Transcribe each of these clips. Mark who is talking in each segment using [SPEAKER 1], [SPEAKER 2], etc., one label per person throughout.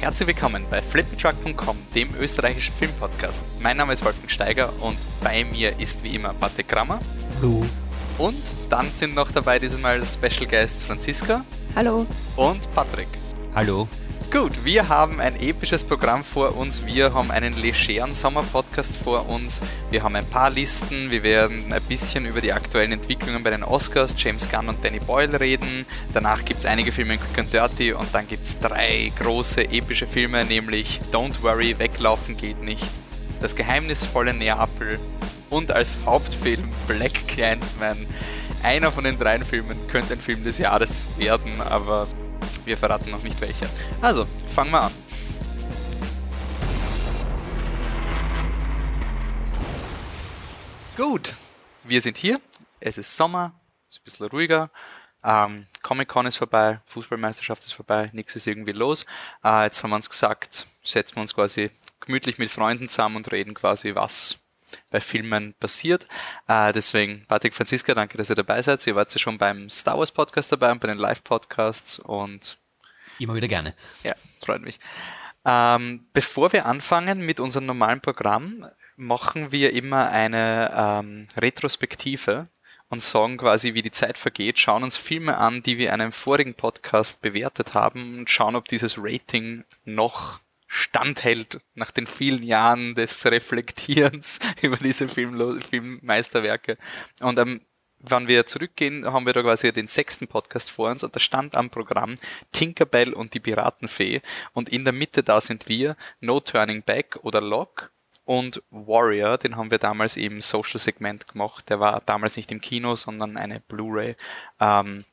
[SPEAKER 1] Herzlich willkommen bei fliptruck.com, dem österreichischen Filmpodcast. Mein Name ist Wolfgang Steiger und bei mir ist wie immer Patrick Krammer.
[SPEAKER 2] Hallo.
[SPEAKER 1] Und dann sind noch dabei dieses Mal Special Guest Franziska.
[SPEAKER 3] Hallo.
[SPEAKER 1] Und Patrick.
[SPEAKER 2] Hallo.
[SPEAKER 1] Gut, wir haben ein episches Programm vor uns. Wir haben einen legeren Sommerpodcast vor uns. Wir haben ein paar Listen. Wir werden ein bisschen über die aktuellen Entwicklungen bei den Oscars, James Gunn und Danny Boyle reden. Danach gibt es einige Filme in Quick and Dirty und dann gibt es drei große epische Filme, nämlich Don't Worry, Weglaufen geht nicht, Das geheimnisvolle Neapel und als Hauptfilm Black Clansman. Einer von den drei Filmen könnte ein Film des Jahres werden, aber wir verraten noch nicht welche. Also, fangen wir an. Gut, wir sind hier. Es ist Sommer, es ist ein bisschen ruhiger. Ähm, Comic-Con ist vorbei, Fußballmeisterschaft ist vorbei, nichts ist irgendwie los. Äh, jetzt haben wir uns gesagt, setzen wir uns quasi gemütlich mit Freunden zusammen und reden quasi, was bei Filmen passiert. Äh, deswegen, Patrick Franziska, danke, dass ihr dabei seid. Ihr wart ja schon beim Star Wars Podcast dabei und bei den Live-Podcasts und
[SPEAKER 2] immer wieder gerne.
[SPEAKER 1] Ja, freut mich. Ähm, bevor wir anfangen mit unserem normalen Programm, machen wir immer eine ähm, Retrospektive und sagen quasi, wie die Zeit vergeht, schauen uns Filme an, die wir in einem vorigen Podcast bewertet haben und schauen, ob dieses Rating noch standhält nach den vielen Jahren des Reflektierens über diese Film Filmmeisterwerke. Und ähm, wenn wir zurückgehen, haben wir da quasi den sechsten Podcast vor uns und da stand am Programm Tinkerbell und die Piratenfee und in der Mitte da sind wir No Turning Back oder Lock und Warrior, den haben wir damals im Social Segment gemacht. Der war damals nicht im Kino, sondern eine Blu-ray. Ähm,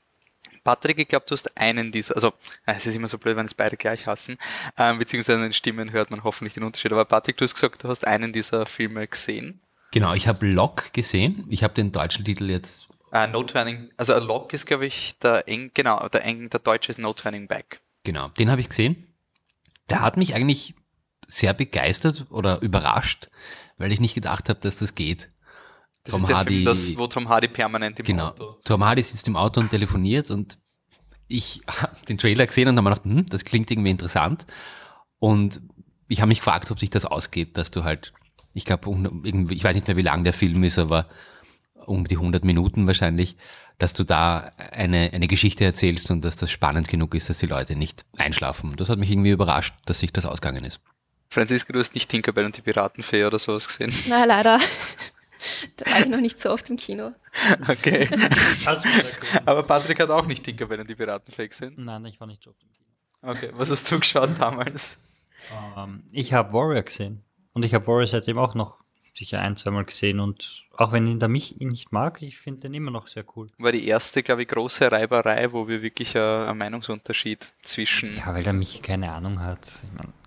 [SPEAKER 1] Patrick, ich glaube, du hast einen dieser, also es ist immer so blöd, wenn es beide gleich hassen, ähm, beziehungsweise in den Stimmen hört man hoffentlich den Unterschied. Aber Patrick, du hast gesagt, du hast einen dieser Filme gesehen.
[SPEAKER 2] Genau, ich habe Lock gesehen. Ich habe den deutschen Titel jetzt.
[SPEAKER 1] Uh, no Turning, also a Lock ist, glaube ich, der eng, genau, der eng, der deutsche ist No Turning Back.
[SPEAKER 2] Genau, den habe ich gesehen. Der hat mich eigentlich sehr begeistert oder überrascht, weil ich nicht gedacht habe, dass das geht.
[SPEAKER 1] Das Tom ist der Hardy, Film, das, wo Tom Hardy permanent im
[SPEAKER 2] genau,
[SPEAKER 1] Auto.
[SPEAKER 2] Tom Hardy sitzt im Auto und telefoniert und ich habe den Trailer gesehen und habe mir gedacht, hm, das klingt irgendwie interessant. Und ich habe mich gefragt, ob sich das ausgeht, dass du halt, ich glaube, ich weiß nicht mehr, wie lang der Film ist, aber um die 100 Minuten wahrscheinlich, dass du da eine, eine Geschichte erzählst und dass das spannend genug ist, dass die Leute nicht einschlafen. Das hat mich irgendwie überrascht, dass sich das ausgegangen ist.
[SPEAKER 1] Franziska, du hast nicht Tinkerbell und die Piratenfee oder sowas gesehen?
[SPEAKER 3] Nein, leider. Da war ich noch nicht so oft im Kino.
[SPEAKER 1] Okay. Aber Patrick hat auch nicht Tinkerbell und die Piratenfee gesehen?
[SPEAKER 4] Nein, ich war nicht so oft im Kino.
[SPEAKER 1] Okay, was hast du geschaut damals?
[SPEAKER 4] Um, ähm, ich habe Warrior gesehen. Und ich habe Warrior seitdem auch noch sicher ein, zweimal gesehen. Und auch wenn ihn der mich ihn nicht mag, ich finde den immer noch sehr cool.
[SPEAKER 1] War die erste, glaube ich, große Reiberei, wo wir wirklich einen Meinungsunterschied zwischen.
[SPEAKER 4] Ja, weil der mich keine Ahnung hat. Ich
[SPEAKER 1] mein, das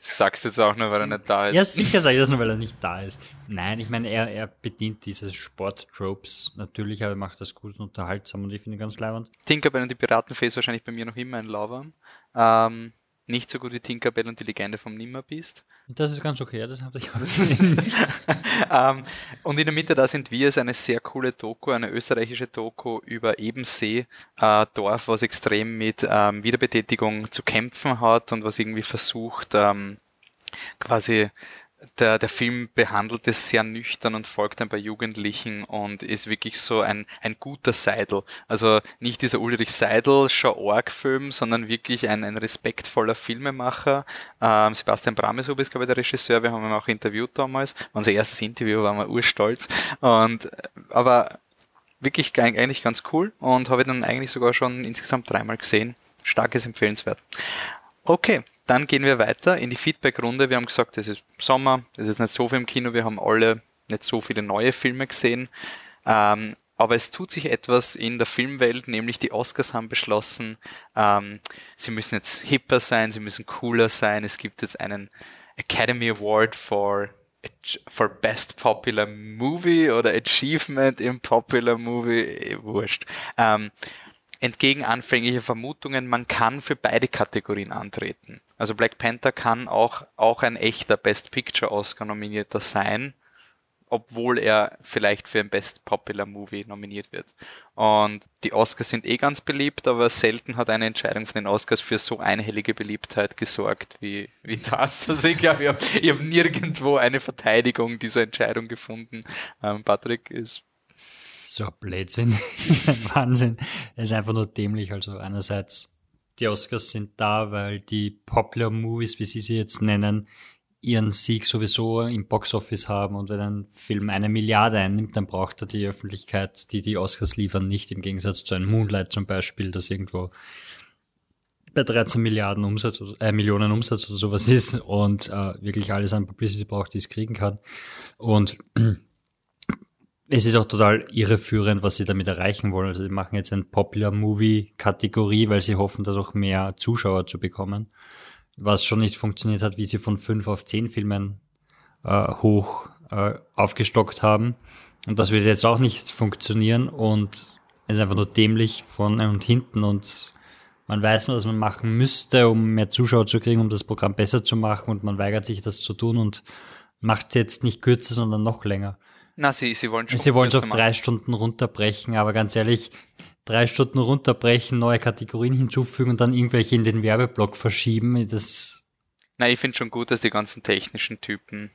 [SPEAKER 1] sagst du jetzt auch nur, weil er nicht da ist.
[SPEAKER 4] Ja, sicher sage ich das nur, weil er nicht da ist. Nein, ich meine, er, er bedient diese Sport-Tropes natürlich, aber er macht das gut und unterhaltsam und ich finde ihn ganz leibend.
[SPEAKER 1] Tinkerbell und die Piratenfee ist wahrscheinlich bei mir noch immer ein Lauwarm. Ähm, nicht so gut wie Tinkerbell und die Legende vom Nimmerbeast.
[SPEAKER 4] Das ist ganz okay, das habe ich auch
[SPEAKER 1] ähm, Und in der Mitte, da sind wir, ist eine sehr coole Doku, eine österreichische Doku über Ebensee, äh, Dorf, was extrem mit ähm, Wiederbetätigung zu kämpfen hat und was irgendwie versucht, ähm, quasi der, der Film behandelt es sehr nüchtern und folgt ein paar Jugendlichen und ist wirklich so ein, ein guter Seidel. Also nicht dieser Ulrich Seidel Schau-Org-Film, sondern wirklich ein, ein respektvoller Filmemacher. Ähm, Sebastian Bramesub ist, glaube ich, der Regisseur. Wir haben ihn auch interviewt damals. Unser erstes Interview waren wir urstolz. Und, aber wirklich eigentlich ganz cool und habe ich dann eigentlich sogar schon insgesamt dreimal gesehen. Starkes empfehlenswert. Okay, dann gehen wir weiter in die Feedback-Runde. Wir haben gesagt, es ist Sommer, es ist nicht so viel im Kino, wir haben alle nicht so viele neue Filme gesehen. Ähm, aber es tut sich etwas in der Filmwelt, nämlich die Oscars haben beschlossen, ähm, sie müssen jetzt hipper sein, sie müssen cooler sein. Es gibt jetzt einen Academy Award for for Best Popular Movie oder Achievement im Popular Movie, eh, wurscht. Ähm, entgegen anfänglicher Vermutungen, man kann für beide Kategorien antreten. Also Black Panther kann auch, auch ein echter Best Picture Oscar nominierter sein. obwohl er vielleicht für ein Best Popular Movie nominiert wird. Und die Oscars sind eh ganz beliebt, aber selten hat eine Entscheidung von den Oscars für so einhellige Beliebtheit gesorgt wie, wie das. Also ich glaube, ich habe hab nirgendwo eine Verteidigung dieser Entscheidung gefunden. Ähm, Patrick ist
[SPEAKER 4] so Blödsinn. ist ein Wahnsinn. Es ist einfach nur dämlich. Also einerseits, die Oscars sind da, weil die Popular Movies, wie sie sie jetzt nennen, ihren Sieg sowieso im Boxoffice haben und wenn ein Film eine Milliarde einnimmt, dann braucht er die Öffentlichkeit, die die Oscars liefern, nicht im Gegensatz zu einem Moonlight zum Beispiel, das irgendwo bei 13 Milliarden Umsatz, äh, Millionen Umsatz oder sowas ist und äh, wirklich alles an Publicity braucht, die es kriegen kann. Und es ist auch total irreführend, was sie damit erreichen wollen. Also sie machen jetzt eine Popular Movie Kategorie, weil sie hoffen, dadurch mehr Zuschauer zu bekommen was schon nicht funktioniert hat, wie sie von fünf auf zehn Filmen äh, hoch äh, aufgestockt haben. Und das wird jetzt auch nicht funktionieren und es ist einfach nur dämlich von und hinten und man weiß nur, was man machen müsste, um mehr Zuschauer zu kriegen, um das Programm besser zu machen und man weigert sich, das zu tun und macht es jetzt nicht kürzer, sondern noch länger.
[SPEAKER 1] Na, sie, sie wollen schon.
[SPEAKER 4] Sie wollen es auf drei Stunden runterbrechen, aber ganz ehrlich, drei Stunden runterbrechen, neue Kategorien hinzufügen und dann irgendwelche in den Werbeblock verschieben. Das
[SPEAKER 1] Na, ich finde schon gut, dass die ganzen technischen Typen,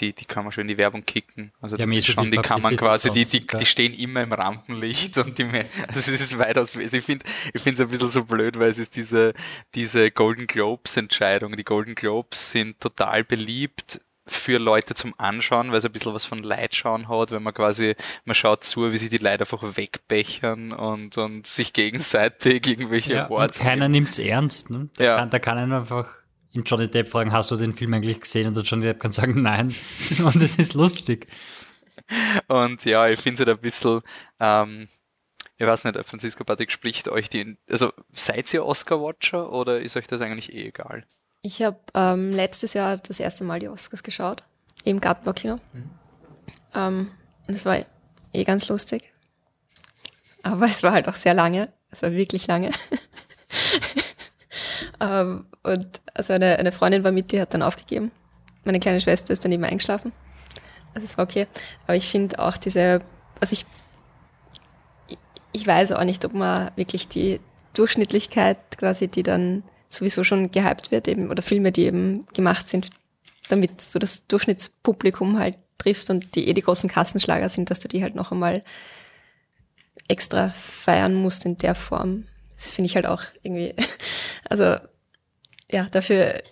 [SPEAKER 1] die, die kann man schon in die Werbung kicken. Also das ja, ist schon, die kann man quasi, die, die, die stehen immer im Rampenlicht und die, also es ist weitaus, also ich finde, ich finde es ein bisschen so blöd, weil es ist diese, diese Golden Globes Entscheidung. Die Golden Globes sind total beliebt für Leute zum Anschauen, weil es ein bisschen was von Leitschauen hat, wenn man quasi, man schaut zu, wie sich die Leute einfach wegbechern und, und sich gegenseitig irgendwelche
[SPEAKER 4] ja, Awards Keiner nimmt es ernst, ne? Da,
[SPEAKER 1] ja.
[SPEAKER 4] kann, da kann einer einfach in Johnny Depp fragen, hast du den Film eigentlich gesehen? Und der Johnny Depp kann sagen, nein. und es ist lustig.
[SPEAKER 1] Und ja, ich finde es halt ein bisschen, ähm, ich weiß nicht, Francisco Patrick spricht euch die, also seid ihr Oscar-Watcher oder ist euch das eigentlich eh egal?
[SPEAKER 3] Ich habe ähm, letztes Jahr das erste Mal die Oscars geschaut, im Gartenbaukino. Mhm. Ähm, und es war eh ganz lustig. Aber es war halt auch sehr lange. Es war wirklich lange. ähm, und also eine, eine Freundin war mit, die hat dann aufgegeben. Meine kleine Schwester ist daneben eingeschlafen. Also es war okay. Aber ich finde auch diese, also ich, ich weiß auch nicht, ob man wirklich die Durchschnittlichkeit quasi, die dann sowieso schon gehypt wird, eben, oder Filme, die eben gemacht sind, damit du das Durchschnittspublikum halt triffst und die eh die großen Kassenschlager sind, dass du die halt noch einmal extra feiern musst in der Form. Das finde ich halt auch irgendwie, also ja, dafür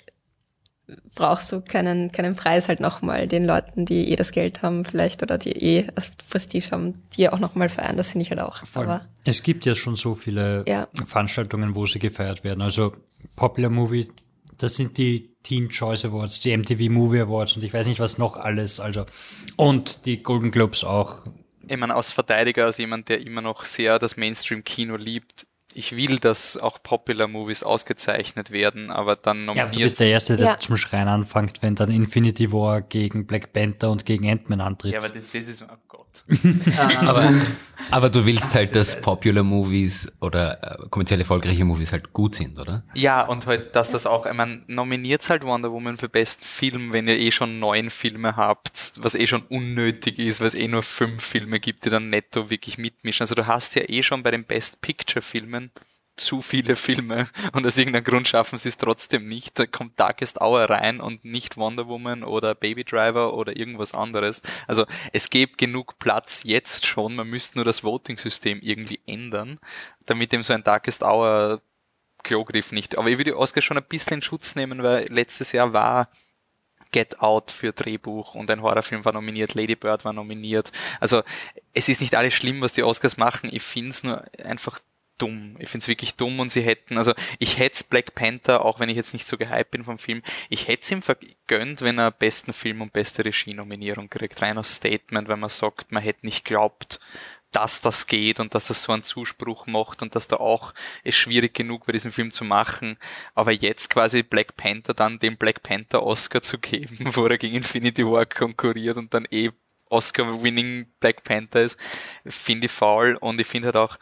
[SPEAKER 3] brauchst du keinen, keinen Preis halt nochmal den Leuten, die eh das Geld haben vielleicht oder die eh also Prestige haben, die auch nochmal feiern. Das finde ich halt auch.
[SPEAKER 4] Aber es gibt ja schon so viele ja. Veranstaltungen, wo sie gefeiert werden. Also Popular Movie, das sind die Teen Choice Awards, die MTV Movie Awards und ich weiß nicht was noch alles. Also und die Golden Globes auch.
[SPEAKER 1] Ich meine, als Verteidiger, als jemand, der immer noch sehr das Mainstream-Kino liebt, ich will, dass auch Popular Movies ausgezeichnet werden, aber dann
[SPEAKER 4] nominiert. Ja, du bist der Erste, der ja. zum Schreien anfängt, wenn dann Infinity War gegen Black Panther und gegen Ant-Man antritt.
[SPEAKER 1] Ja, aber das, das ist,
[SPEAKER 2] aber, aber du willst halt, dass Popular Movies oder äh, kommerziell erfolgreiche Movies halt gut sind, oder?
[SPEAKER 1] Ja, und halt, dass das auch, ich meine, nominiert halt Wonder Woman für besten Film, wenn ihr eh schon neun Filme habt, was eh schon unnötig ist, weil es eh nur fünf Filme gibt, die dann netto wirklich mitmischen. Also du hast ja eh schon bei den Best Picture Filmen zu viele Filme und aus irgendeinem Grund schaffen sie es trotzdem nicht. Da kommt Darkest Hour rein und nicht Wonder Woman oder Baby Driver oder irgendwas anderes. Also es gibt genug Platz jetzt schon, man müsste nur das Voting-System irgendwie ändern, damit eben so ein Darkest Hour Klogriff nicht. Aber ich würde Oscar schon ein bisschen in Schutz nehmen, weil letztes Jahr war Get Out für Drehbuch und ein Horrorfilm war nominiert, Lady Bird war nominiert. Also es ist nicht alles schlimm, was die Oscars machen. Ich finde es nur einfach dumm. Ich finde es wirklich dumm und sie hätten, also ich hätte Black Panther, auch wenn ich jetzt nicht so gehypt bin vom Film, ich hätte es ihm vergönnt, wenn er besten Film und beste Regie-Nominierung kriegt. Rein aus Statement, wenn man sagt, man hätte nicht glaubt, dass das geht und dass das so einen Zuspruch macht und dass da auch es schwierig genug war, diesen Film zu machen. Aber jetzt quasi Black Panther dann dem Black Panther Oscar zu geben, wo er gegen Infinity War konkurriert und dann eh Oscar-winning Black Panther ist, finde ich faul und ich finde halt auch,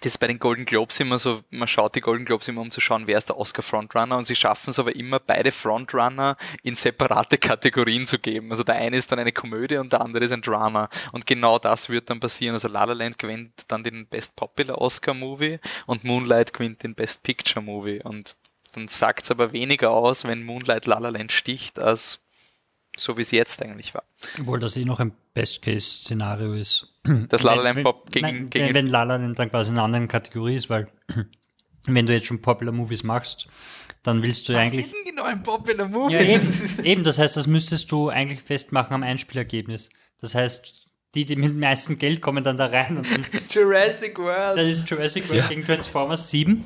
[SPEAKER 1] das ist bei den Golden Globes immer so, man schaut die Golden Globes immer, um zu schauen, wer ist der Oscar-Frontrunner und sie schaffen es aber immer, beide Frontrunner in separate Kategorien zu geben. Also der eine ist dann eine Komödie und der andere ist ein Drama und genau das wird dann passieren. Also La La Land gewinnt dann den Best Popular Oscar-Movie und Moonlight gewinnt den Best Picture-Movie und dann sagt es aber weniger aus, wenn Moonlight La La Land sticht, als so wie es jetzt eigentlich war.
[SPEAKER 4] Obwohl das eh noch ein Best-Case-Szenario ist.
[SPEAKER 1] Das La La Pop gegen,
[SPEAKER 4] nein,
[SPEAKER 1] gegen
[SPEAKER 4] wenn, wenn La La dann quasi in einer anderen Kategorie ist, weil wenn du jetzt schon Popular Movies machst, dann willst du
[SPEAKER 1] Was
[SPEAKER 4] eigentlich
[SPEAKER 1] ist denn genau ein Popular Movie?
[SPEAKER 4] Ja, eben, eben, das heißt, das müsstest du eigentlich festmachen am Einspielergebnis. Das heißt, die, die mit dem meisten Geld kommen dann da rein und dann,
[SPEAKER 1] Jurassic World.
[SPEAKER 4] dann ist Jurassic World gegen Transformers 7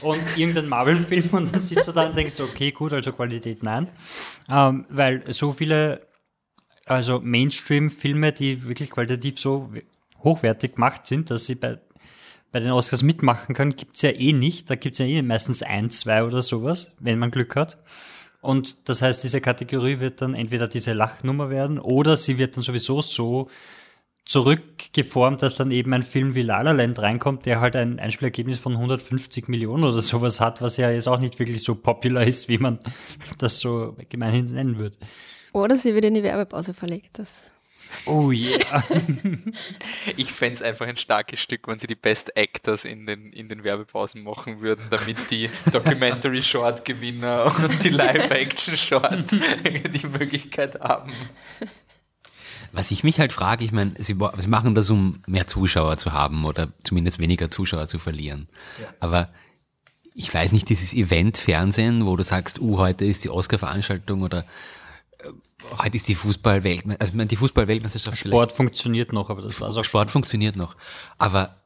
[SPEAKER 4] und irgendein Marvel-Film und dann sitzt du da und denkst, okay, gut, also Qualität nein. Ähm, weil so viele, also Mainstream-Filme, die wirklich qualitativ so hochwertig gemacht sind, dass sie bei, bei den Oscars mitmachen können, gibt's ja eh nicht. Da gibt's ja eh meistens ein, zwei oder sowas, wenn man Glück hat. Und das heißt, diese Kategorie wird dann entweder diese Lachnummer werden oder sie wird dann sowieso so zurückgeformt, dass dann eben ein Film wie La La Land reinkommt, der halt ein Einspielergebnis von 150 Millionen oder sowas hat, was ja jetzt auch nicht wirklich so popular ist, wie man das so gemeinhin nennen würde.
[SPEAKER 3] Oder sie wird in die Werbepause verlegt. Das
[SPEAKER 4] Oh yeah.
[SPEAKER 1] Ich fänd's einfach ein starkes Stück, wenn sie die Best Actors in den, in den Werbepausen machen würden, damit die Documentary Short Gewinner und die Live-Action Short die Möglichkeit haben.
[SPEAKER 2] Was ich mich halt frage, ich meine, sie, sie machen das, um mehr Zuschauer zu haben oder zumindest weniger Zuschauer zu verlieren. Aber ich weiß nicht, dieses Event-Fernsehen, wo du sagst, uh, heute ist die Oscar-Veranstaltung oder heute ist die Fußball-Weltmeisterschaft, also die Fußball-Weltmeisterschaft
[SPEAKER 4] Sport funktioniert noch, aber das war's auch schon.
[SPEAKER 2] Sport funktioniert noch. Aber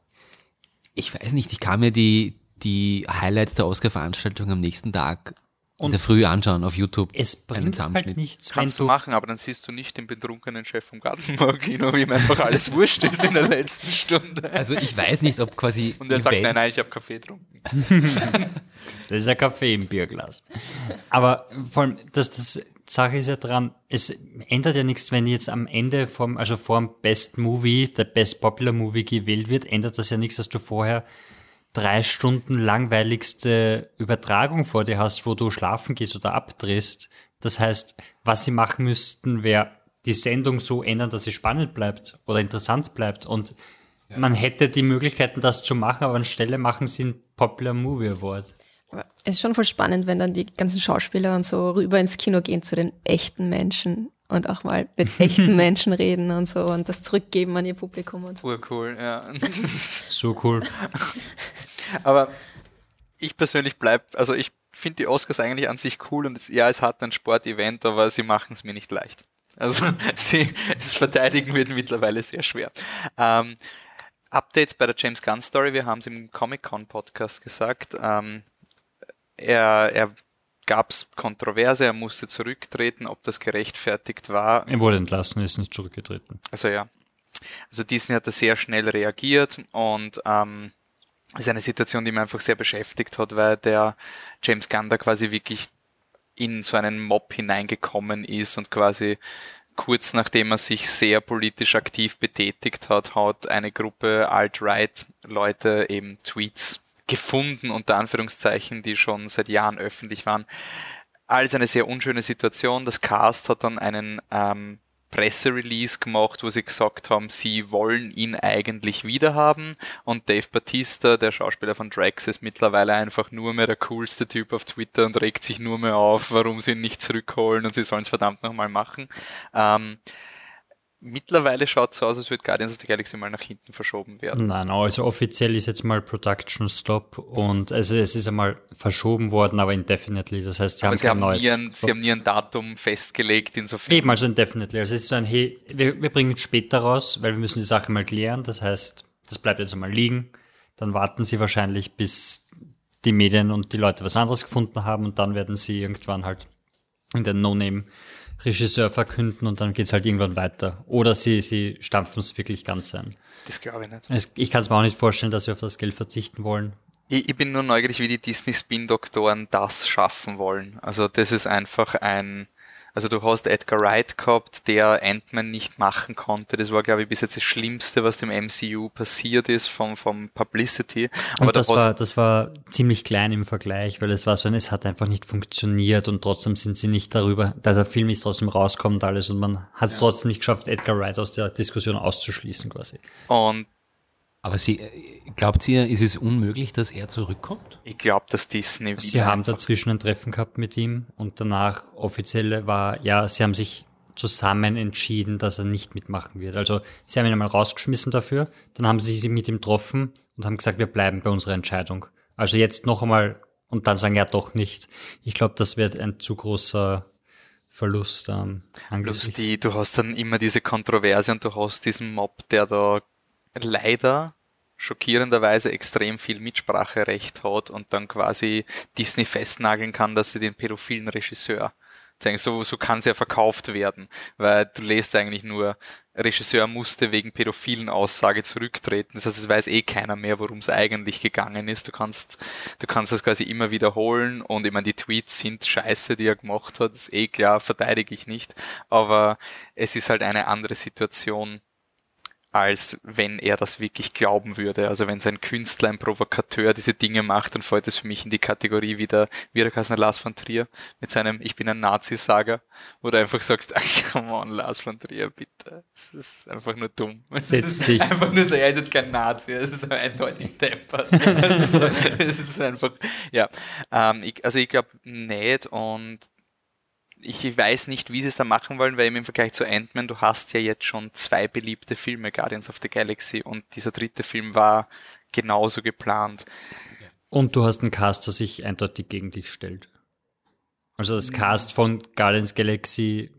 [SPEAKER 2] ich weiß nicht, ich kann mir die, die Highlights der Oscar-Veranstaltung am nächsten Tag in der Früh anschauen auf YouTube.
[SPEAKER 4] Es
[SPEAKER 2] einen
[SPEAKER 4] bringt
[SPEAKER 2] Zusammenschnitt.
[SPEAKER 4] halt nichts, wenn
[SPEAKER 1] Kannst du machen, aber dann siehst du nicht den betrunkenen Chef vom Gartenbaukino, wie ihm einfach alles wurscht ist in der letzten Stunde.
[SPEAKER 2] Also ich weiß nicht, ob quasi
[SPEAKER 1] Und er sagt,
[SPEAKER 2] Event-
[SPEAKER 1] nein, nein, ich habe Kaffee getrunken.
[SPEAKER 4] Das ist ein Kaffee im Bierglas. Aber vor allem, das, das Sache ist ja dran, es ändert ja nichts, wenn jetzt am Ende vom, also vor dem Best Movie, der Best Popular Movie gewählt wird, ändert das ja nichts, dass du vorher drei Stunden langweiligste Übertragung vor dir hast, wo du schlafen gehst oder abdrehst. Das heißt, was sie machen müssten, wäre die Sendung so ändern, dass sie spannend bleibt oder interessant bleibt. Und man hätte die Möglichkeiten, das zu machen, aber anstelle machen sie ein Popular Movie Award.
[SPEAKER 3] Es ist schon voll spannend, wenn dann die ganzen Schauspieler und so rüber ins Kino gehen zu den echten Menschen und auch mal mit echten Menschen reden und so und das zurückgeben an ihr Publikum und so.
[SPEAKER 1] Urcool, ja.
[SPEAKER 4] So cool.
[SPEAKER 1] Aber ich persönlich bleib, also ich finde die Oscars eigentlich an sich cool und es, ja, es hat ein Sportevent, aber sie machen es mir nicht leicht. Also sie, das Verteidigen wird mittlerweile sehr schwer. Ähm, Updates bei der James Gunn Story, wir haben es im Comic-Con Podcast gesagt. Ähm, er, er gab es Kontroverse, er musste zurücktreten, ob das gerechtfertigt war,
[SPEAKER 4] Er wurde entlassen, ist nicht zurückgetreten.
[SPEAKER 1] also ja. Also Disney hat da sehr schnell reagiert und ähm, ist eine Situation, die mich einfach sehr beschäftigt hat, weil der James Gunn da quasi wirklich in so einen Mob hineingekommen ist und quasi kurz nachdem er sich sehr politisch aktiv betätigt hat, hat eine Gruppe Alt-Right-Leute eben Tweets gefunden, unter Anführungszeichen, die schon seit Jahren öffentlich waren. Alles eine sehr unschöne Situation. Das Cast hat dann einen ähm, Presserelease gemacht, wo sie gesagt haben, sie wollen ihn eigentlich wiederhaben und Dave Batista, der Schauspieler von Drax, ist mittlerweile einfach nur mehr der coolste Typ auf Twitter und regt sich nur mehr auf, warum sie ihn nicht zurückholen und sie sollen es verdammt nochmal machen. Ähm, mittlerweile schaut es so aus, als würde Guardians of the Galaxy mal nach hinten verschoben werden.
[SPEAKER 4] Nein, also offiziell ist jetzt mal Production Stop und also es ist einmal verschoben worden, aber indefinitely. Das heißt, sie
[SPEAKER 1] Aber
[SPEAKER 4] haben
[SPEAKER 1] sie
[SPEAKER 4] kein
[SPEAKER 1] haben,
[SPEAKER 4] neues.
[SPEAKER 1] nie ein, sie haben nie ein Datum festgelegt, insofern.
[SPEAKER 4] Eben, also indefinitely. Also es ist so ein, hey, wir, wir bringen es später raus, weil wir müssen die Sache mal klären. Das heißt, das bleibt jetzt einmal liegen. Dann warten sie wahrscheinlich, bis die Medien und die Leute was anderes gefunden haben und dann werden sie irgendwann halt in den No-Name-Regisseur verkünden und dann geht's halt irgendwann weiter. Oder sie, sie stampfen es wirklich ganz ein.
[SPEAKER 1] Das glaube ich nicht.
[SPEAKER 4] Es, ich kann es mir auch nicht vorstellen, dass sie auf das Geld verzichten wollen.
[SPEAKER 1] Ich, ich bin nur neugierig, wie die Disney Spin-Doktoren das schaffen wollen. Also das ist einfach ein, Also du hast Edgar Wright gehabt, der Ant-Man nicht machen konnte. Das war, glaube ich, bis jetzt das Schlimmste, was dem MCU passiert ist vom, vom Publicity.
[SPEAKER 4] Aber und das war, das war ziemlich klein im Vergleich, weil es war so ein, es hat einfach nicht funktioniert und trotzdem sind sie nicht darüber, da der Film ist trotzdem rauskommt alles und man hat es ja. trotzdem nicht geschafft, Edgar Wright aus der Diskussion auszuschließen quasi.
[SPEAKER 1] Und
[SPEAKER 2] aber Sie, glaubt ihr, ist es unmöglich, dass er zurückkommt?
[SPEAKER 1] Ich glaube, dass Disney
[SPEAKER 4] Sie haben dazwischen ein Treffen gehabt mit ihm und danach offiziell war, ja, sie haben sich zusammen entschieden, dass er nicht mitmachen wird. Also sie haben ihn einmal rausgeschmissen dafür, dann haben sie sich mit ihm getroffen und haben gesagt, wir bleiben bei unserer Entscheidung. Also jetzt noch einmal und dann sagen, ja doch nicht. Ich glaube, das wird ein zu großer Verlust ähm,
[SPEAKER 1] angesichts. Die, du hast dann immer diese Kontroverse und du hast diesen Mob, der da leider schockierenderweise extrem viel Mitspracherecht hat und dann quasi Disney festnageln kann, dass sie den pädophilen Regisseur so, so kann es ja verkauft werden, weil du lest eigentlich nur, Regisseur musste wegen pädophilen Aussage zurücktreten. Das heißt, es weiß eh keiner mehr, worum es eigentlich gegangen ist. Du kannst, du kannst das quasi immer wiederholen und ich meine, die Tweets sind scheiße, die er gemacht hat, das ist eh klar, verteidige ich nicht. Aber es ist halt eine andere Situation, als wenn er das wirklich glauben würde. Also wenn sein Künstler, ein Provokateur diese Dinge macht, dann fällt es für mich in die Kategorie wieder Wirakasen Lars von Trier mit seinem Ich bin ein Nazi-Sager, wo du einfach sagst, ach, come on, Lars von Trier, bitte. Es ist einfach nur dumm. Es ist dich. einfach nur so, er ist jetzt kein Nazi, es ist eindeutig deppert. es ist einfach, ja. Ähm, also ich glaube nicht und ich weiß nicht, wie sie es da machen wollen, weil im Vergleich zu Ant-Man, du hast ja jetzt schon zwei beliebte Filme, Guardians of the Galaxy, und dieser dritte Film war genauso geplant.
[SPEAKER 4] Und du hast einen Cast, der sich eindeutig gegen dich stellt. Also das Cast von Guardians Galaxy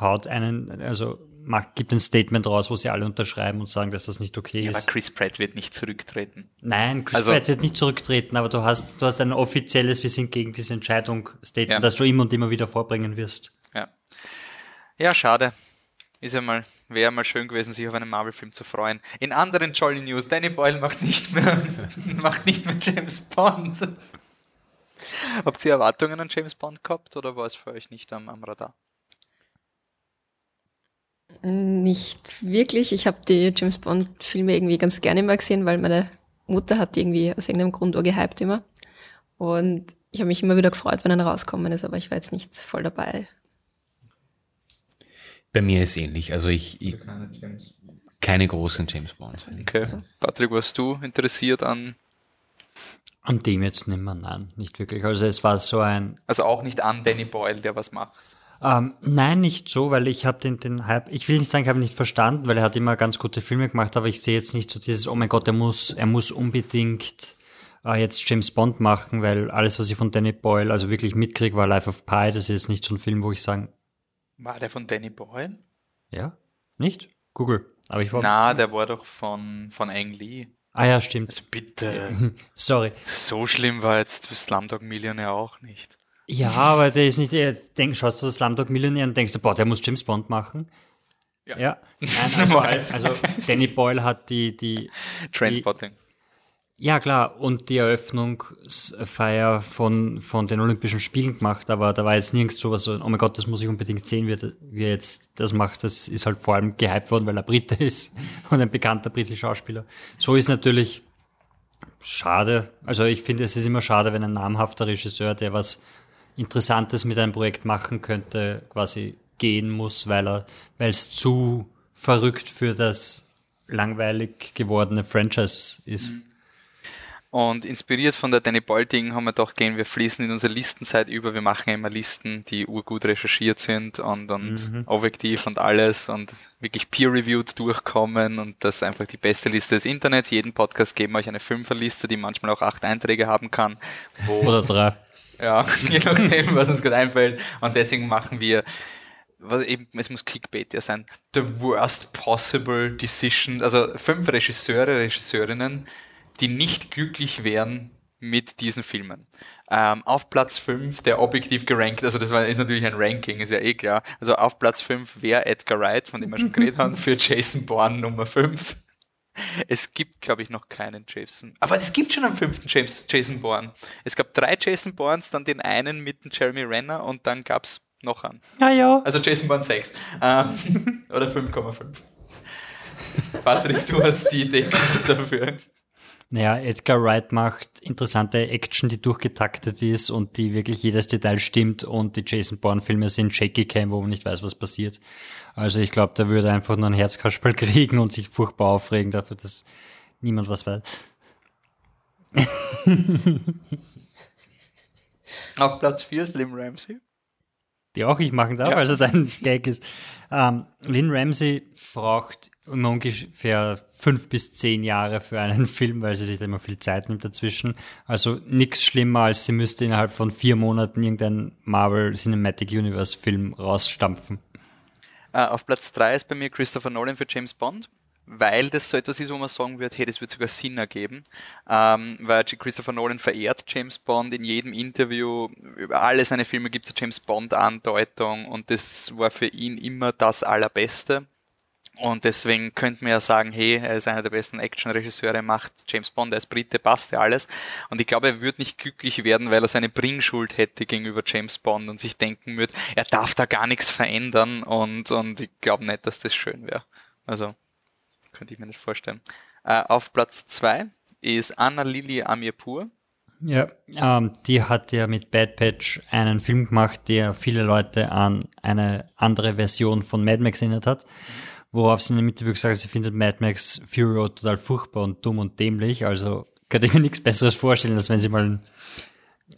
[SPEAKER 4] haut einen, also macht, gibt ein Statement raus, wo sie alle unterschreiben und sagen, dass das nicht okay ja, ist.
[SPEAKER 1] Aber Chris Pratt wird nicht zurücktreten.
[SPEAKER 4] Nein, Chris also, Pratt wird nicht zurücktreten, aber du hast, du hast ein offizielles, wir sind gegen diese Entscheidung Statement, ja. das du immer und immer wieder vorbringen wirst.
[SPEAKER 1] Ja. Ja, schade. Ist ja mal, wäre mal schön gewesen, sich auf einen Marvel-Film zu freuen. In anderen Jolly News, Danny Boyle macht nicht mehr, macht nicht mehr James Bond. Habt ihr Erwartungen an James Bond gehabt oder war es für euch nicht am, am Radar?
[SPEAKER 3] Nicht wirklich. Ich habe die James Bond Filme irgendwie ganz gerne immer gesehen, weil meine Mutter hat die irgendwie aus irgendeinem Grund gehypt immer. Und ich habe mich immer wieder gefreut, wenn er rauskommen ist, aber ich war jetzt nicht voll dabei.
[SPEAKER 2] Bei mir ist es ähnlich. Also ich, ich keine, keine, großen James Bond.
[SPEAKER 1] Okay. Also. Patrick, warst du interessiert an
[SPEAKER 4] an dem jetzt nicht mehr, nein, nicht wirklich. Also es war so ein.
[SPEAKER 1] Also auch nicht an Danny Boyle, der was macht.
[SPEAKER 4] Ähm, nein, nicht so, weil ich habe den, den Hype, ich will nicht sagen, ich habe ihn nicht verstanden, weil er hat immer ganz gute Filme gemacht, aber ich sehe jetzt nicht so dieses, oh mein Gott, er muss, er muss unbedingt äh, jetzt James Bond machen, weil alles, was ich von Danny Boyle also wirklich mitkriege, war Life of Pi. Das ist jetzt nicht so ein Film, wo ich sagen.
[SPEAKER 1] War der von Danny Boyle?
[SPEAKER 4] Ja? Nicht? Google.
[SPEAKER 1] Aber ich war. Na, der war doch von, von Ang Lee.
[SPEAKER 4] Ah ja, stimmt.
[SPEAKER 1] Also bitte.
[SPEAKER 4] Sorry.
[SPEAKER 1] So schlimm war jetzt Slumdog Millionär auch nicht.
[SPEAKER 4] Ja, aber der ist nicht, er denk, schaust du das Slumdog Millionär und denkst, boah, der muss James Bond machen. Ja. ja. Nein, also, also, Danny Boyle hat die, die
[SPEAKER 1] Trainspotting.
[SPEAKER 4] Die, ja, klar, und die Eröffnungsfeier von, von den Olympischen Spielen gemacht, aber da war jetzt nirgends so was so, oh mein Gott, das muss ich unbedingt sehen, wie er, wie er jetzt das macht. Das ist halt vor allem gehypt worden, weil er Brite ist und ein bekannter britischer Schauspieler. So ist natürlich schade. Also ich finde, es ist immer schade, wenn ein namhafter Regisseur, der was Interessantes mit einem Projekt machen könnte, quasi gehen muss, weil er, weil es zu verrückt für das langweilig gewordene Franchise ist. Mhm.
[SPEAKER 1] Und inspiriert von der Danny Boyle-Ding haben wir doch gehen, wir fließen in unsere Listenzeit über, wir machen immer Listen, die urgut recherchiert sind und, und mhm. objektiv und alles und wirklich peer-reviewed durchkommen und das ist einfach die beste Liste des Internets. Jeden Podcast geben wir euch eine Fünferliste, die manchmal auch acht Einträge haben kann.
[SPEAKER 4] Oder drei.
[SPEAKER 1] Ja, je nachdem, was uns gerade einfällt. Und deswegen machen wir, eben, es muss Clickbait ja sein, the worst possible decision, also fünf Regisseure, Regisseurinnen, die nicht glücklich wären mit diesen Filmen. Ähm, auf Platz 5, der objektiv gerankt, also das war, ist natürlich ein Ranking, ist ja eh klar. Also auf Platz 5 wäre Edgar Wright, von dem wir schon geredet haben, für Jason Bourne Nummer 5. Es gibt, glaube ich, noch keinen Jason. Aber es gibt schon einen fünften James, Jason Bourne. Es gab drei Jason Bournes, dann den einen mit dem Jeremy Renner und dann gab es noch an.
[SPEAKER 4] Ja, ja.
[SPEAKER 1] Also Jason Bourne 6. Ähm, oder 5,5. Patrick, du hast die Idee dafür.
[SPEAKER 4] Naja, Edgar Wright macht interessante Action, die durchgetaktet ist und die wirklich jedes Detail stimmt und die Jason Bourne-Filme sind Shaky Cam, wo man nicht weiß, was passiert. Also ich glaube, der würde einfach nur ein Herzkasperl kriegen und sich furchtbar aufregen dafür, dass niemand was weiß.
[SPEAKER 1] Auf Platz 4 ist Lim Ramsey.
[SPEAKER 4] Die auch ich machen darf,
[SPEAKER 1] Ja.
[SPEAKER 4] also dein Gag ist. Ähm, Lynn Ramsey braucht ungefähr fünf bis zehn Jahre für einen Film, weil sie sich immer viel Zeit nimmt dazwischen. Also nichts schlimmer, als sie müsste innerhalb von vier Monaten irgendeinen Marvel Cinematic Universe Film rausstampfen.
[SPEAKER 1] Äh, auf Platz 3 ist bei mir Christopher Nolan für James Bond, weil das so etwas ist, wo man sagen wird, hey, das wird sogar Sinn ergeben, ähm, weil Christopher Nolan verehrt James Bond in jedem Interview, über alle seine Filme gibt es James Bond-Andeutung und das war für ihn immer das Allerbeste. Und deswegen könnte man ja sagen, hey, er ist einer der besten Action-Regisseure, macht James Bond, er ist Brite, passt ja alles. Und ich glaube, er würde nicht glücklich werden, weil er seine Bringschuld hätte gegenüber James Bond und sich denken würde, er darf da gar nichts verändern und, und ich glaube nicht, dass das schön wäre. Also, könnte ich mir nicht vorstellen. Äh, auf Platz zwei ist Anna Lili Amirpur.
[SPEAKER 4] Ja, ähm, die hat ja mit Bad Patch einen Film gemacht, der viele Leute an eine andere Version von Mad Max erinnert hat, worauf sie in der Mitte gesagt hat, sie findet Mad Max Fury Road total furchtbar und dumm und dämlich. Also könnte ich mir nichts Besseres vorstellen, als wenn sie mal einen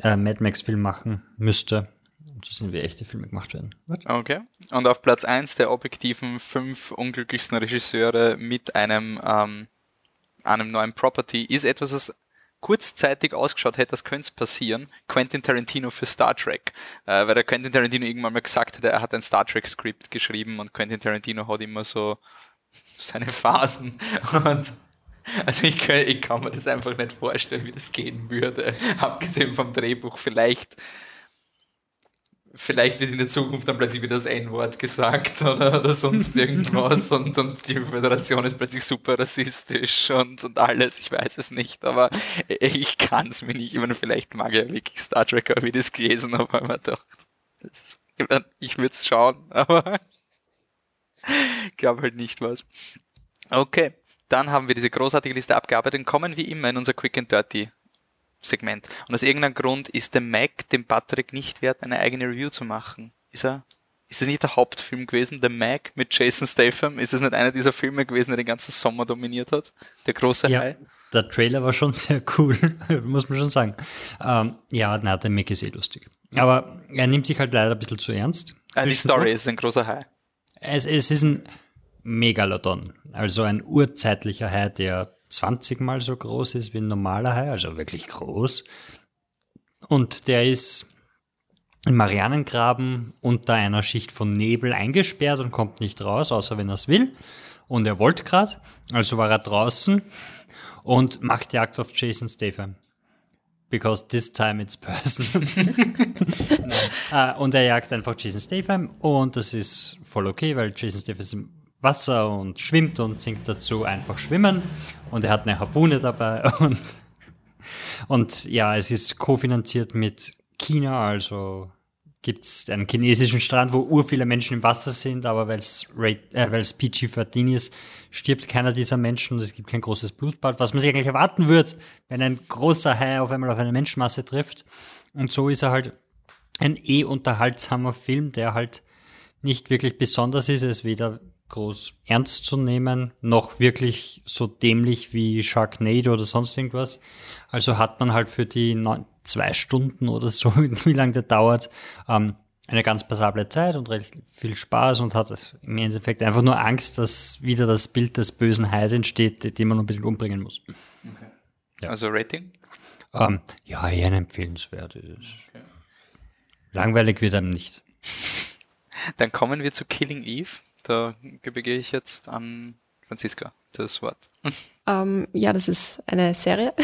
[SPEAKER 4] äh, Mad Max Film machen müsste. Und so sind wie echte Filme gemacht werden. What?
[SPEAKER 1] Okay. Und auf Platz eins der objektiven fünf unglücklichsten Regisseure mit einem, ähm, einem neuen Property ist etwas, was kurzzeitig ausgeschaut hätte, das könnte passieren. Quentin Tarantino für Star Trek. Äh, weil der Quentin Tarantino irgendwann mal gesagt hat, er hat ein Star Trek Skript geschrieben und Quentin Tarantino hat immer so seine Phasen. Und also ich ich kann mir das einfach nicht vorstellen, wie das gehen würde. Abgesehen vom Drehbuch vielleicht vielleicht wird in der Zukunft dann plötzlich wieder das N-Wort gesagt oder, oder sonst irgendwas und, und die Föderation ist plötzlich super rassistisch und, und alles, ich weiß es nicht, aber ich kann es mir nicht, ich meine, vielleicht mag er wirklich Star Trek, wie ich das gelesen habe, aber ich mir gedacht, das, ich würde es schauen, aber ich glaube halt nicht was. Okay, dann haben wir diese großartige Liste abgearbeitet und kommen wie immer in unser Quick and Dirty Segment. Und aus irgendeinem Grund ist der Mac dem Patrick nicht wert, eine eigene Review zu machen. Ist er? Ist das nicht der Hauptfilm gewesen, The Mac mit Jason Statham? Ist das nicht einer dieser Filme gewesen, der den ganzen Sommer dominiert hat? Der große
[SPEAKER 4] Ja,
[SPEAKER 1] Hai?
[SPEAKER 4] der Trailer war schon sehr cool, muss man schon sagen. Ähm, ja, na, der Mick ist eh lustig. Aber er nimmt sich halt leider ein bisschen zu ernst.
[SPEAKER 1] Ah, die. Story ist ein großer Hai.
[SPEAKER 4] Es, es ist ein Megalodon, also ein urzeitlicher Hai, der 20 mal so groß ist wie ein normaler Hai, also wirklich groß. Und der ist im Marianengraben unter einer Schicht von Nebel eingesperrt und kommt nicht raus, außer wenn er es will. Und er wollte gerade, also war er draußen und macht Jagd auf Jason Statham. Because this time it's person. Ah, und er jagt einfach Jason Statham und das ist voll okay, weil Jason Statham Wasser und schwimmt und singt dazu einfach schwimmen und er hat eine Harpune dabei und, und ja, es ist kofinanziert mit China, also gibt es einen chinesischen Strand, wo ur viele Menschen im Wasser sind, aber weil es äh, weil's PG-13 ist, stirbt keiner dieser Menschen und es gibt kein großes Blutbad, was man sich eigentlich erwarten wird, wenn ein großer Hai auf einmal auf eine Menschenmasse trifft. Und so ist er halt ein eh unterhaltsamer Film, der halt nicht wirklich besonders ist. Er ist weder groß ernst zu nehmen, noch wirklich so dämlich wie Sharknado oder sonst irgendwas. Also hat man halt für die neun, zwei Stunden oder so, wie lange der dauert, ähm, eine ganz passable Zeit und recht viel Spaß und hat im Endeffekt einfach nur Angst, dass wieder das Bild des bösen Hais entsteht, den man unbedingt umbringen muss. Ja.
[SPEAKER 1] Also Rating?
[SPEAKER 4] Ähm, ja, eher ein empfehlenswert. Ist. Langweilig wird einem nicht.
[SPEAKER 1] Dann kommen wir zu Killing Eve. Da übergebe ich jetzt an Franziska das Wort.
[SPEAKER 3] Ähm, ja, das ist eine Serie.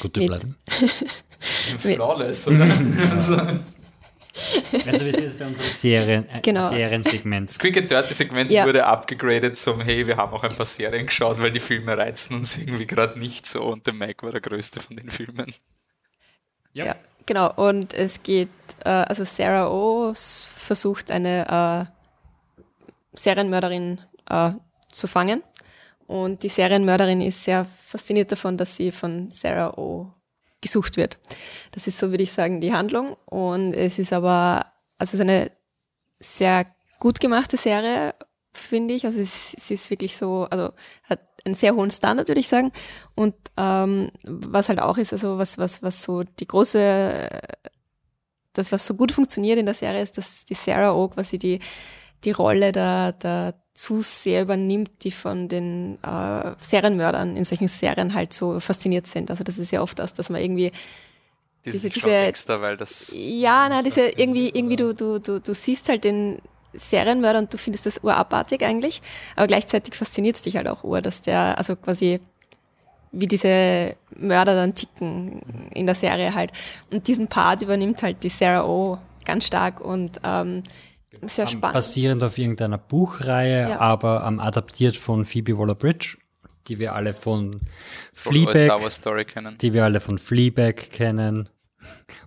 [SPEAKER 4] Gute
[SPEAKER 3] Mit-
[SPEAKER 4] bleiben.
[SPEAKER 1] Flawless, oder? also,
[SPEAKER 4] Also wir sind jetzt bei unserem Serien, äh,
[SPEAKER 3] Genau.
[SPEAKER 1] das
[SPEAKER 4] Seriensegment.
[SPEAKER 1] Quick and Dirty Segment
[SPEAKER 3] Ja.
[SPEAKER 1] wurde abgegradet zum, hey, wir haben auch ein paar Serien geschaut, weil die Filme reizen uns irgendwie gerade nicht so und der Mike war der größte von den Filmen.
[SPEAKER 4] Ja.
[SPEAKER 3] Ja, genau. Und es geht, äh, also Sarah O versucht eine äh, Serienmörderin äh, zu fangen. Und die Serienmörderin ist sehr fasziniert davon, dass sie von Sarah O gesucht wird. Das ist so, würde ich sagen, die Handlung. Und es ist aber, also es ist eine sehr gut gemachte Serie, finde ich. Also es, es ist wirklich so, also hat einen sehr hohen Standard, würde ich sagen. Und ähm, was halt auch ist, also was, was, was so die große, das, was so gut funktioniert in der Serie, ist, dass die Sarah O quasi die, die Rolle der, der Zuseher übernimmt, die von den äh, Serienmördern in solchen Serien halt so fasziniert sind. Also das ist ja oft das, dass man irgendwie
[SPEAKER 1] Die
[SPEAKER 3] Diese- diese-
[SPEAKER 1] extra, weil das
[SPEAKER 3] ja, na, diese irgendwie, irgendwie du, du, du, du siehst halt den Serienmörder und du findest das urabartig eigentlich, aber gleichzeitig fasziniert es dich halt auch ur, dass der, also quasi wie diese Mörder dann ticken in der Serie halt. Und diesen Part übernimmt halt die Sarah O ganz stark und ähm, sehr spannend.
[SPEAKER 4] Basierend auf irgendeiner Buchreihe,
[SPEAKER 3] Ja.
[SPEAKER 4] aber ähm, adaptiert von Phoebe Waller-Bridge, die wir alle von Fleabag,
[SPEAKER 1] Story kennen.
[SPEAKER 4] die wir alle von Fleabag kennen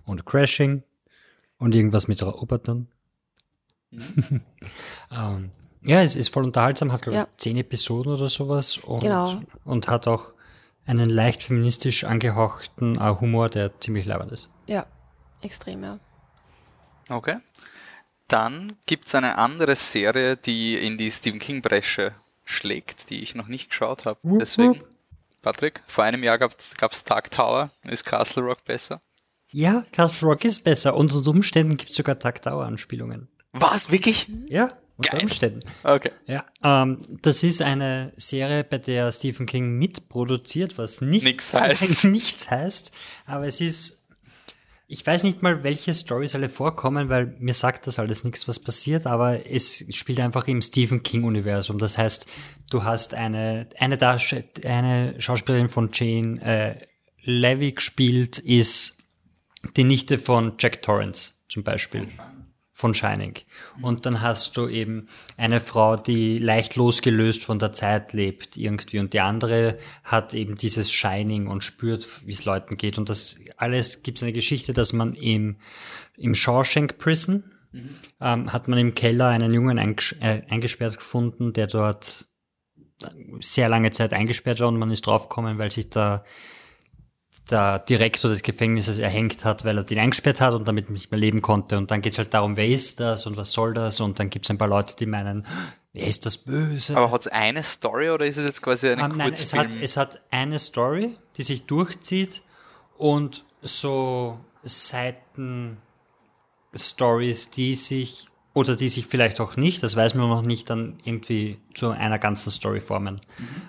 [SPEAKER 4] und Crashing und irgendwas mit Robotern. ähm, ja, es ist voll unterhaltsam, hat glaube ich
[SPEAKER 3] Ja.
[SPEAKER 4] zehn Episoden oder sowas und,
[SPEAKER 3] Genau.
[SPEAKER 4] und hat auch einen leicht feministisch angehauchten äh, Humor, der ziemlich leibend ist.
[SPEAKER 3] ja, extrem, ja.
[SPEAKER 1] Okay. Dann gibt's eine andere Serie, die in die Stephen King-Bresche schlägt, die ich noch nicht geschaut habe. Deswegen. Patrick, vor einem Jahr gab's gab's Dark Tower. Ist Castle Rock besser?
[SPEAKER 4] Ja, Castle Rock ist besser unter Umständen gibt es sogar Tag-Dauer-Anspielungen.
[SPEAKER 1] Was, wirklich?
[SPEAKER 4] Ja, unter
[SPEAKER 1] Geil.
[SPEAKER 4] Umständen.
[SPEAKER 1] Okay.
[SPEAKER 4] Ja, ähm, das ist eine Serie, bei der Stephen King mitproduziert, was nichts,
[SPEAKER 1] Nichts heißt.
[SPEAKER 4] nichts heißt. Aber es ist, ich weiß nicht mal, welche Stories alle vorkommen, weil mir sagt das alles nichts, was passiert, aber es spielt einfach im Stephen King-Universum. Das heißt, du hast eine, eine, eine Schauspielerin von Jane äh, Levy gespielt, ist die Nichte von Jack Torrance zum Beispiel von Shining. Und dann hast du eben eine Frau, die leicht losgelöst von der Zeit lebt irgendwie und die andere hat eben dieses Shining und spürt, wie es Leuten geht. Und das alles gibt es eine Geschichte, dass man im, im Shawshank Prison ähm, hat man im Keller einen Jungen einges äh, eingesperrt gefunden, der dort sehr lange Zeit eingesperrt war und man ist draufgekommen, weil sich da der Direktor des Gefängnisses erhängt hat, weil er den eingesperrt hat und damit nicht mehr leben konnte. Und dann geht's halt darum, wer ist das und was soll das? Und dann gibt's ein paar Leute, die meinen, wer ist das Böse?
[SPEAKER 1] Aber hat's eine Story oder ist es jetzt quasi ein
[SPEAKER 4] Ah, nein, es hat, es hat eine Story, die sich durchzieht und so Seiten-Stories, die sich oder die sich vielleicht auch nicht, das weiß man noch nicht, dann irgendwie zu einer ganzen Story formen.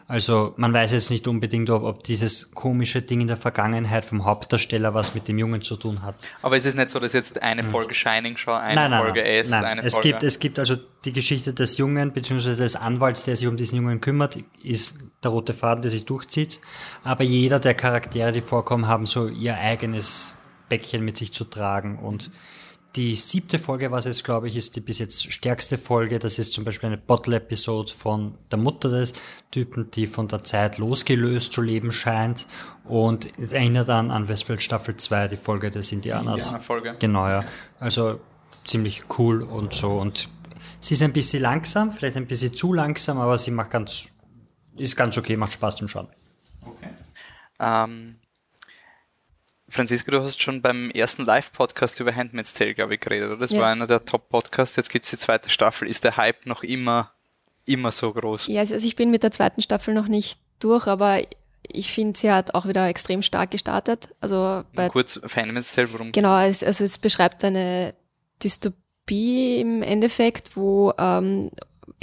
[SPEAKER 4] Also man weiß jetzt nicht unbedingt, ob, ob dieses komische Ding in der Vergangenheit vom Hauptdarsteller was mit dem Jungen zu tun hat.
[SPEAKER 1] Aber es ist nicht so, dass jetzt eine Folge Shining schon, eine
[SPEAKER 4] nein, nein,
[SPEAKER 1] Folge
[SPEAKER 4] nein,
[SPEAKER 1] S,
[SPEAKER 4] nein.
[SPEAKER 1] eine
[SPEAKER 4] es
[SPEAKER 1] Folge...
[SPEAKER 4] Gibt, es gibt also die Geschichte des Jungen beziehungsweise des Anwalts, der sich um diesen Jungen kümmert, ist der rote Faden, der sich durchzieht. Aber jeder der Charaktere, die vorkommen, haben so ihr eigenes Päckchen mit sich zu tragen und die siebte Folge, was es glaube ich ist, die bis jetzt stärkste Folge. Das ist zum Beispiel eine Bottle-Episode von der Mutter des Typen, die von der Zeit losgelöst zu leben scheint. Und es erinnert dann an Westworld Staffel 2, die Folge des Indianers.
[SPEAKER 1] Indianerfolge.
[SPEAKER 4] Genau, ja. Also ziemlich cool und so. Und sie ist ein bisschen langsam, vielleicht ein bisschen zu langsam, aber sie macht ganz, ist ganz okay, macht Spaß zum Schauen.
[SPEAKER 1] Ähm, Franziska, du hast schon beim ersten Live-Podcast über Handmaid's Tale, glaube ich, geredet, oder? Das
[SPEAKER 3] Ja.
[SPEAKER 1] war einer der Top-Podcasts. Jetzt gibt's die zweite Staffel. Ist der Hype noch immer, immer so groß?
[SPEAKER 3] Ja, also ich bin mit der zweiten Staffel noch nicht durch, aber ich finde, sie hat auch wieder extrem stark gestartet. Also bei
[SPEAKER 1] Kurz auf Handmaid's Tale, worum
[SPEAKER 3] Genau, es, also es beschreibt eine Dystopie im Endeffekt, wo ähm,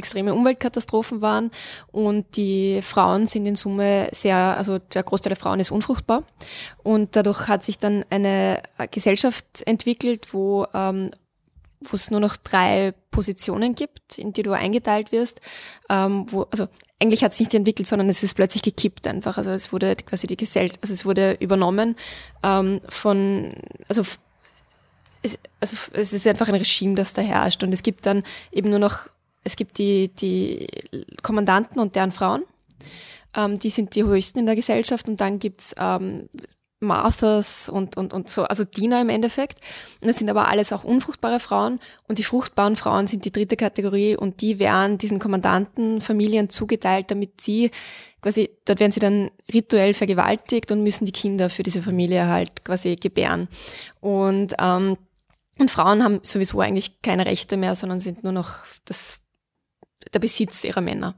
[SPEAKER 3] extreme Umweltkatastrophen waren. Und die Frauen sind in Summe sehr, also der Großteil der Frauen ist unfruchtbar. Und dadurch hat sich dann eine Gesellschaft entwickelt, wo ähm, wo es nur noch drei Positionen gibt, in die du eingeteilt wirst, ähm, wo, also eigentlich hat es nicht entwickelt, sondern es ist plötzlich gekippt einfach. Also es wurde quasi die Gesellschaft, also es wurde übernommen ähm, von, also es, also es ist einfach ein Regime, das da herrscht. Und es gibt dann eben nur noch, es gibt die, die Kommandanten und deren Frauen, ähm, die sind die höchsten in der Gesellschaft und dann gibt's ähm, Marthas und, und, und so, also Diener im Endeffekt. Und das sind aber alles auch unfruchtbare Frauen und die fruchtbaren Frauen sind die dritte Kategorie und die werden diesen Kommandantenfamilien zugeteilt, damit sie quasi, dort werden sie dann rituell vergewaltigt und müssen die Kinder für diese Familie halt quasi gebären. Und, ähm, und Frauen haben sowieso eigentlich keine Rechte mehr, sondern sind nur noch das der Besitz ihrer Männer.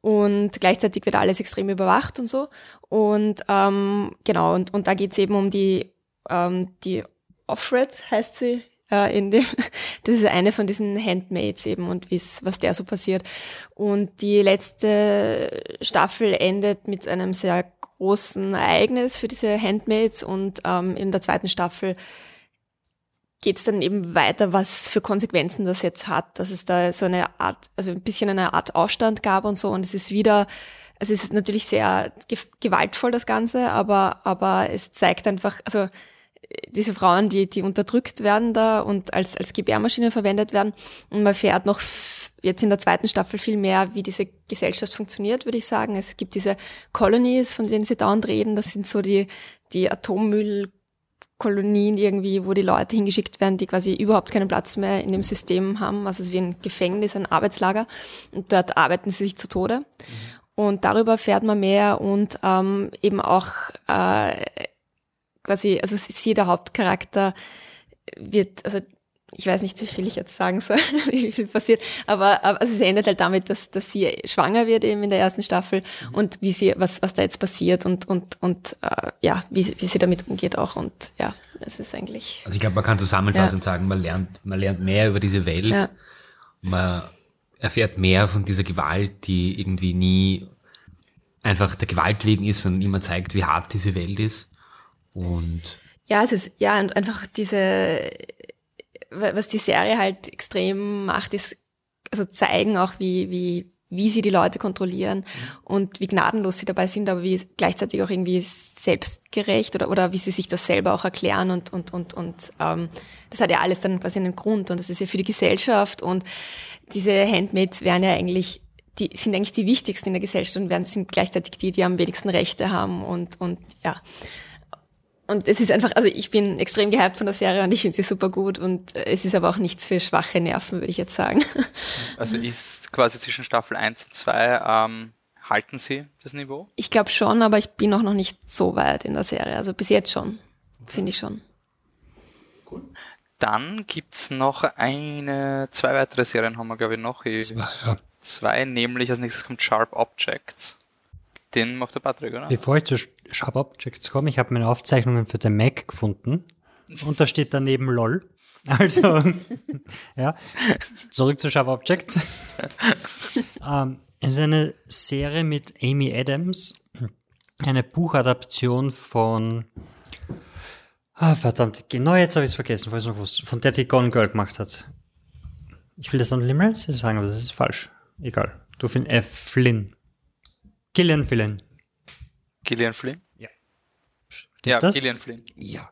[SPEAKER 3] Und gleichzeitig wird alles extrem überwacht und so. Und ähm, genau, und, und da geht's eben um die, ähm, die Offred heißt sie, äh, in dem, das ist eine von diesen Handmaids eben und wie's, was der so passiert. Und die letzte Staffel endet mit einem sehr großen Ereignis für diese Handmaids und ähm, in der zweiten Staffel geht es dann eben weiter, was für Konsequenzen das jetzt hat, dass es da so eine Art, also ein bisschen eine Art Aufstand gab und so. Und es ist wieder, also es ist natürlich sehr gewaltvoll das Ganze, aber, aber es zeigt einfach, also diese Frauen, die, die unterdrückt werden da und als, als Gebärmaschine verwendet werden. Und man fährt noch jetzt in der zweiten Staffel viel mehr, wie diese Gesellschaft funktioniert, würde ich sagen. Es gibt diese Colonies, von denen sie dauernd reden, das sind so die, die Atommüll Kolonien irgendwie, wo die Leute hingeschickt werden, die quasi überhaupt keinen Platz mehr in dem System haben. Also es ist wie ein Gefängnis, ein Arbeitslager. Und dort arbeiten sie sich zu Tode. Und darüber erfährt man mehr und ähm, eben auch äh, quasi, also sie, der Hauptcharakter, wird, also ich weiß nicht, wie viel ich jetzt sagen soll, wie viel passiert, aber, aber also es endet halt damit, dass, dass sie schwanger wird eben in der ersten Staffel mhm. und wie sie, was, was da jetzt passiert und, und, und äh, ja, wie, wie sie damit umgeht auch und ja, es ist eigentlich.
[SPEAKER 2] Also ich glaube, man kann zusammenfassend ja. sagen, man lernt, man lernt mehr über diese Welt, ja. man erfährt mehr von dieser Gewalt, die irgendwie nie einfach der Gewalt wegen ist, sondern immer zeigt, wie hart diese Welt ist und
[SPEAKER 3] ja, es ist, ja, und einfach diese, was die Serie halt extrem macht, ist also zeigen auch, wie, wie, wie sie die Leute kontrollieren mhm. und wie gnadenlos sie dabei sind, aber wie gleichzeitig auch irgendwie selbstgerecht oder, oder wie sie sich das selber auch erklären und, und, und, und ähm, das hat ja alles dann quasi einen Grund und das ist ja für die Gesellschaft und diese Handmaids wären ja eigentlich die sind eigentlich die wichtigsten in der Gesellschaft und werden sind gleichzeitig die, die am wenigsten Rechte haben und, und ja. Und es ist einfach, also ich bin extrem gehypt von der Serie und ich finde sie super gut und es ist aber auch nichts für schwache Nerven, würde ich jetzt sagen.
[SPEAKER 1] Also ist quasi zwischen Staffel 1 und 2, ähm, halten Sie das Niveau?
[SPEAKER 3] Ich glaube schon, aber ich bin auch noch nicht so weit in der Serie. Also bis jetzt schon, finde ich schon.
[SPEAKER 1] Cool. Dann gibt's noch eine, zwei weitere Serien haben wir glaube ich noch. Zwei, ja. zwei, nämlich als nächstes kommt Sharp Objects. Den macht der Patrick, oder?
[SPEAKER 4] Bevor ich zu Sharp Objects komme, ich habe meine Aufzeichnungen für den Mac gefunden und da steht daneben LOL. Also, ja, zurück zu Sharp Objects. ähm, es ist eine Serie mit Amy Adams, eine Buchadaption von Ah, verdammt, genau jetzt habe ich es vergessen, weiß noch was, von der die Gone Girl gemacht hat. Ich will das an Limerence sagen, aber das ist falsch. Egal. Du findest F. Flynn. Gillian Flynn.
[SPEAKER 1] Gillian Flynn?
[SPEAKER 4] Ja.
[SPEAKER 1] Stimmt ja, das? Gillian Flynn.
[SPEAKER 4] Ja.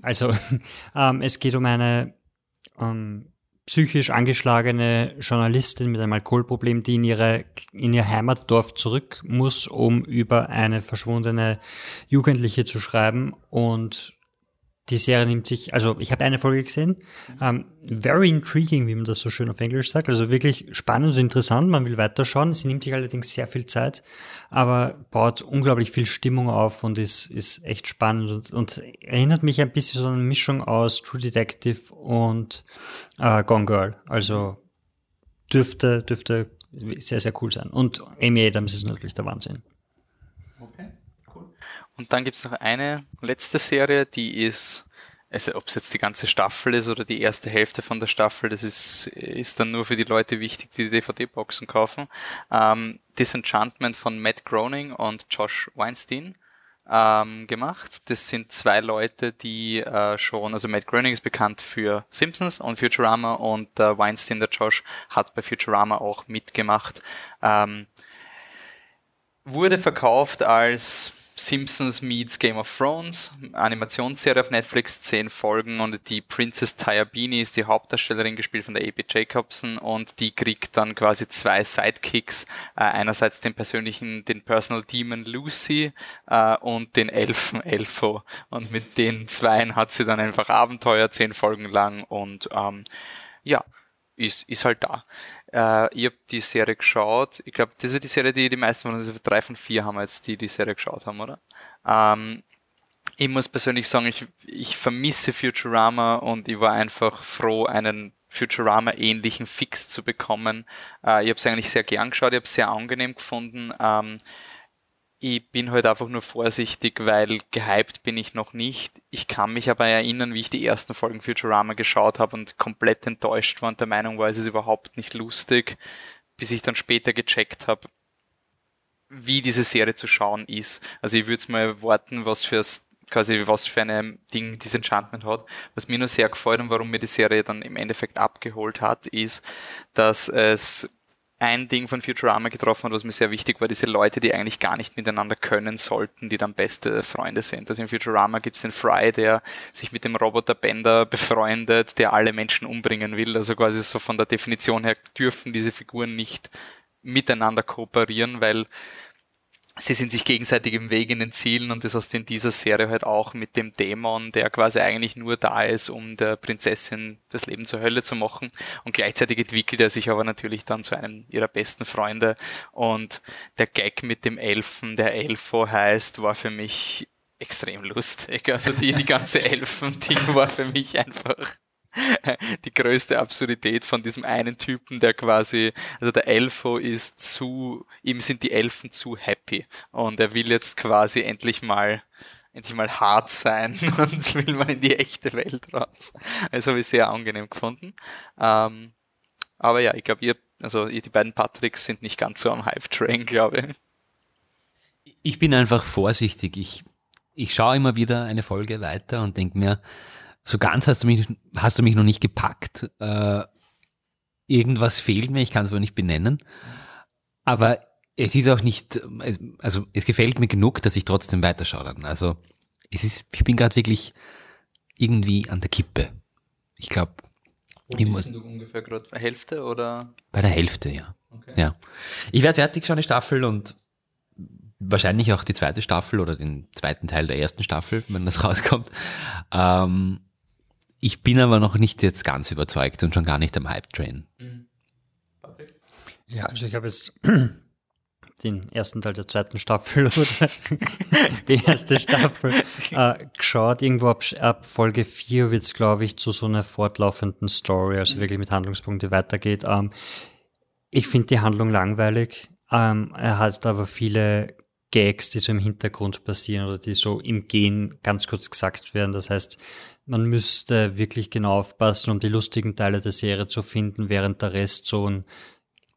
[SPEAKER 4] Also, ähm, es geht um eine ähm, psychisch angeschlagene Journalistin mit einem Alkoholproblem, die in, ihre, in ihr Heimatdorf zurück muss, um über eine verschwundene Jugendliche zu schreiben und die Serie nimmt sich, also ich habe eine Folge gesehen, um, ähm, very intriguing, wie man das so schön auf Englisch sagt, also wirklich spannend und interessant, man will weiterschauen, sie nimmt sich allerdings sehr viel Zeit, aber baut unglaublich viel Stimmung auf und ist, ist echt spannend und, und erinnert mich ein bisschen so an eine Mischung aus True Detective und uh, Gone Girl, also dürfte, dürfte sehr, sehr cool sein. Und Amy Adams ist natürlich der Wahnsinn.
[SPEAKER 1] Und dann gibt's noch eine letzte Serie, die ist, also ob es jetzt die ganze Staffel ist oder die erste Hälfte von der Staffel, das ist, ist dann nur für die Leute wichtig, die die DVD-Boxen kaufen. Ähm, Disenchantment von Matt Groening und Josh Weinstein ähm, gemacht. Das sind zwei Leute, die äh, schon, also Matt Groening ist bekannt für Simpsons und Futurama und äh, Weinstein, der Josh, hat bei Futurama auch mitgemacht. Ähm, wurde verkauft als Simpsons meets Game of Thrones, Animationsserie auf Netflix, zehn Folgen und die Princess Tyabini ist die Hauptdarstellerin, gespielt von der A.B. Jacobson und die kriegt dann quasi zwei Sidekicks, äh, einerseits den persönlichen, den Personal Demon Lucy äh, und den Elfen Elfo und mit den zweien hat sie dann einfach Abenteuer, zehn Folgen lang und ähm, ja, ist, ist halt da. Äh, ich habe die Serie geschaut. Ich glaube, das ist die Serie, die die meisten von uns, also drei von vier haben jetzt, die die Serie geschaut haben, oder? Ähm, ich muss persönlich sagen, ich, ich vermisse Futurama und ich war einfach froh, einen Futurama-ähnlichen Fix zu bekommen. Äh, ich habe es eigentlich sehr gern geschaut, ich habe es sehr angenehm gefunden. Ähm, ich bin halt einfach nur vorsichtig, weil gehypt bin ich noch nicht. Ich kann mich aber erinnern, wie ich die ersten Folgen Futurama geschaut habe und komplett enttäuscht war und der Meinung war, es ist überhaupt nicht lustig, bis ich dann später gecheckt habe, wie diese Serie zu schauen ist. Also ich würde es mal warten, was für quasi was für ein Ding dieses Enchantment hat. Was mir nur sehr gefällt und warum mir die Serie dann im Endeffekt abgeholt hat, ist, dass es ein Ding von Futurama getroffen hat, was mir sehr wichtig war, diese Leute, die eigentlich gar nicht miteinander können sollten, die dann beste Freunde sind. Also in Futurama gibt es den Fry, der sich mit dem Roboter Bender befreundet, der alle Menschen umbringen will. Also quasi so von der Definition her dürfen diese Figuren nicht miteinander kooperieren, weil sie sind sich gegenseitig im Weg in den Zielen und das hast du in dieser Serie halt auch mit dem Dämon, der quasi eigentlich nur da ist, um der Prinzessin das Leben zur Hölle zu machen und gleichzeitig entwickelt er sich aber natürlich dann zu einem ihrer besten Freunde und der Gag mit dem Elfen, der Elfo heißt, war für mich extrem lustig. Also die, die ganze Elfen-Ding war für mich einfach die größte Absurdität von diesem einen Typen, der quasi, also der Elfo ist zu, ihm sind die Elfen zu happy und er will jetzt quasi endlich mal endlich mal hart sein und will mal in die echte Welt raus. Also habe ich sehr angenehm gefunden. Ähm, aber ja, ich glaube, ihr, also ihr, die beiden Patricks sind nicht ganz so am Hype-Train, glaube
[SPEAKER 2] ich. Ich bin einfach vorsichtig. Ich, ich schaue immer wieder eine Folge weiter und denke mir, so ganz hast du mich, hast du mich noch nicht gepackt. Äh, irgendwas fehlt mir, ich kann es aber nicht benennen. Aber es ist auch nicht, also es gefällt mir genug, dass ich trotzdem weiterschaue dann. Also es ist, ich bin gerade wirklich irgendwie an der Kippe. Ich glaube,
[SPEAKER 1] Wo ich bist du ungefähr gerade? Hälfte oder?
[SPEAKER 2] Bei der Hälfte, ja. Okay. Ja. Ich werde fertig schauen, die Staffel und wahrscheinlich auch die zweite Staffel oder den zweiten Teil der ersten Staffel, wenn das rauskommt. Ähm, ich bin aber noch nicht jetzt ganz überzeugt und schon gar nicht am Hype-Train. Mhm.
[SPEAKER 4] Ja, also ich habe jetzt den ersten Teil der zweiten Staffel oder die erste Staffel äh, geschaut. Irgendwo ab, ab Folge 4 wird es, glaube ich, zu so einer fortlaufenden Story, also mhm. wirklich mit Handlungspunkten weitergeht. Ähm, ich finde die Handlung langweilig. Ähm, er hat aber viele Gags, die so im Hintergrund passieren oder die so im Gehen ganz kurz gesagt werden. Das heißt, man müsste wirklich genau aufpassen, um die lustigen Teile der Serie zu finden, während der Rest so ein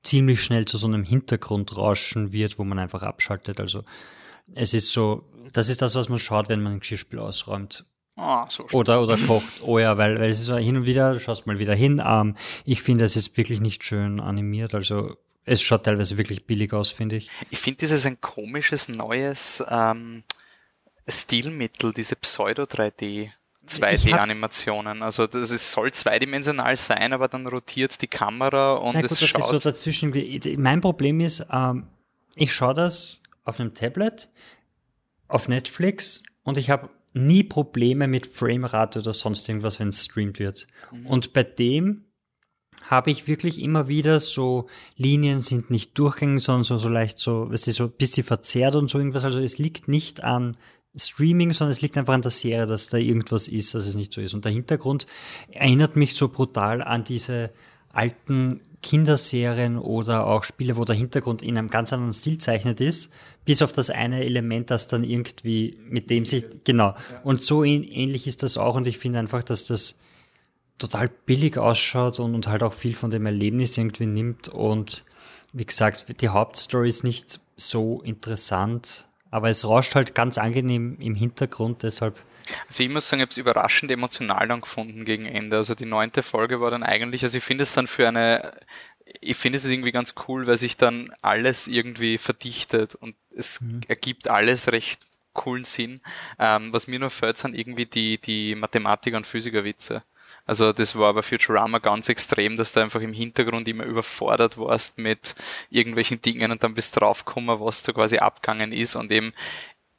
[SPEAKER 4] ziemlich schnell zu so einem Hintergrundrauschen wird, wo man einfach abschaltet. Also es ist so, das ist das, was man schaut, wenn man ein Geschirrspiel ausräumt.
[SPEAKER 1] Oh, so
[SPEAKER 4] oder, oder kocht. Oh ja, weil, weil es ist so hin und wieder, du schaust mal wieder hin. Ähm, ich finde, es ist wirklich nicht schön animiert. Also es schaut teilweise wirklich billig aus, finde ich.
[SPEAKER 1] Ich finde, das ist ein komisches neues ähm, Stilmittel, diese Pseudo-3D. 2D-Animationen. Also das ist, soll zweidimensional sein, aber dann rotiert die Kamera und
[SPEAKER 4] Na gut,
[SPEAKER 1] es
[SPEAKER 4] das
[SPEAKER 1] schaut.
[SPEAKER 4] Ist so dazwischen. Mein Problem ist, ähm, ich schaue das auf einem Tablet, auf Netflix und ich habe nie Probleme mit Framerate oder sonst irgendwas, wenn es streamt wird. Mhm. Und bei dem habe ich wirklich immer wieder so Linien sind nicht durchgängig, sondern so, so leicht so, es ist so ein bisschen verzerrt und so irgendwas. Also es liegt nicht an Streaming, sondern es liegt einfach an der Serie, dass da irgendwas ist, dass es nicht so ist. Und der Hintergrund erinnert mich so brutal an diese alten Kinderserien oder auch Spiele, wo der Hintergrund in einem ganz anderen Stil zeichnet ist, bis auf das eine Element, das dann irgendwie mit dem sich, genau. Und so ähnlich ist das auch und ich finde einfach, dass das total billig ausschaut und, und halt auch viel von dem Erlebnis irgendwie nimmt und wie gesagt, die Hauptstory ist nicht so interessant, aber es rauscht halt ganz angenehm im Hintergrund, deshalb.
[SPEAKER 1] Also ich muss sagen, ich habe es überraschend emotional dann gefunden gegen Ende. Also die neunte Folge war dann eigentlich, also ich finde es dann für eine, ich finde es irgendwie ganz cool, weil sich dann alles irgendwie verdichtet und es mhm. ergibt alles recht coolen Sinn. Ähm, was mir nur fällt, sind irgendwie die, die Mathematiker- und Physikerwitze. Also das war bei Futurama ganz extrem, dass du einfach im Hintergrund immer überfordert warst mit irgendwelchen Dingen und dann bist draufgekommen, was da quasi abgegangen ist und eben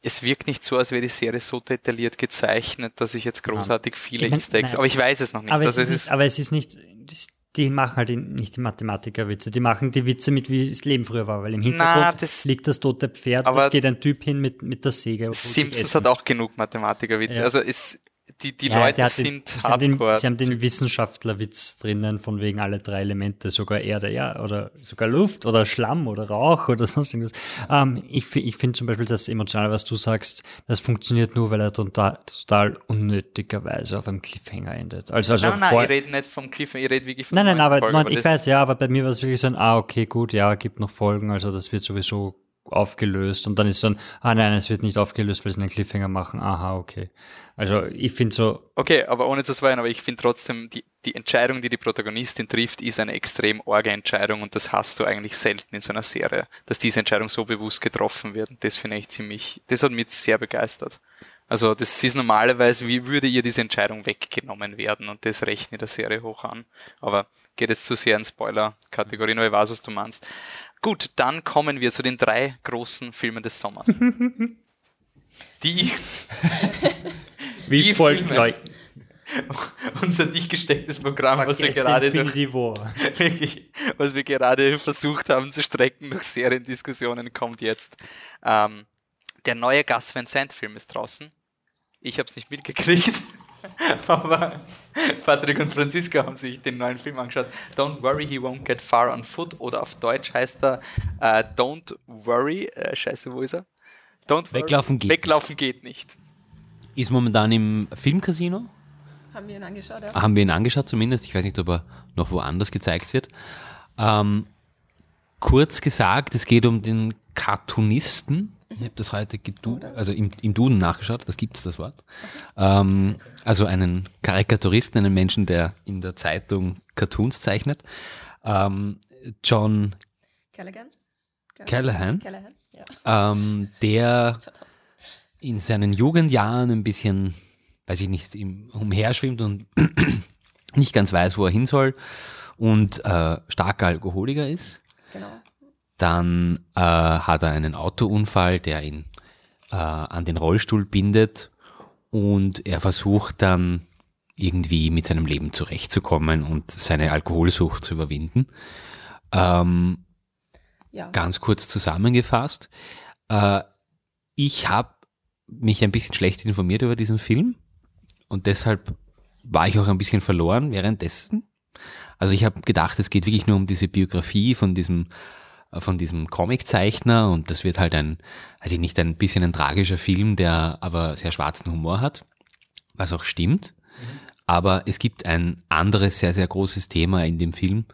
[SPEAKER 1] es wirkt nicht so, als wäre die Serie so detailliert gezeichnet, dass ich jetzt großartig viele
[SPEAKER 4] Ich mein,
[SPEAKER 1] Easter Eggs,
[SPEAKER 4] nein.
[SPEAKER 1] aber ich weiß es noch nicht.
[SPEAKER 4] Aber,
[SPEAKER 1] also
[SPEAKER 4] es ist nicht, aber es ist nicht, die machen halt nicht die Mathematikerwitze, die machen die Witze mit, wie das Leben früher war, weil im Hintergrund
[SPEAKER 1] das-
[SPEAKER 4] liegt das tote Pferd
[SPEAKER 1] Aber
[SPEAKER 4] und es geht ein Typ hin mit, mit der Säge.
[SPEAKER 1] Simpsons hat auch genug Mathematikerwitze.
[SPEAKER 4] Ja.
[SPEAKER 1] Also es, die, die
[SPEAKER 4] Ja,
[SPEAKER 1] Leute sind
[SPEAKER 4] sie haben den,
[SPEAKER 1] hardcore.
[SPEAKER 4] sie haben den Wissenschaftlerwitz drinnen, von wegen alle drei Elemente, sogar Erde, ja, oder sogar Luft oder Schlamm oder Rauch oder sonst irgendwas. Ähm, ich ich finde zum Beispiel das Emotionale, was du sagst, das funktioniert nur, weil er total, total unnötigerweise auf einem Cliffhanger endet. Also, also
[SPEAKER 1] nein, nein,
[SPEAKER 4] vor-
[SPEAKER 1] ich rede nicht vom Cliffhanger, ich rede wirklich von
[SPEAKER 4] Nein, nein, aber
[SPEAKER 1] Folge,
[SPEAKER 4] nein, ich weiß ja, aber bei mir war es wirklich so ein, ah, okay, gut, ja, gibt noch Folgen, also das wird sowieso aufgelöst und dann ist so ein, ah nein, es wird nicht aufgelöst, weil sie einen Cliffhanger machen, aha, okay. Also ich finde so,
[SPEAKER 1] Okay, aber ohne zu spoilern, aber ich finde trotzdem, die, die Entscheidung, die die Protagonistin trifft, ist eine extrem orge Entscheidung und das hast du eigentlich selten in so einer Serie, dass diese Entscheidung so bewusst getroffen wird. Das finde ich ziemlich, das hat mich sehr begeistert. Also das ist normalerweise, wie würde ihr diese Entscheidung weggenommen werden und das rechne ich der Serie hoch an. Aber geht jetzt zu sehr in Spoiler-Kategorie, nur ich weiß, was du meinst. Gut, dann kommen wir zu den drei großen Filmen des Sommers. Die
[SPEAKER 4] wie
[SPEAKER 1] Die
[SPEAKER 4] folgt
[SPEAKER 1] Filme.
[SPEAKER 4] Leute,
[SPEAKER 1] unser dicht gestecktes Programm, was wir gerade durch, wirklich, was wir gerade versucht haben zu strecken durch Seriendiskussionen, kommt jetzt. Ähm, der neue Gus Van Sant Film ist draußen. Ich habe es nicht mitgekriegt, aber Patrick und Franziska haben sich den neuen Film angeschaut. Don't worry, he won't get far on foot oder auf Deutsch heißt er äh, Don't worry, äh, scheiße, wo ist er? Don't worry,
[SPEAKER 2] Weglaufen geht
[SPEAKER 1] Weglaufen geht nicht.
[SPEAKER 2] Ist momentan im Filmcasino.
[SPEAKER 3] Haben wir ihn angeschaut, ja.
[SPEAKER 2] Haben wir ihn angeschaut zumindest. Ich weiß nicht, ob er noch woanders gezeigt wird. Ähm, kurz gesagt, es geht um den Cartoonisten. Ich habe das heute gedu also im, im Duden nachgeschaut, das gibt es das Wort. Ähm, also einen Karikaturisten, einen Menschen, der in der Zeitung Cartoons zeichnet. Ähm, John
[SPEAKER 3] Callaghan?
[SPEAKER 2] Callahan,
[SPEAKER 3] Callahan, ja.
[SPEAKER 2] ähm, der in seinen Jugendjahren ein bisschen, weiß ich nicht, im, umherschwimmt und nicht ganz weiß, wo er hin soll und äh, starker Alkoholiker ist.
[SPEAKER 3] Genau.
[SPEAKER 2] Dann äh, hat er einen Autounfall, der ihn äh, an den Rollstuhl bindet und er versucht dann irgendwie mit seinem Leben zurechtzukommen und seine Alkoholsucht zu überwinden. Ähm,
[SPEAKER 3] Ja.
[SPEAKER 2] ganz kurz zusammengefasst. Äh, ich habe mich ein bisschen schlecht informiert über diesen Film und deshalb war ich auch ein bisschen verloren währenddessen. Also ich habe gedacht, es geht wirklich nur um diese Biografie von diesem von diesem Comiczeichner und das wird halt ein, also nicht ein bisschen ein tragischer Film, der aber sehr schwarzen Humor hat, was auch stimmt. Aber es gibt ein anderes sehr, sehr großes Thema in dem Film,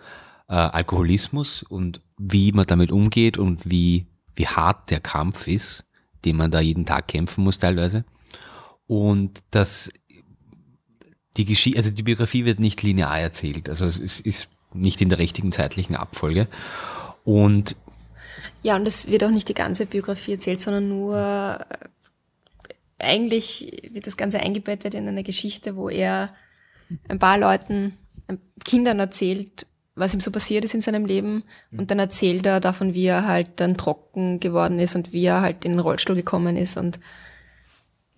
[SPEAKER 2] äh, Alkoholismus und wie man damit umgeht und wie, wie hart der Kampf ist, den man da jeden Tag kämpfen muss teilweise. Und das, die Geschichte, also die Biografie wird nicht linear erzählt, also es ist nicht in der richtigen zeitlichen Abfolge. Und
[SPEAKER 3] Ja, und es wird auch nicht die ganze Biografie erzählt, sondern nur äh, eigentlich wird das Ganze eingebettet in eine Geschichte, wo er ein paar Leuten, Kindern erzählt, was ihm so passiert ist in seinem Leben. Und dann erzählt er davon, wie er halt dann trocken geworden ist und wie er halt in den Rollstuhl gekommen ist. Und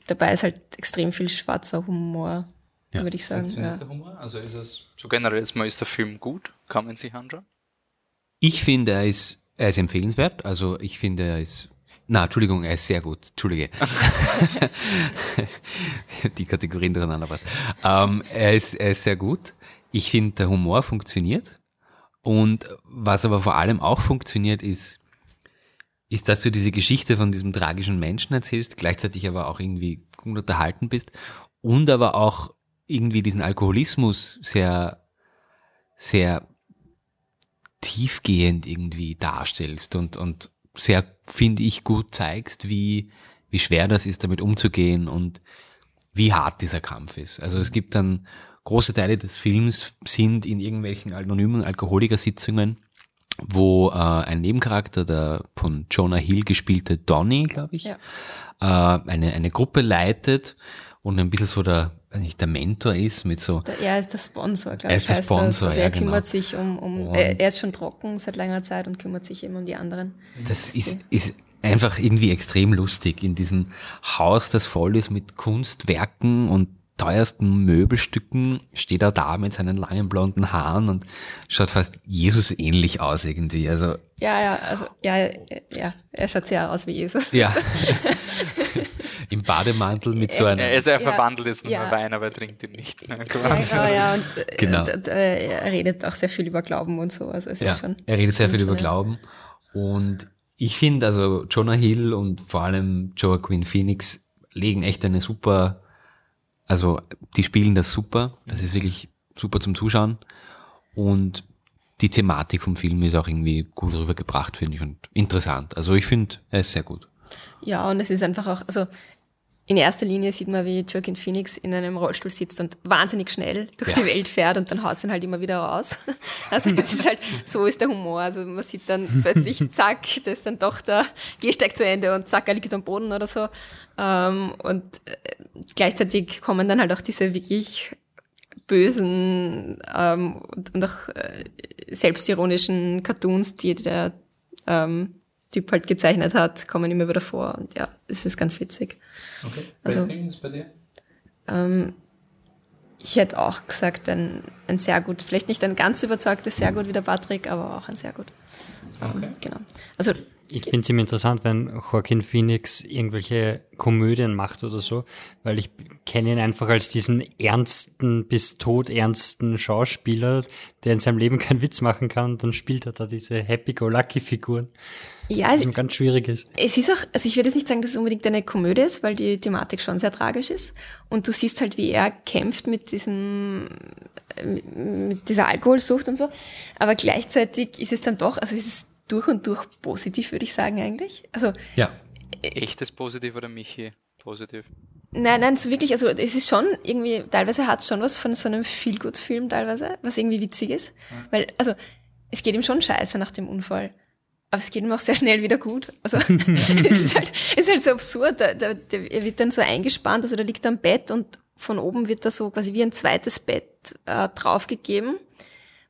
[SPEAKER 3] dabei ist halt extrem viel schwarzer Humor,
[SPEAKER 2] Ja.
[SPEAKER 3] würde ich sagen. Ja.
[SPEAKER 1] Der Humor? Also ist es so generell jetzt mal ist der Film gut? Kann man sich anschauen?
[SPEAKER 2] Ich finde, er ist, er ist empfehlenswert. Also ich finde, er ist, na, Entschuldigung, er ist sehr gut. Entschuldige. Die Kategorien durcheinander. was. Ähm, er, ist, er ist sehr gut. Ich finde, der Humor funktioniert. Und was aber vor allem auch funktioniert, ist, ist, dass du diese Geschichte von diesem tragischen Menschen erzählst, gleichzeitig aber auch irgendwie gut unterhalten bist und aber auch irgendwie diesen Alkoholismus sehr, sehr tiefgehend irgendwie darstellst und, und sehr, finde ich, gut zeigst, wie, wie schwer das ist, damit umzugehen und wie hart dieser Kampf ist. Also es gibt dann große Teile des Films sind in irgendwelchen anonymen Alkoholikersitzungen, wo äh, ein Nebencharakter, der von Jonah Hill gespielte Donny, glaube ich,
[SPEAKER 3] Ja.
[SPEAKER 2] äh, eine, eine Gruppe leitet und ein bisschen so der, nicht, der Mentor ist mit so,
[SPEAKER 3] er ist der Sponsor, glaube
[SPEAKER 2] Er
[SPEAKER 3] ich.
[SPEAKER 2] ist der Sponsor,
[SPEAKER 3] das. Also
[SPEAKER 2] ja,
[SPEAKER 3] er
[SPEAKER 2] genau.
[SPEAKER 3] kümmert sich um, um er, er ist schon trocken seit längerer Zeit und kümmert sich eben um die anderen.
[SPEAKER 2] das ist, ist einfach irgendwie extrem lustig in diesem Haus, das voll ist mit Kunstwerken und teuersten Möbelstücken, steht er da mit seinen langen blonden Haaren und schaut fast Jesus ähnlich aus irgendwie. Also
[SPEAKER 3] Ja, ja, also ja, ja, er schaut sehr aus wie Jesus.
[SPEAKER 2] ja, im Bademantel mit so
[SPEAKER 1] Ja,
[SPEAKER 2] einer
[SPEAKER 1] also er verwandelt jetzt nur
[SPEAKER 3] ja.
[SPEAKER 1] Wein, aber er trinkt ihn nicht. Ne,
[SPEAKER 3] Ja,
[SPEAKER 1] quasi.
[SPEAKER 3] genau, ja, und, äh,
[SPEAKER 2] Genau.
[SPEAKER 3] und, und, äh, er redet auch sehr viel über Glauben und so. Also es
[SPEAKER 2] Ja,
[SPEAKER 3] ist schon.
[SPEAKER 2] er redet sehr viel über. Glauben. Und ich finde, also Jonah Hill und vor allem Joaquin Phoenix legen echt eine super, also die spielen das super. Das ist wirklich super zum Zuschauen. Und die Thematik vom Film ist auch irgendwie gut rübergebracht, finde ich, und interessant. Also ich finde, er ist sehr gut.
[SPEAKER 3] Ja, und es ist einfach auch, also in erster Linie sieht man, wie Joaquin Phoenix in einem Rollstuhl sitzt und wahnsinnig schnell durch
[SPEAKER 2] Ja.
[SPEAKER 3] die Welt fährt und dann haut es ihn halt immer wieder raus. Also es ist halt, so ist der Humor. Also man sieht dann plötzlich, zack, da ist dann doch der Gehsteig zu Ende und zack, er liegt am Boden oder so. Ähm, und äh, gleichzeitig kommen dann halt auch diese wirklich bösen ähm, und, und auch äh, selbstironischen Cartoons, die der ähm, Typ halt gezeichnet hat, kommen immer wieder vor. Und ja, es ist ganz witzig.
[SPEAKER 2] Okay.
[SPEAKER 3] Also-
[SPEAKER 2] ist bei dir?
[SPEAKER 3] Ähm, ich hätte auch gesagt, ein, ein sehr gut, vielleicht nicht ein ganz überzeugtes sehr gut wie der Patrick, aber auch ein sehr gut. Ähm, genau. Also
[SPEAKER 4] Ich finde es immer interessant, wenn Joaquin Phoenix irgendwelche Komödien macht oder so, weil ich kenne ihn einfach als diesen ernsten bis todernsten Schauspieler, der in seinem Leben keinen Witz machen kann. Und dann spielt er da diese Happy-Go-Lucky-Figuren,
[SPEAKER 3] ja,
[SPEAKER 4] was ihm ganz schwierig ist.
[SPEAKER 3] es ist auch, also ich würde jetzt nicht sagen, dass es unbedingt eine Komödie ist, weil die Thematik schon sehr tragisch ist. Und du siehst halt, wie er kämpft mit diesem, mit- mit dieser Alkoholsucht und so. Aber gleichzeitig ist es dann doch, also es ist durch und durch positiv, würde ich sagen eigentlich. Also
[SPEAKER 2] Ja.
[SPEAKER 1] Echtes Positiv oder Michi positiv?
[SPEAKER 3] Nein, nein, so wirklich, also es ist schon irgendwie, teilweise hat es schon was von so einem Feel-Good-Film teilweise, was irgendwie witzig ist. Weil, also, es geht ihm schon scheiße nach dem Unfall. Aber es geht ihm auch sehr schnell wieder gut. Also, es ist halt, ist halt so absurd. Der, der, der, er wird dann so eingespannt, also der liegt am Bett und von oben wird da so quasi wie ein zweites Bett äh, draufgegeben,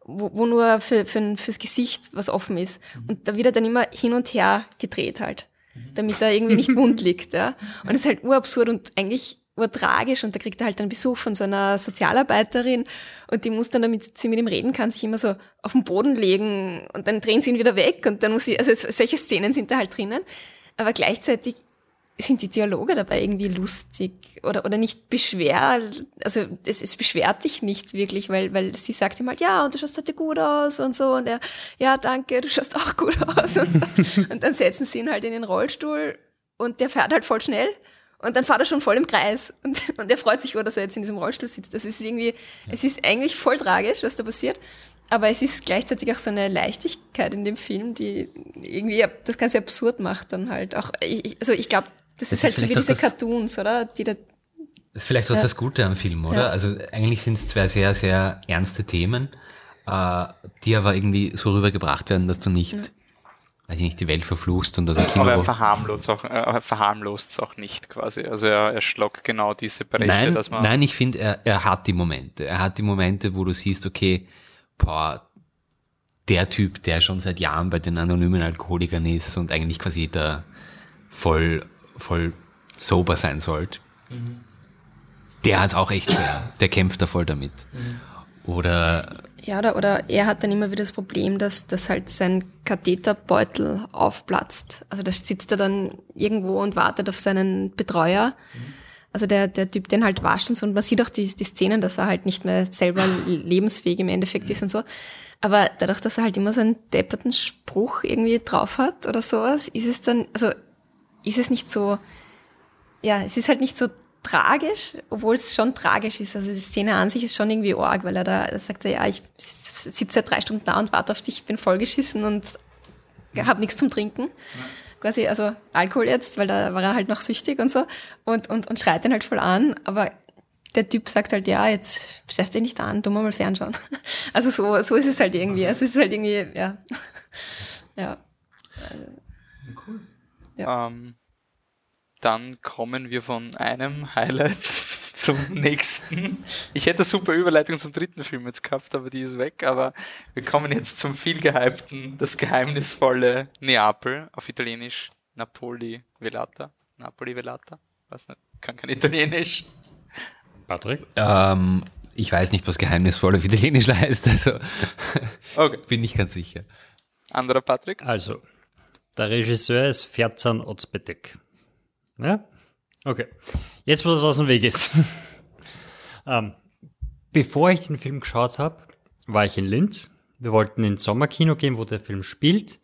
[SPEAKER 3] wo, wo nur für, für, fürs Gesicht was offen ist. Und da wird er dann immer hin und her gedreht halt damit er irgendwie nicht wund liegt. Ja. Und es ist halt urabsurd und eigentlich urtragisch und da kriegt er halt einen Besuch von so einer Sozialarbeiterin und die muss dann, damit sie mit ihm reden kann, sich immer so auf den Boden legen und dann drehen sie ihn wieder weg und dann muss sie, also solche Szenen sind da halt drinnen, aber gleichzeitig sind die Dialoge dabei irgendwie lustig oder, oder nicht beschwert, also es, es beschwert dich nicht wirklich, weil, weil sie sagt ihm halt, ja, und du schaust heute gut aus und so und er, ja, danke, du schaust auch gut aus und so. Und dann setzen sie ihn halt in den Rollstuhl und der fährt halt voll schnell und dann fährt er schon voll im Kreis und, und er freut sich, wohl, dass er jetzt in diesem Rollstuhl sitzt. Das ist irgendwie, es ist eigentlich voll tragisch, was da passiert. Aber es ist gleichzeitig auch so eine Leichtigkeit in dem Film, die irgendwie das Ganze absurd macht dann halt. Auch, ich- also ich glaube, das,
[SPEAKER 2] Das
[SPEAKER 3] ist halt
[SPEAKER 2] ist
[SPEAKER 3] so wie diese
[SPEAKER 2] das-
[SPEAKER 3] Cartoons, oder? Die da,
[SPEAKER 2] Das ist vielleicht auch
[SPEAKER 3] Ja.
[SPEAKER 2] das Gute am Film, oder?
[SPEAKER 3] Ja.
[SPEAKER 2] Also eigentlich sind es zwei sehr, sehr ernste Themen, äh, die aber irgendwie so rübergebracht werden, dass du nicht, weiß ich nicht, die Welt verfluchst und das Kino...
[SPEAKER 1] Aber er verharmlost auch, äh, verharmlost es auch nicht quasi. Also er, er schlagt genau diese Bereiche,
[SPEAKER 2] nein,
[SPEAKER 1] dass man.
[SPEAKER 2] nein, ich finde, er, er hat die Momente. Er hat die Momente, wo du siehst, okay, boah, der Typ, der schon seit Jahren bei den anonymen Alkoholikern ist und eigentlich quasi da voll, voll sober sein sollte, der hat es auch echt schwer. Der kämpft da voll damit. Oder
[SPEAKER 3] ja, oder, oder er hat dann immer wieder das Problem, dass, dass halt sein Katheterbeutel aufplatzt. Also da sitzt er dann irgendwo und wartet auf seinen Betreuer. Also der, der Typ, den halt wascht und so. Und man sieht auch die, die Szenen, dass er halt nicht mehr selber lebensfähig im Endeffekt ist und so. Aber dadurch, dass er halt immer so einen depperten Spruch irgendwie drauf hat oder sowas, ist es dann, also ist es nicht so, ja, es ist halt nicht so tragisch, obwohl es schon tragisch ist. Also die Szene an sich ist schon irgendwie arg, weil er da sagt, ja, ich sitze seit drei Stunden da und warte auf dich, bin vollgeschissen und habe nichts zum Trinken. Quasi, also Alkohol jetzt, weil da war er halt noch süchtig und so und, und, und schreit ihn halt voll an, aber der Typ sagt halt, ja, jetzt stellst dich nicht an, du mal fernschauen. Also so, so ist es halt irgendwie. Also es ist halt irgendwie, ja. Ja.
[SPEAKER 1] Ähm, dann kommen wir von einem Highlight zum nächsten. Ich hätte super Überleitung zum dritten Film jetzt gehabt, aber die ist weg. Aber wir kommen jetzt zum viel gehypten, das geheimnisvolle Neapel, auf Italienisch Napoli Velata. Napoli Velata? Was nicht, kann kein Italienisch.
[SPEAKER 4] Patrick?
[SPEAKER 2] Ähm, ich weiß nicht, was geheimnisvoll auf Italienisch heißt, also
[SPEAKER 1] Okay.
[SPEAKER 2] bin nicht ganz sicher.
[SPEAKER 1] Anderer Patrick?
[SPEAKER 4] Also, der Regisseur ist Ferzan Ozpetek. Ja? Okay. Jetzt, wo das aus dem Weg ist. ähm, bevor ich den Film geschaut habe, war ich in Linz. Wir wollten ins Sommerkino gehen, wo der Film spielt.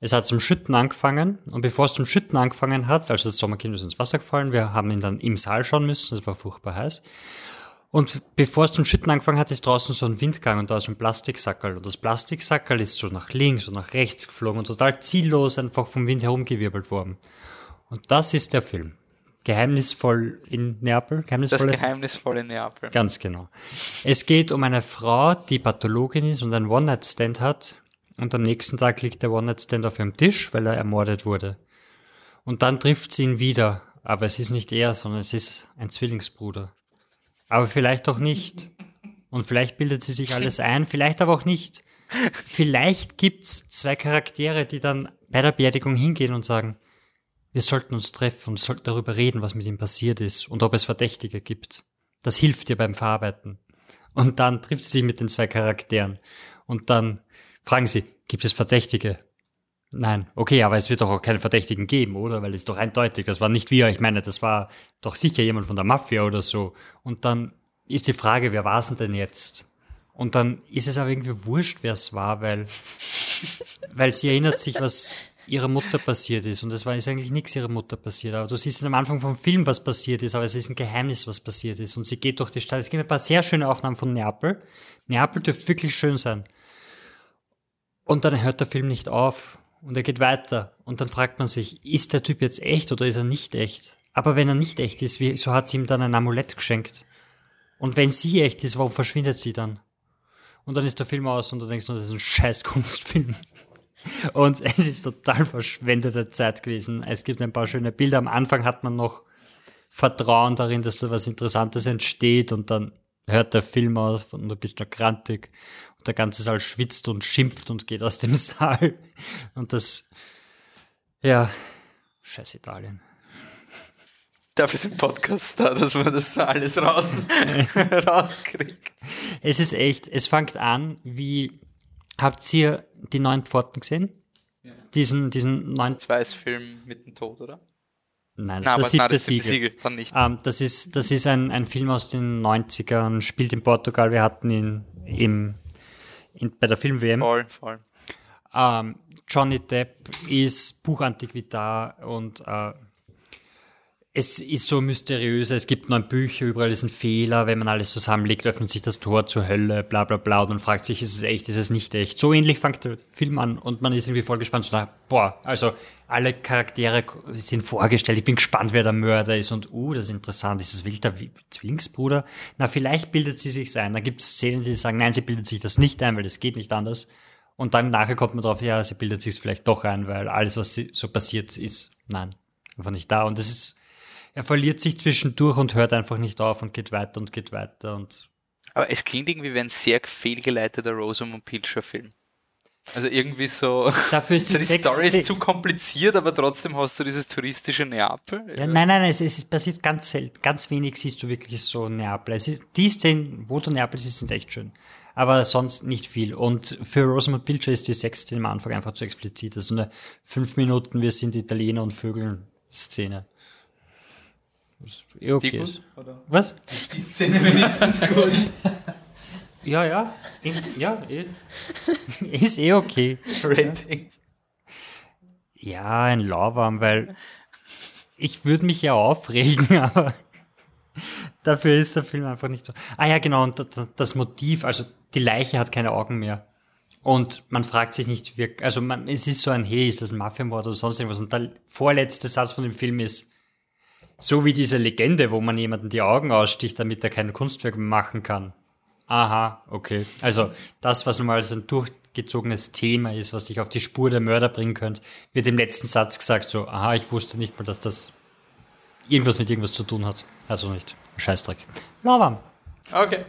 [SPEAKER 4] Es hat zum Schütten angefangen und bevor es zum Schütten angefangen hat, also das Sommerkino ist ins Wasser gefallen, wir haben ihn dann im Saal schauen müssen, es war furchtbar heiß. Und bevor es zum Schütten angefangen hat, ist draußen so ein Windgang und da ist ein Plastiksackerl. Und das Plastiksackerl ist so nach links und nach rechts geflogen und total ziellos einfach vom Wind herumgewirbelt worden. Und das ist der Film. Geheimnisvoll in Neapel.
[SPEAKER 1] Das
[SPEAKER 4] Geheimnisvolles
[SPEAKER 1] geheimnisvolle Neapel.
[SPEAKER 4] Ganz genau. Es geht um eine Frau, die Pathologin ist und einen One-Night-Stand hat. Und am nächsten Tag liegt der One-Night-Stand auf ihrem Tisch, weil er ermordet wurde. Und dann trifft sie ihn wieder. Aber es ist nicht er, sondern es ist ein Zwillingsbruder. Aber vielleicht auch nicht. Und vielleicht bildet sie sich alles ein, vielleicht aber auch nicht. Vielleicht gibt's zwei Charaktere, die dann bei der Beerdigung hingehen und sagen, wir sollten uns treffen und sollten darüber reden, was mit ihm passiert ist und ob es Verdächtige gibt. Das hilft dir beim Verarbeiten. Und dann trifft sie sich mit den zwei Charakteren. Und dann fragen sie, gibt es Verdächtige? Nein. Okay, aber es wird doch auch keine Verdächtigen geben, oder? Weil es ist doch eindeutig. Das war nicht wir. Ich meine, das war doch sicher jemand von der Mafia oder so. Und dann ist die Frage, wer war es denn jetzt? Und dann ist es aber irgendwie wurscht, wer es war, weil, weil sie erinnert sich, was ihrer Mutter passiert ist. Und es war ist eigentlich nichts ihrer Mutter passiert. Aber du siehst am Anfang vom Film, was passiert ist, aber es ist ein Geheimnis, was passiert ist. Und sie geht durch die Stadt. Es gibt ein paar sehr schöne Aufnahmen von Neapel. Neapel dürfte wirklich schön sein. Und dann hört der Film nicht auf und er geht weiter. Und dann fragt man sich, ist der Typ jetzt echt oder ist er nicht echt? Aber wenn er nicht echt ist, wieso hat sie ihm dann ein Amulett geschenkt? Und wenn sie echt ist, warum verschwindet sie dann? Und dann ist der Film aus und du denkst nur, das ist ein scheiß Kunstfilm. Und es ist total verschwendete Zeit gewesen. Es gibt ein paar schöne Bilder. Am Anfang hat man noch Vertrauen darin, dass da was Interessantes entsteht und dann hört der Film aus und du bist noch grantig der ganze Saal schwitzt und schimpft und geht aus dem Saal. Und das, ja, scheiß Italien.
[SPEAKER 1] Dafür ist ein Podcast da, dass man das so alles raus, rauskriegt.
[SPEAKER 4] Es ist echt, es fängt an, wie, habt ihr die neuen Pforten gesehen? Diesen, diesen neuen,
[SPEAKER 1] Weißfilm mit dem Tod, oder?
[SPEAKER 4] nein,
[SPEAKER 1] Na, aber
[SPEAKER 4] das
[SPEAKER 1] nein, das ist
[SPEAKER 4] Siegel.
[SPEAKER 1] Siegel, dann nicht.
[SPEAKER 4] Ähm, das ist, das ist ein, ein Film aus den 90ern, spielt in Portugal. Wir hatten ihn im, in, bei der Film-WM.
[SPEAKER 1] Voll, voll.
[SPEAKER 4] Ähm, Johnny Depp ist Buchantiquitar und äh, es ist so mysteriös, es gibt neun Bücher, überall ist ein Fehler, wenn man alles zusammenlegt, öffnet sich das Tor zur Hölle, bla bla bla, und man fragt sich, ist es echt, ist es nicht echt. So ähnlich fängt der Film an und man ist irgendwie voll gespannt, so, na, boah, also alle Charaktere sind vorgestellt, ich bin gespannt, wer der Mörder ist und, uh, das ist interessant, ist es wirklich der Zwillingsbruder? Na, vielleicht bildet sie sich's ein, da gibt es Szenen, die sagen, nein, sie bildet sich das nicht ein, weil das geht nicht anders. Und dann nachher kommt man drauf, ja, sie bildet sich vielleicht doch ein, weil alles, was so passiert ist, nein, einfach nicht da. Und das ist, er verliert sich zwischendurch und hört einfach nicht auf und geht weiter und geht weiter und
[SPEAKER 1] Aber es klingt irgendwie wie ein sehr fehlgeleiteter Rosamund Pilcher Film. Also irgendwie so.
[SPEAKER 4] Dafür ist die
[SPEAKER 1] die Story ist zu kompliziert, aber trotzdem hast du dieses touristische Neapel.
[SPEAKER 4] Ja, nein, nein, es, es passiert ganz selten. Ganz wenig siehst du wirklich so Neapel. Es ist, die Szenen, wo du Neapel siehst, sind echt schön. Aber sonst nicht viel. Und für Rosamund Pilcher ist die Sexszene am Anfang einfach zu explizit. Das ist so eine fünf Minuten, wir sind Italiener und Vögeln Szene. Was eh
[SPEAKER 1] die
[SPEAKER 4] okay ist. Was?
[SPEAKER 1] Die Szene wenigstens gut.
[SPEAKER 4] Ja, ja. Eh, ja, eh. ist eh okay.
[SPEAKER 1] Rating.
[SPEAKER 4] Ja, ein Lauwarm, weil ich würde mich ja aufregen, aber dafür ist der Film einfach nicht so. Ah ja, genau, und das, das Motiv, also die Leiche hat keine Augen mehr. Und man fragt sich nicht wirklich, also man, es ist so ein, hey, ist das ein Mafiamord oder sonst irgendwas? Und der vorletzte Satz von dem Film ist, so wie diese Legende, wo man jemanden die Augen aussticht, damit er kein Kunstwerk machen kann. Aha, okay. Also das, was normal so ein durch, gezogenes Thema ist, was dich auf die Spur der Mörder bringen könnte, wird im letzten Satz gesagt so, aha, ich wusste nicht mal, dass das irgendwas mit irgendwas zu tun hat. Also nicht. Scheißdreck. Lauwarm.
[SPEAKER 1] Okay.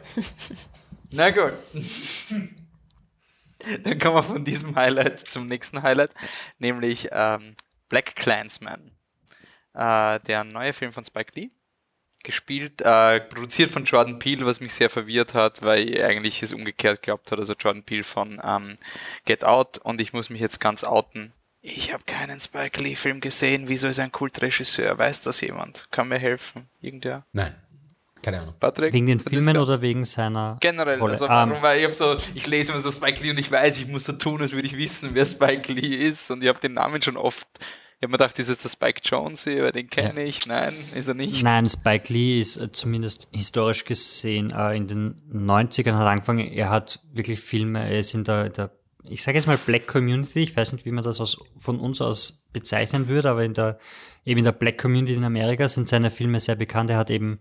[SPEAKER 1] Na gut. Dann kommen wir von diesem Highlight zum nächsten Highlight, nämlich ähm, Black Clansman. Äh, der neue Film von Spike Lee. Gespielt, äh, produziert von Jordan Peele, was mich sehr verwirrt hat, weil ich eigentlich es umgekehrt glaubt hat, also Jordan Peele von ähm, Get Out und ich muss mich jetzt ganz outen. Ich habe keinen Spike Lee Film gesehen. Wieso ist er ein Kultregisseur? Weiß das jemand? Kann mir helfen? Irgendwer?
[SPEAKER 2] Nein, keine Ahnung.
[SPEAKER 1] Patrick?
[SPEAKER 4] Wegen den Filmen oder wegen seiner
[SPEAKER 1] Generell,
[SPEAKER 4] Rolle?
[SPEAKER 1] also
[SPEAKER 4] Ähm,
[SPEAKER 1] warum, weil ich habe so, ich lese immer so Spike Lee und ich weiß, ich muss so tun, als würde ich wissen, wer Spike Lee ist und ich habe den Namen schon oft, habe mir gedacht, ist jetzt der Spike Jonze, weil den kenne ich, nein, ist er nicht.
[SPEAKER 4] Nein, Spike Lee ist äh, zumindest historisch gesehen äh, in den 90ern hat angefangen. Er hat wirklich Filme, er ist in der, der ich sage jetzt mal Black Community, ich weiß nicht, wie man das aus, von uns aus bezeichnen würde, aber in der, eben in der Black Community in Amerika sind seine Filme sehr bekannt. Er hat eben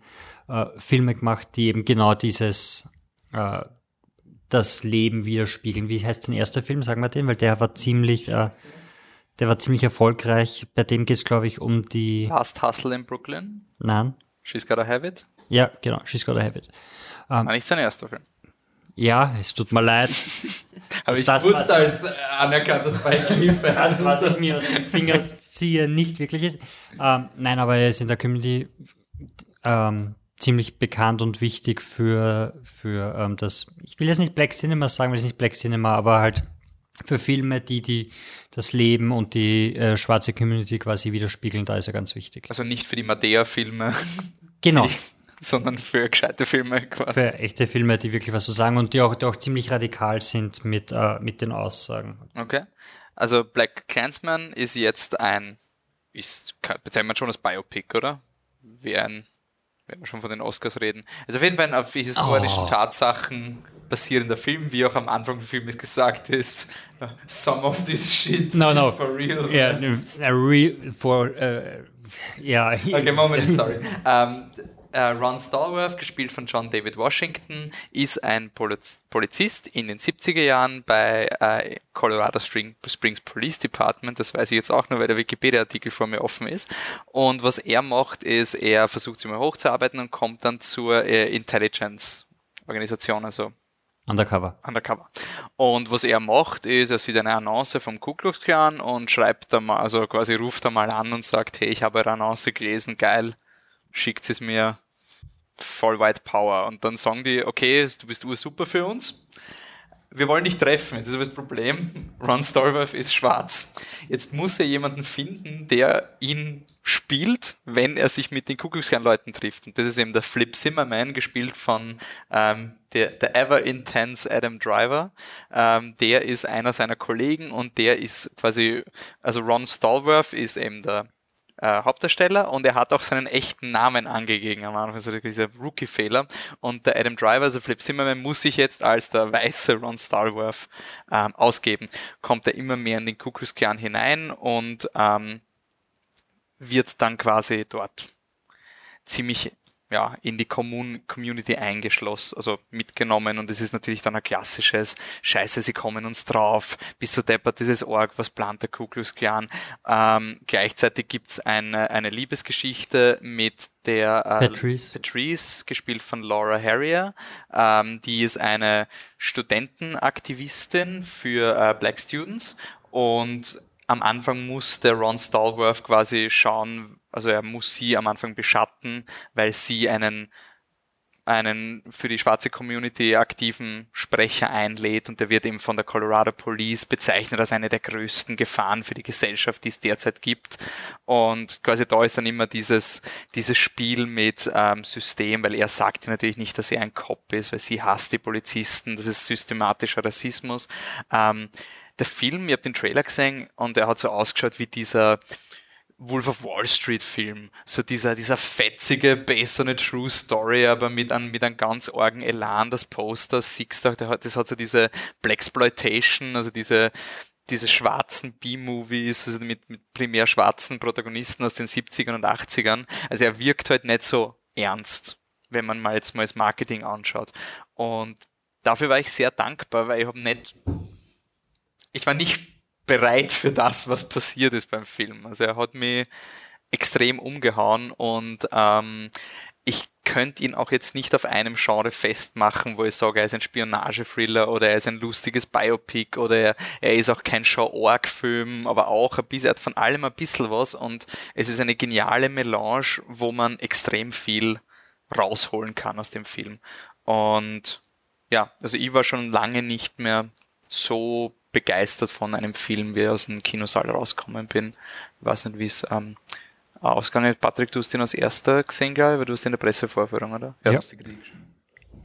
[SPEAKER 4] äh, Filme gemacht, die eben genau dieses, äh, das Leben widerspiegeln. Wie heißt sein erster Film, sagen wir den, weil der war ziemlich, äh, der war ziemlich erfolgreich. Bei dem geht es, glaube ich, um die,
[SPEAKER 1] Last Hustle in Brooklyn,
[SPEAKER 4] nein,
[SPEAKER 1] She's Gotta Have It,
[SPEAKER 4] ja, genau, She's Gotta Have It.
[SPEAKER 1] war nicht sein erster Film.
[SPEAKER 4] Ja, es tut mir leid.
[SPEAKER 1] Aber ich
[SPEAKER 4] das,
[SPEAKER 1] wusste als anerkannter Spike Lee-Fan.
[SPEAKER 4] Das, was ich mir aus den Fingern ziehe, nicht wirklich ist. Ähm, nein, aber er ist in der Community ähm, ziemlich bekannt und wichtig für, für ähm, das, ich will jetzt nicht Black Cinema sagen, weil es nicht Black Cinema, aber halt für Filme, die, die das Leben und die äh, schwarze Community quasi widerspiegeln, da ist er ganz wichtig.
[SPEAKER 1] Also nicht für die Madea-Filme,
[SPEAKER 4] Genau.
[SPEAKER 1] sondern für gescheite Filme quasi.
[SPEAKER 4] Für echte Filme, die wirklich was zu sagen und die auch, die auch ziemlich radikal sind mit, äh, mit den Aussagen.
[SPEAKER 1] Okay. Also Black Clansman ist jetzt ein, ist, bezeichnet man schon als Biopic, oder? Wie ein, wenn wir schon von den Oscars reden. Also auf jeden Fall auf historischen
[SPEAKER 2] Oh.
[SPEAKER 1] Tatsachen basierender Film, wie auch am Anfang des Films gesagt ist. Some of this shit
[SPEAKER 4] No, no.
[SPEAKER 1] for real.
[SPEAKER 4] A real for, äh, ja.
[SPEAKER 1] Okay, die Story. ähm, äh, Ron Stallworth, gespielt von John David Washington, ist ein Poliz Polizist in den 70er Jahren bei äh, Colorado Spring Springs Police Department. Das weiß ich jetzt auch nur, weil der Wikipedia-Artikel vor mir offen ist. Und was er macht, ist, er versucht sich mal hochzuarbeiten und kommt dann zur äh, Intelligence-Organisation, also
[SPEAKER 4] Undercover.
[SPEAKER 1] undercover. Und was er macht, ist, er sieht eine Annonce vom Ku Klux Klan und schreibt da mal, also quasi ruft da mal an und sagt, hey, ich habe eure Annonce gelesen, geil, schickt es mir, voll White Power. Und dann sagen die, okay, du bist ursuper für uns. Wir wollen dich treffen. Jetzt ist aber das Problem, Ron Stallworth ist schwarz. Jetzt muss er jemanden finden, der ihn spielt, wenn er sich mit den Ku Klux Leuten trifft. Und das ist eben der Flip Zimmerman, gespielt von ähm, der, der ever intense Adam Driver. Ähm, der ist einer seiner Kollegen und der ist quasi, also Ron Stallworth ist eben der äh, Hauptdarsteller und er hat auch seinen echten Namen angegeben am Anfang, also dieser Rookie-Fehler. Und der Adam Driver, also Flip Zimmerman, muss sich jetzt als der weiße Ron Stallworth ähm, ausgeben. Kommt er immer mehr in den Ku Klux Klan hinein und ähm, wird dann quasi dort ziemlich ja, in die Kommun Community eingeschlossen, also mitgenommen und es ist natürlich dann ein klassisches Scheiße, sie kommen uns drauf, bis so deppert dieses Org, was plant der Ku Klux Klan. Ähm, gleichzeitig gibt's eine, eine Liebesgeschichte mit der äh,
[SPEAKER 4] Patrice.
[SPEAKER 1] Patrice, gespielt von Laura Harrier. Ähm, die ist eine Studentenaktivistin für äh, Black Students und am Anfang muss der Ron Stallworth quasi schauen, also er muss sie am Anfang beschatten, weil sie einen einen für die schwarze Community aktiven Sprecher einlädt und der wird eben von der Colorado Police bezeichnet als eine der größten Gefahren für die Gesellschaft, die es derzeit gibt. Und quasi da ist dann immer dieses, dieses Spiel mit ähm, System, weil er sagt ja natürlich nicht, dass er ein Cop ist, weil sie hasst die Polizisten, das ist systematischer Rassismus. Ähm, der Film, ich habe den Trailer gesehen und er hat so ausgeschaut wie dieser Wolf of Wall Street Film. So dieser, dieser fetzige, based on a true story, aber mit einem, mit einem ganz argen Elan, das Poster, hat- das hat so diese Blaxploitation, also diese, diese schwarzen B-Movies, also mit, mit primär schwarzen Protagonisten aus den 70ern und 80ern. Also er wirkt halt nicht so ernst, wenn man mal jetzt mal das Marketing anschaut. Und dafür war ich sehr dankbar, weil ich habe nicht ich war nicht bereit für das, was passiert ist beim Film. Also er hat mich extrem umgehauen und ähm, ich könnte ihn auch jetzt nicht auf einem Genre festmachen, wo ich sage, er ist ein Spionage-Thriller oder er ist ein lustiges Biopic oder er, er ist auch kein Show-Org-Film, aber auch ein bisschen, er hat von allem ein bisschen was und es ist eine geniale Melange, wo man extrem viel rausholen kann aus dem Film. Und ja, also ich war schon lange nicht mehr so begeistert von einem Film, wie ich aus dem Kinosaal rausgekommen bin. Ich weiß nicht, wie es ähm, ausgegangen ist. Patrick, du hast ihn als erster gesehen, glaube ich, weil du hast in der Pressevorführung, oder?
[SPEAKER 4] Ja.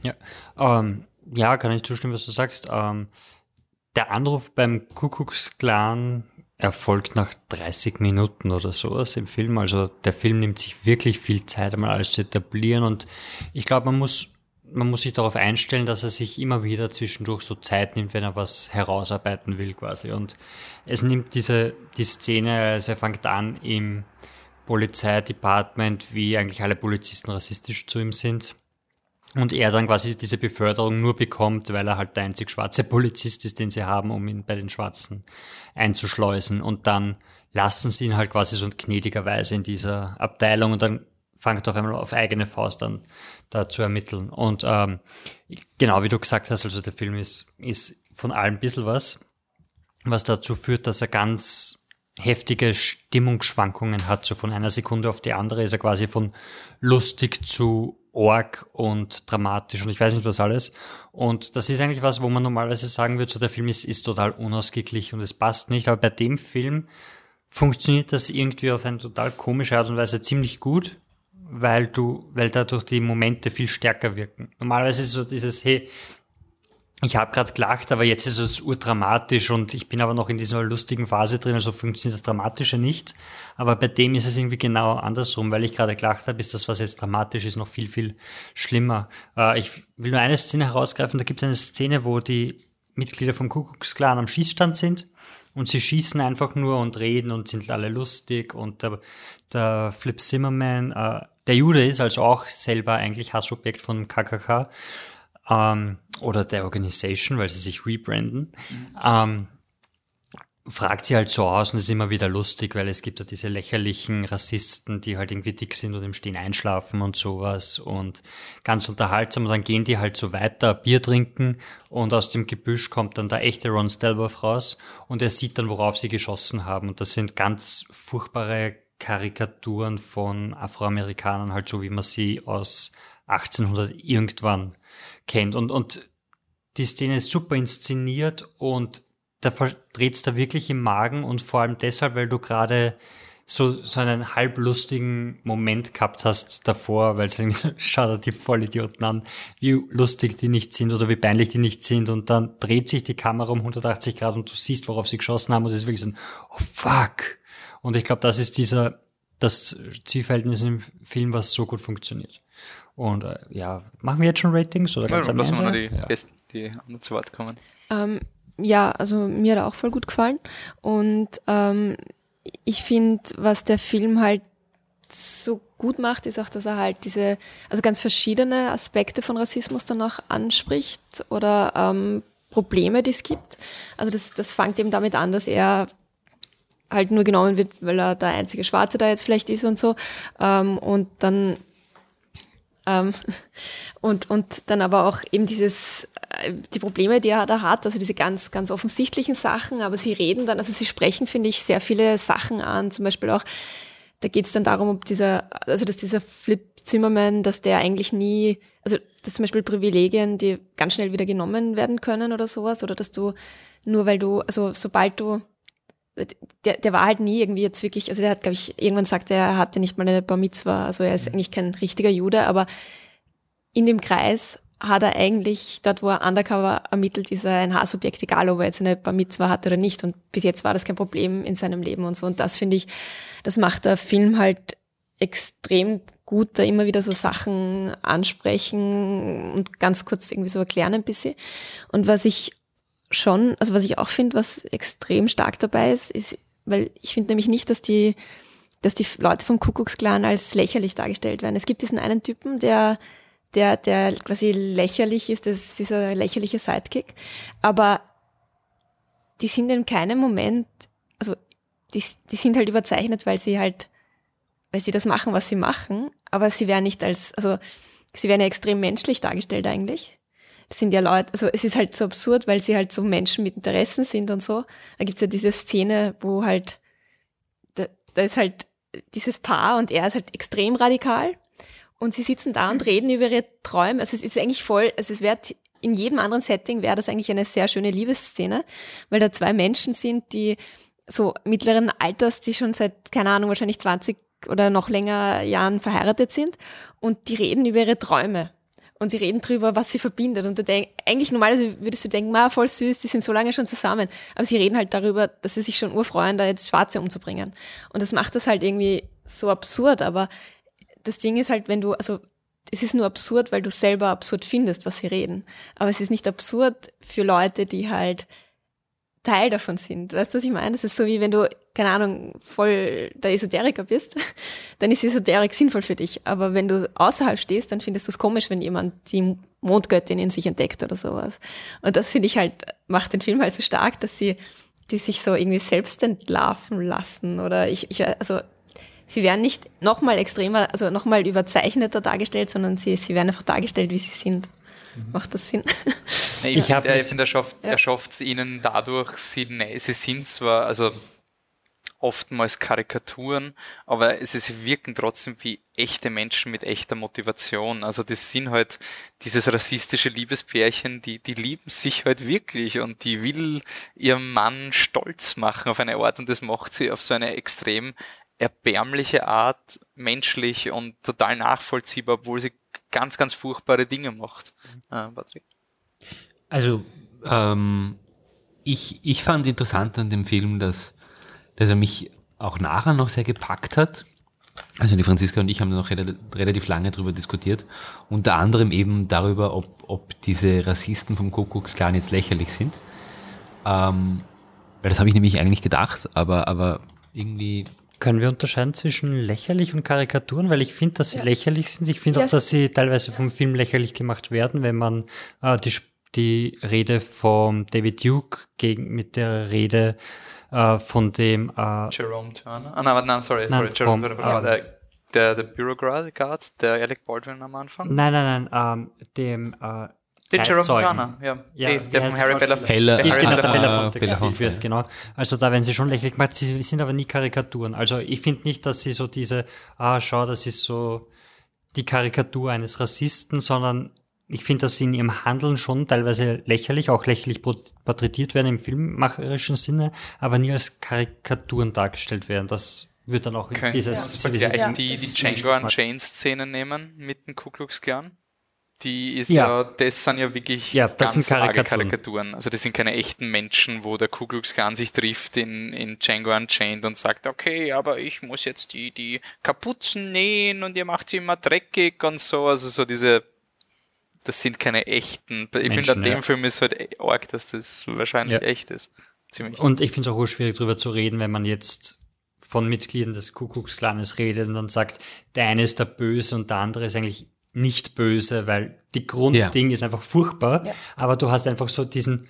[SPEAKER 4] Ja, ähm, ja kann ich zustimmen, was du sagst. Ähm, der Anruf beim Kuckucksklan erfolgt nach 30 Minuten oder sowas im Film. Also der Film nimmt sich wirklich viel Zeit, einmal alles zu etablieren und ich glaube, man muss man muss sich darauf einstellen, dass er sich immer wieder zwischendurch so Zeit nimmt, wenn er was herausarbeiten will quasi. Und es nimmt diese die Szene, also er fängt an im Polizeidepartement, wie eigentlich alle Polizisten rassistisch zu ihm sind. Und er dann quasi diese Beförderung nur bekommt, weil er halt der einzig schwarze Polizist ist, den sie haben, um ihn bei den Schwarzen einzuschleusen. Und dann lassen sie ihn halt quasi so gnädigerweise in dieser Abteilung und dann fängt auf einmal auf eigene Faust an, da zu ermitteln. Und ähm, genau wie du gesagt hast, also der Film ist, ist von allem ein bisschen was, was dazu führt, dass er ganz heftige Stimmungsschwankungen hat. So von einer Sekunde auf die andere ist er quasi von lustig zu org und dramatisch und ich weiß nicht was alles. Und das ist eigentlich was, wo man normalerweise sagen würde, so der Film ist, ist total unausgeglichen und es passt nicht. Aber bei dem Film funktioniert das irgendwie auf eine total komische Art und Weise ziemlich gut, weil du, weil dadurch die Momente viel stärker wirken. Normalerweise ist so dieses, hey, ich habe gerade gelacht, aber jetzt ist es urdramatisch und ich bin aber noch in dieser lustigen Phase drin, also funktioniert das Dramatische nicht. Aber bei dem ist es irgendwie genau andersrum, weil ich gerade gelacht habe, ist das, was jetzt dramatisch ist, noch viel, viel schlimmer. Äh, ich will nur eine Szene herausgreifen, da gibt es eine Szene, wo die Mitglieder vom Kuckucksklan am Schießstand sind und sie schießen einfach nur und reden und sind alle lustig und der, der Flip Zimmerman, äh, der Jude ist also auch selber eigentlich Hassobjekt von KKK ähm, oder der Organisation, weil sie sich rebranden, mhm. ähm, fragt sie halt so aus und es ist immer wieder lustig, weil es gibt ja diese lächerlichen Rassisten, die halt irgendwie dick sind und im Stehen einschlafen und sowas und ganz unterhaltsam und dann gehen die halt so weiter, Bier trinken und aus dem Gebüsch kommt dann der echte Ron Stelworth raus und er sieht dann, worauf sie geschossen haben und das sind ganz furchtbare Karikaturen von Afroamerikanern, halt so wie man sie aus 1800 irgendwann kennt. Und, und die Szene ist super inszeniert und da verdreht es da wirklich im Magen und vor allem deshalb, weil du gerade so, so einen halblustigen Moment gehabt hast davor, weil es irgendwie so, schaut die Vollidioten an, wie lustig die nicht sind oder wie peinlich die nicht sind und dann dreht sich die Kamera um 180 Grad und du siehst, worauf sie geschossen haben und es ist wirklich so ein, oh fuck. Und ich glaube, das ist dieser, das Zielverhältnis im Film, was so gut funktioniert. Und äh, ja, machen wir jetzt schon Ratings oder ganz ja, am
[SPEAKER 1] Lassen wir noch die, ja. Besten, die anderen zu Wort kommen.
[SPEAKER 3] Ähm, ja, also mir hat er auch voll gut gefallen. Und ähm, ich finde, was der Film halt so gut macht, ist auch, dass er halt diese, also ganz verschiedene Aspekte von Rassismus dann auch anspricht oder ähm, Probleme, die es gibt. Also das, das fängt eben damit an, dass er halt nur genommen wird, weil er der einzige Schwarze da jetzt vielleicht ist und so. Ähm, und dann ähm, und, und dann aber auch eben dieses, äh, die Probleme, die er da hat, also diese ganz, ganz offensichtlichen Sachen, aber sie reden dann, also sie sprechen, finde ich, sehr viele Sachen an, zum Beispiel auch, da geht es dann darum, ob dieser, also dass dieser Flip Zimmerman, dass der eigentlich nie, also dass zum Beispiel Privilegien, die ganz schnell wieder genommen werden können oder sowas, oder dass du nur weil du, also sobald du der, der war halt nie irgendwie jetzt wirklich, also der hat, glaube ich, irgendwann sagt er, er hatte nicht mal eine Bar Mitzwa, also er ist mhm. eigentlich kein richtiger Jude, aber in dem Kreis hat er eigentlich, dort wo er undercover ermittelt, ist er ein Haarsobjekt, egal ob er jetzt eine Bar Mitzwa hatte oder nicht. Und bis jetzt war das kein Problem in seinem Leben und so. Und das finde ich, das macht der Film halt extrem gut, da immer wieder so Sachen ansprechen und ganz kurz irgendwie so erklären ein bisschen. Und was ich schon, also was ich auch finde, was extrem stark dabei ist, ist, weil ich finde nämlich nicht, dass die, dass die Leute vom Kuckucksklan als lächerlich dargestellt werden. Es gibt diesen einen Typen, der, der, der quasi lächerlich ist, das ist dieser lächerliche Sidekick. Aber die sind in keinem Moment, also die, die sind halt überzeichnet, weil sie halt, weil sie das machen, was sie machen, aber sie werden nicht als, also sie werden ja extrem menschlich dargestellt eigentlich. Das sind ja Leute, also es ist halt so absurd, weil sie halt so Menschen mit Interessen sind und so. Da gibt's ja diese Szene, wo halt, da, da ist halt dieses Paar und er ist halt extrem radikal und sie sitzen da und reden über ihre Träume. Also es ist eigentlich voll, also es wäre in jedem anderen Setting wäre das eigentlich eine sehr schöne Liebesszene, weil da zwei Menschen sind, die so mittleren Alters, die schon seit, keine Ahnung, wahrscheinlich 20 oder noch länger Jahren verheiratet sind und die reden über ihre Träume. Und sie reden drüber, was sie verbindet. Und du denk, eigentlich normalerweise würdest du denken, ma, voll süß, die sind so lange schon zusammen. Aber sie reden halt darüber, dass sie sich schon urfreuen, da jetzt Schwarze umzubringen. Und das macht das halt irgendwie so absurd. Aber das Ding ist halt, wenn du, also es ist nur absurd, weil du selber absurd findest, was sie reden. Aber es ist nicht absurd für Leute, die halt Teil davon sind. Weißt du, was ich meine? Das ist so wie wenn du, keine Ahnung, voll der Esoteriker bist, dann ist Esoterik sinnvoll für dich. Aber wenn du außerhalb stehst, dann findest du es komisch, wenn jemand die Mondgöttin in sich entdeckt oder sowas. Und das finde ich halt, macht den Film halt so stark, dass sie die sich so irgendwie selbst entlarven lassen oder ich, ich also sie werden nicht nochmal extremer, also nochmal überzeichneter dargestellt, sondern sie, sie werden einfach dargestellt, wie sie sind. Mhm. Macht das Sinn?
[SPEAKER 1] Nee, ich, ich finde, find, er schafft ja. es ihnen dadurch, sie, nee, sie sind zwar, also oftmals Karikaturen, aber ist, wirken trotzdem wie echte Menschen mit echter Motivation. Also das sind halt dieses rassistische Liebespärchen, die, die lieben sich halt wirklich und die will ihrem Mann stolz machen auf eine Art und das macht sie auf so eine extrem erbärmliche Art, menschlich und total nachvollziehbar, obwohl sie ganz, ganz furchtbare Dinge macht. Äh, Patrick.
[SPEAKER 2] Also, ähm, ich, ich fand interessant an dem Film, dass, dass er mich auch nachher noch sehr gepackt hat. Also die Franziska und ich haben noch relativ lange darüber diskutiert. Unter anderem eben darüber, ob, ob diese Rassisten vom Kuckucksklan jetzt lächerlich sind. Ähm, weil das habe ich nämlich eigentlich gedacht, aber, aber irgendwie
[SPEAKER 4] können wir unterscheiden zwischen lächerlich und Karikaturen? Weil ich finde, dass sie ja. lächerlich sind. Ich finde ja. auch, dass sie teilweise vom Film lächerlich gemacht werden, wenn man äh, die, die Rede von David Duke gegen, mit der Rede äh, von dem
[SPEAKER 1] äh, Jerome Turner. Ah, nein, nein, sorry, sorry, Jerome Turner. Ähm, der, der Bureaucrat, der Alec Baldwin am Anfang?
[SPEAKER 4] Nein, nein, nein, ähm, dem äh,
[SPEAKER 1] den Jerome Turner, ja. ja
[SPEAKER 4] eh, der von Harry Belafonte.
[SPEAKER 2] Heller,
[SPEAKER 4] der Harry genau, Belafonte, Belafonte wird, genau. Also da werden sie schon lächerlich gemacht, sie sind aber nie Karikaturen. Also ich finde nicht, dass sie so diese, ah, schau, das ist so die Karikatur eines Rassisten, sondern ich finde, dass sie in ihrem Handeln schon teilweise lächerlich, auch lächerlich porträtiert werden im filmmacherischen Sinne, aber nie als Karikaturen dargestellt werden. Das wird dann auch
[SPEAKER 1] Können dieses... Ja, ja. die, die Django Unchained-Szene nehmen mit dem Ku Klux Klan? Die ist ja, ja, das sind ja wirklich
[SPEAKER 4] ja, das ganz
[SPEAKER 1] sind Karikaturen. Karikaturen. Also das sind keine echten Menschen, wo der Ku Klux Klan sich trifft in, in Django Unchained und sagt, okay, aber ich muss jetzt die, die Kapuzen nähen und ihr macht sie immer dreckig und so. Also so diese, das sind keine echten. Ich finde, an dem ja. Film ist halt arg, dass das wahrscheinlich echt ist.
[SPEAKER 4] Ziemlich. Und ich finde es auch schwierig darüber zu reden, wenn man jetzt von Mitgliedern des Ku Klux Klanes redet und dann sagt, der eine ist der Böse und der andere ist eigentlich nicht böse, weil die Grundding ja. ist einfach furchtbar. Ja. Aber du hast einfach so diesen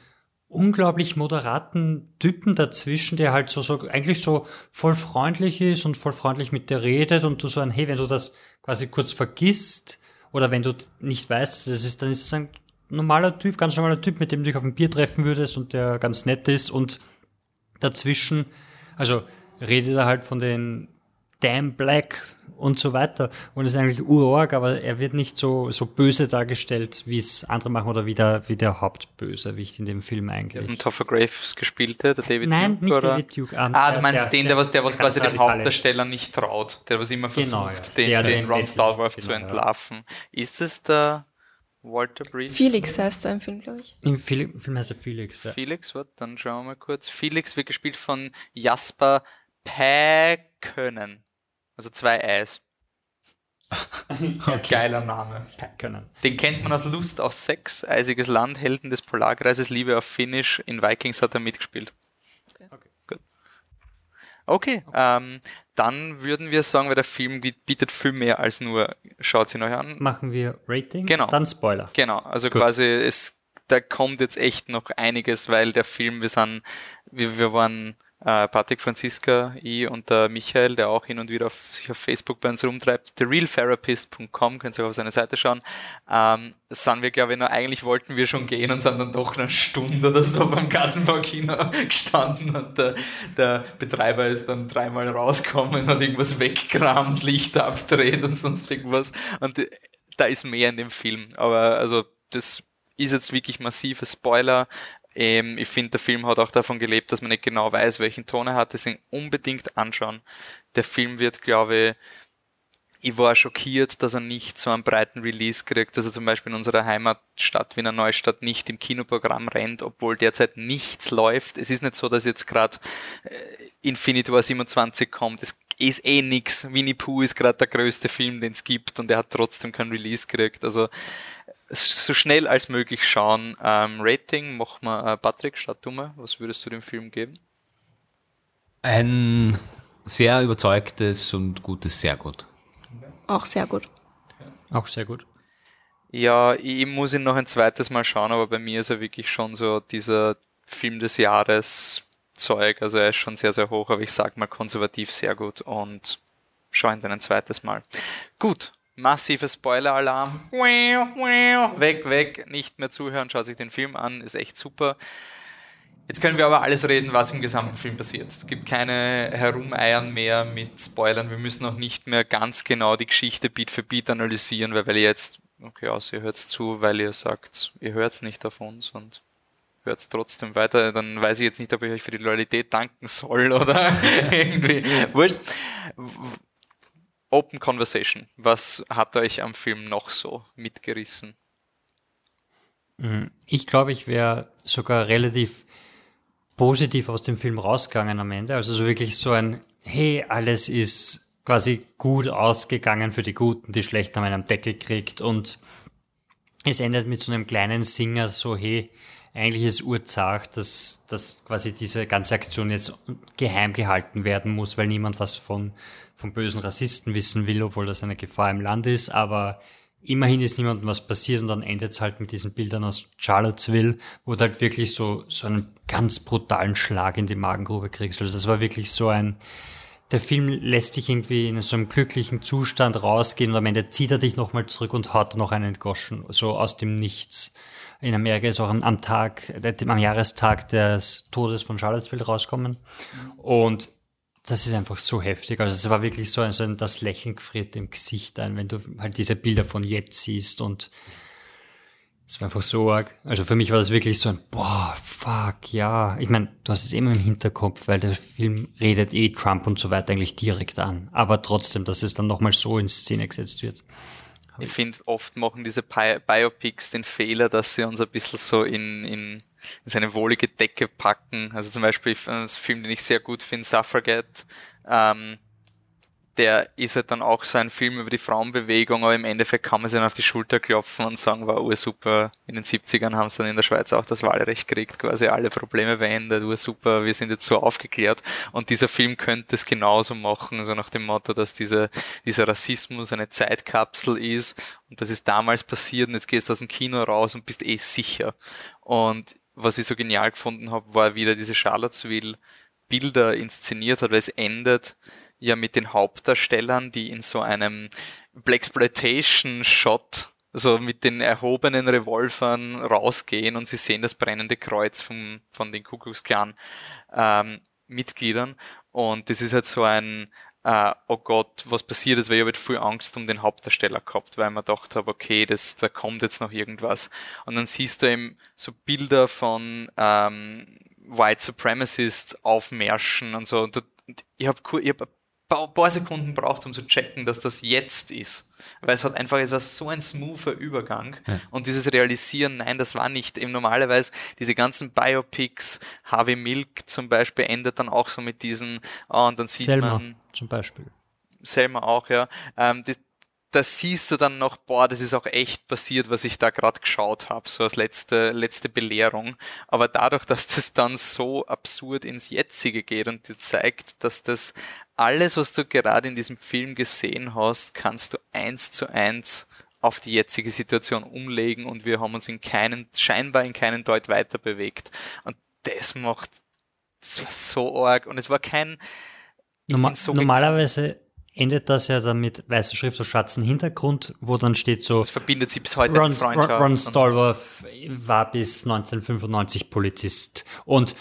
[SPEAKER 4] unglaublich moderaten Typen dazwischen, der halt so, so eigentlich so voll freundlich ist und voll freundlich mit dir redet und du so ein, hey, wenn du das quasi kurz vergisst oder wenn du nicht weißt, das ist, dann ist es ein normaler Typ, ganz normaler Typ, mit dem du dich auf ein Bier treffen würdest und der ganz nett ist und dazwischen, also redet er halt von den Damn Black und so weiter. Und es ist eigentlich urorg, aber er wird nicht so, so böse dargestellt, wie es andere machen oder wie der, wie der Hauptbösewicht in dem Film eigentlich.
[SPEAKER 1] Und Topher Graves gespielte, der David
[SPEAKER 4] Nein, Duke? Nicht oder? David Duke.
[SPEAKER 1] Um, ah, du meinst der, den, der, der, der was quasi dem Hauptdarsteller nicht traut, der was immer genau, versucht, genau, ja. den, den, den Ron Stallworth genau, zu entlarven. Ja. Ist es der Walter Breed?
[SPEAKER 3] Felix heißt er im Film, glaube ich.
[SPEAKER 4] Im Film, Film heißt er Felix.
[SPEAKER 1] Ja. Felix, warte, dann schauen wir mal kurz. Felix wird gespielt von Jasper Päkönen. Also zwei Eis.
[SPEAKER 4] okay. Geiler Name.
[SPEAKER 1] Können. Den kennt man aus Lust auf Sex, Eisiges Land, Helden des Polarkreises, Liebe auf Finnish. In Vikings hat er mitgespielt. Okay. okay. Gut. Okay, okay. Ähm, dann würden wir sagen, weil der Film bietet viel mehr als nur, schaut sie euch an.
[SPEAKER 4] Machen wir Rating,
[SPEAKER 1] genau.
[SPEAKER 4] dann Spoiler.
[SPEAKER 1] Genau, also Gut. quasi es da kommt jetzt echt noch einiges, weil der Film, wir sind wir, wir waren äh, Patrick Franziska, ich und der Michael, der auch hin und wieder auf, sich auf Facebook bei uns rumtreibt, therealtherapist.com, könnt ihr auf seine Seite schauen, ähm, sind wir, glaube ich, noch, eigentlich wollten wir schon gehen und sind dann doch eine Stunde oder so beim Gartenbaukino gestanden und der, der Betreiber ist dann dreimal rausgekommen, hat irgendwas weggekramt, Licht abdreht und sonst irgendwas. Und da ist mehr in dem Film, aber also das ist jetzt wirklich massive Spoiler. Ähm, ich finde, der Film hat auch davon gelebt, dass man nicht genau weiß, welchen Ton er hat. Deswegen unbedingt anschauen. Der Film wird, glaube ich, ich war schockiert, dass er nicht so einen breiten Release kriegt, dass er zum Beispiel in unserer Heimatstadt Wiener Neustadt nicht im Kinoprogramm rennt, obwohl derzeit nichts läuft. Es ist nicht so, dass jetzt gerade äh, Infinity War 27 kommt. Es ist eh nix. Winnie Pooh ist gerade der größte Film, den es gibt und er hat trotzdem kein Release gekriegt. Also so schnell als möglich schauen. Ähm, Rating, mach mal, äh, Patrick, schaut du mal, was würdest du dem Film geben?
[SPEAKER 2] Ein sehr überzeugtes und gutes Sehr gut.
[SPEAKER 3] Auch sehr gut.
[SPEAKER 4] Auch sehr gut.
[SPEAKER 1] Ja, ich muss ihn noch ein zweites Mal schauen, aber bei mir ist er wirklich schon so dieser Film des Jahres Zeug. Also er ist schon sehr, sehr hoch, aber ich sag mal konservativ sehr gut und schau ihn dann ein zweites Mal. Gut, massiver Spoiler-Alarm. Weg, weg, nicht mehr zuhören, schaut sich den Film an, ist echt super. Jetzt können wir aber alles reden, was im gesamten Film passiert. Es gibt keine Herumeiern mehr mit Spoilern. Wir müssen auch nicht mehr ganz genau die Geschichte Beat für Beat analysieren, weil, weil ihr jetzt, okay, aus, ihr hört zu, weil ihr sagt, ihr hört es nicht auf uns und hört es trotzdem weiter, dann weiß ich jetzt nicht, ob ich euch für die Loyalität danken soll oder irgendwie. Wurscht. Open Conversation. Was hat euch am Film noch so mitgerissen?
[SPEAKER 4] Mhm. Ich glaube, ich wäre sogar relativ positiv aus dem Film rausgegangen am Ende. Also so wirklich so ein, hey, alles ist quasi gut ausgegangen für die Guten, die schlecht haben einen Deckel kriegt und es endet mit so einem kleinen Singer, so, hey, eigentlich ist Urzach, dass, dass quasi diese ganze Aktion jetzt geheim gehalten werden muss, weil niemand was von, von bösen Rassisten wissen will, obwohl das eine Gefahr im Land ist. Aber immerhin ist niemandem was passiert und dann endet es halt mit diesen Bildern aus Charlottesville, wo du halt wirklich so, so einen ganz brutalen Schlag in die Magengrube kriegst. Also das war wirklich so ein, der Film lässt dich irgendwie in so einem glücklichen Zustand rausgehen und am Ende zieht er dich nochmal zurück und haut noch einen Goschen, so aus dem Nichts in Amerika ist auch am, Tag, am Jahrestag des Todes von Charlottesville rauskommen. Und das ist einfach so heftig. Also es war wirklich so ein, so ein das Lächeln gefriert im Gesicht ein, wenn du halt diese Bilder von jetzt siehst und es war einfach so arg. Also für mich war das wirklich so ein, boah, fuck, ja. Ich meine, du hast es immer im Hinterkopf, weil der Film redet eh Trump und so weiter eigentlich direkt an. Aber trotzdem, dass es dann nochmal so in Szene gesetzt wird.
[SPEAKER 1] Ich finde, oft machen diese Biopics den Fehler, dass sie uns ein bisschen so in, in, in seine wohlige Decke packen. Also zum Beispiel ein Film, den ich sehr gut finde, Suffragette. Ähm, der ist halt dann auch so ein Film über die Frauenbewegung, aber im Endeffekt kann man sich dann auf die Schulter klopfen und sagen, war ursuper. In den 70ern haben sie dann in der Schweiz auch das Wahlrecht gekriegt, quasi alle Probleme beendet, ursuper, wir sind jetzt so aufgeklärt. Und dieser Film könnte es genauso machen, so nach dem Motto, dass diese, dieser Rassismus eine Zeitkapsel ist und das ist damals passiert und jetzt gehst du aus dem Kino raus und bist eh sicher. Und was ich so genial gefunden habe, war wieder diese Charlottesville Bilder inszeniert hat, weil es endet ja mit den Hauptdarstellern, die in so einem Blaxploitation-Shot so mit den erhobenen Revolvern rausgehen und sie sehen das brennende Kreuz vom, von den Kuckucksklan ähm, Mitgliedern. Und das ist halt so ein äh, oh Gott, was passiert ist, weil ich habe halt viel Angst um den Hauptdarsteller gehabt, weil man gedacht habe, okay, das, da kommt jetzt noch irgendwas. Und dann siehst du eben so Bilder von ähm, White Supremacists aufmärschen und so. Und, und ich habe ich hab ein paar Sekunden braucht, um zu checken, dass das jetzt ist. Weil es hat einfach, es war so ein smoother Übergang. Ja. Und dieses Realisieren, nein, das war nicht. Eben normalerweise diese ganzen Biopics, Harvey Milk zum Beispiel endet dann auch so mit diesen, oh, und dann sieht
[SPEAKER 4] Selma
[SPEAKER 1] man.
[SPEAKER 4] zum Beispiel.
[SPEAKER 1] Selma auch, ja. Ähm, die, da siehst du dann noch, boah, das ist auch echt passiert, was ich da gerade geschaut habe, so als letzte, letzte Belehrung. Aber dadurch, dass das dann so absurd ins Jetzige geht und dir zeigt, dass das alles, was du gerade in diesem Film gesehen hast, kannst du eins zu eins auf die jetzige Situation umlegen und wir haben uns in keinen, scheinbar in keinen Deut weiter bewegt. Und das macht das war so arg und es war kein.
[SPEAKER 4] Norma so normalerweise endet das ja dann mit weißer Schrift auf schwarzen Hintergrund, wo dann steht so.
[SPEAKER 1] Das verbindet sich bis heute
[SPEAKER 4] Ron, Ron, Ron Stallworth war bis 1995 Polizist und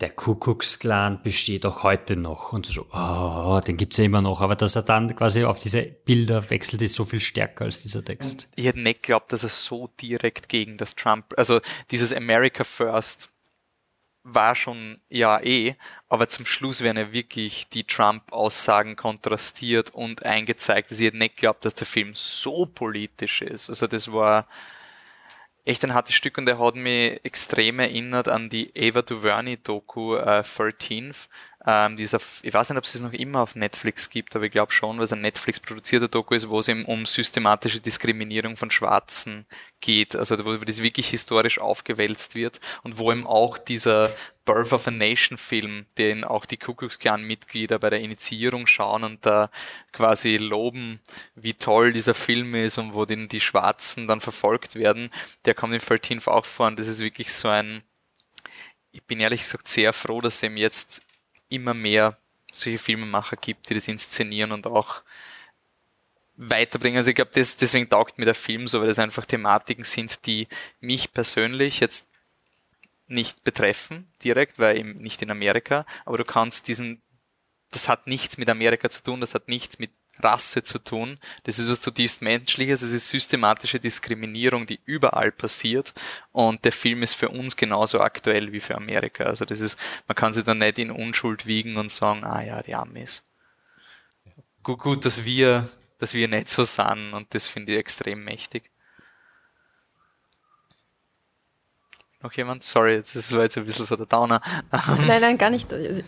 [SPEAKER 4] der Kuckucksklan besteht auch heute noch. Und so, oh, den gibt's ja immer noch. Aber dass er dann quasi auf diese Bilder wechselt, ist so viel stärker als dieser Text.
[SPEAKER 1] Ich hätte nicht geglaubt, dass er so direkt gegen das Trump, also dieses America First war schon ja eh, aber zum Schluss werden ja wirklich die Trump-Aussagen kontrastiert und eingezeigt. Also ich hätte nicht geglaubt, dass der Film so politisch ist. Also das war, echt ein hartes Stück und er hat mich extrem erinnert an die Ava DuVernay-Doku äh, 13th. Ähm, dieser, ich weiß nicht, ob es es noch immer auf Netflix gibt, aber ich glaube schon, weil es ein Netflix-produzierter Doku ist, wo es eben um systematische Diskriminierung von Schwarzen geht, also wo das wirklich historisch aufgewälzt wird und wo eben auch dieser Birth of a Nation Film, den auch die Kuckucksklan-Mitglieder bei der Initiierung schauen und da quasi loben, wie toll dieser Film ist und wo den die Schwarzen dann verfolgt werden, der kommt in 13 auch vor und das ist wirklich so ein, ich bin ehrlich gesagt sehr froh, dass eben jetzt immer mehr solche Filmemacher gibt, die das inszenieren und auch weiterbringen. Also ich glaube, deswegen taugt mir der Film so, weil das einfach Thematiken sind, die mich persönlich jetzt nicht betreffen direkt, weil eben nicht in Amerika, aber du kannst diesen, das hat nichts mit Amerika zu tun, das hat nichts mit Rasse zu tun. Das ist was zutiefst Menschliches, das ist systematische Diskriminierung, die überall passiert. Und der Film ist für uns genauso aktuell wie für Amerika. Also das ist, man kann sich dann nicht in Unschuld wiegen und sagen, ah ja, die Amis. Gut, gut, dass wir, dass wir nicht so sind und das finde ich extrem mächtig. Noch jemand? Sorry, das war jetzt ein bisschen so der Downer.
[SPEAKER 3] Nein, nein, gar nicht. Also,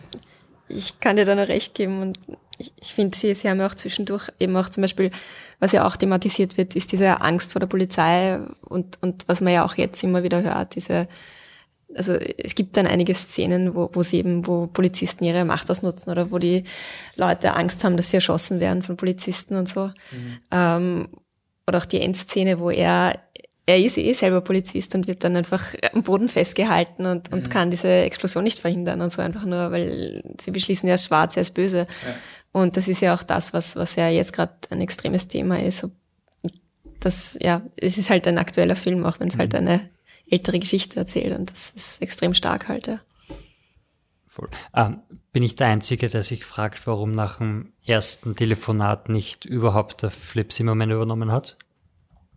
[SPEAKER 3] ich kann dir da noch recht geben und ich, ich finde, sie, sie haben ja auch zwischendurch eben auch zum Beispiel, was ja auch thematisiert wird, ist diese Angst vor der Polizei und, und was man ja auch jetzt immer wieder hört, diese, also es gibt dann einige Szenen, wo, wo sie eben, wo Polizisten ihre Macht ausnutzen oder wo die Leute Angst haben, dass sie erschossen werden von Polizisten und so. Mhm. Ähm, oder auch die Endszene, wo er er ist eh selber Polizist und wird dann einfach am Boden festgehalten und, und mhm. kann diese Explosion nicht verhindern und so einfach nur, weil sie beschließen, er ist schwarz, er ist böse. Ja. Und das ist ja auch das, was, was ja jetzt gerade ein extremes Thema ist. Das, ja, es ist halt ein aktueller Film, auch wenn es halt mhm. halt eine ältere Geschichte erzählt und das ist extrem stark halt, ja.
[SPEAKER 4] Voll. Ähm, bin ich der Einzige, der sich fragt, warum nach dem ersten Telefonat nicht überhaupt der Flip Zimmerman übernommen hat?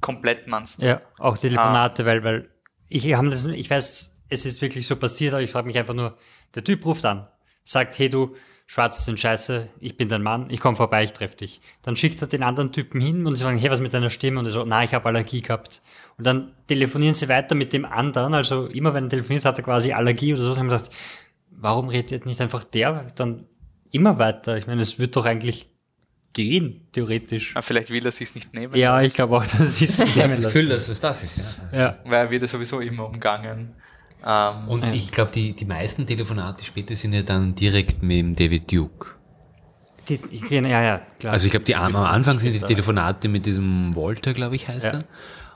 [SPEAKER 1] komplett meinst
[SPEAKER 4] Ja, auch Telefonate, ah. weil, weil ich habe das, ich weiß, es ist wirklich so passiert, aber ich frage mich einfach nur, der Typ ruft an, sagt, hey du, Schwarze sind scheiße, ich bin dein Mann, ich komme vorbei, ich treffe dich. Dann schickt er den anderen Typen hin und sie sagen, hey, was mit deiner Stimme? Und er so, na, ich habe Allergie gehabt. Und dann telefonieren sie weiter mit dem anderen, also immer wenn er telefoniert, hat er quasi Allergie oder so. Sie haben gesagt, warum redet nicht einfach der dann immer weiter? Ich meine, es wird doch eigentlich gehen, theoretisch.
[SPEAKER 1] Aber ah, vielleicht will er sich nicht nehmen.
[SPEAKER 4] Ja, ich glaube auch, dass es sich
[SPEAKER 2] nicht nehmen Das Gefühl, dass es das ist, ja.
[SPEAKER 1] ja. Weil er wird sowieso immer umgangen.
[SPEAKER 2] Ähm, und ja. ich glaube, die, die meisten Telefonate später sind ja dann direkt mit dem David Duke.
[SPEAKER 4] Die, ja, ja,
[SPEAKER 2] klar. Also ich glaube, am Anfang sind die Telefonate mit diesem Walter, glaube ich, heißt ja. er.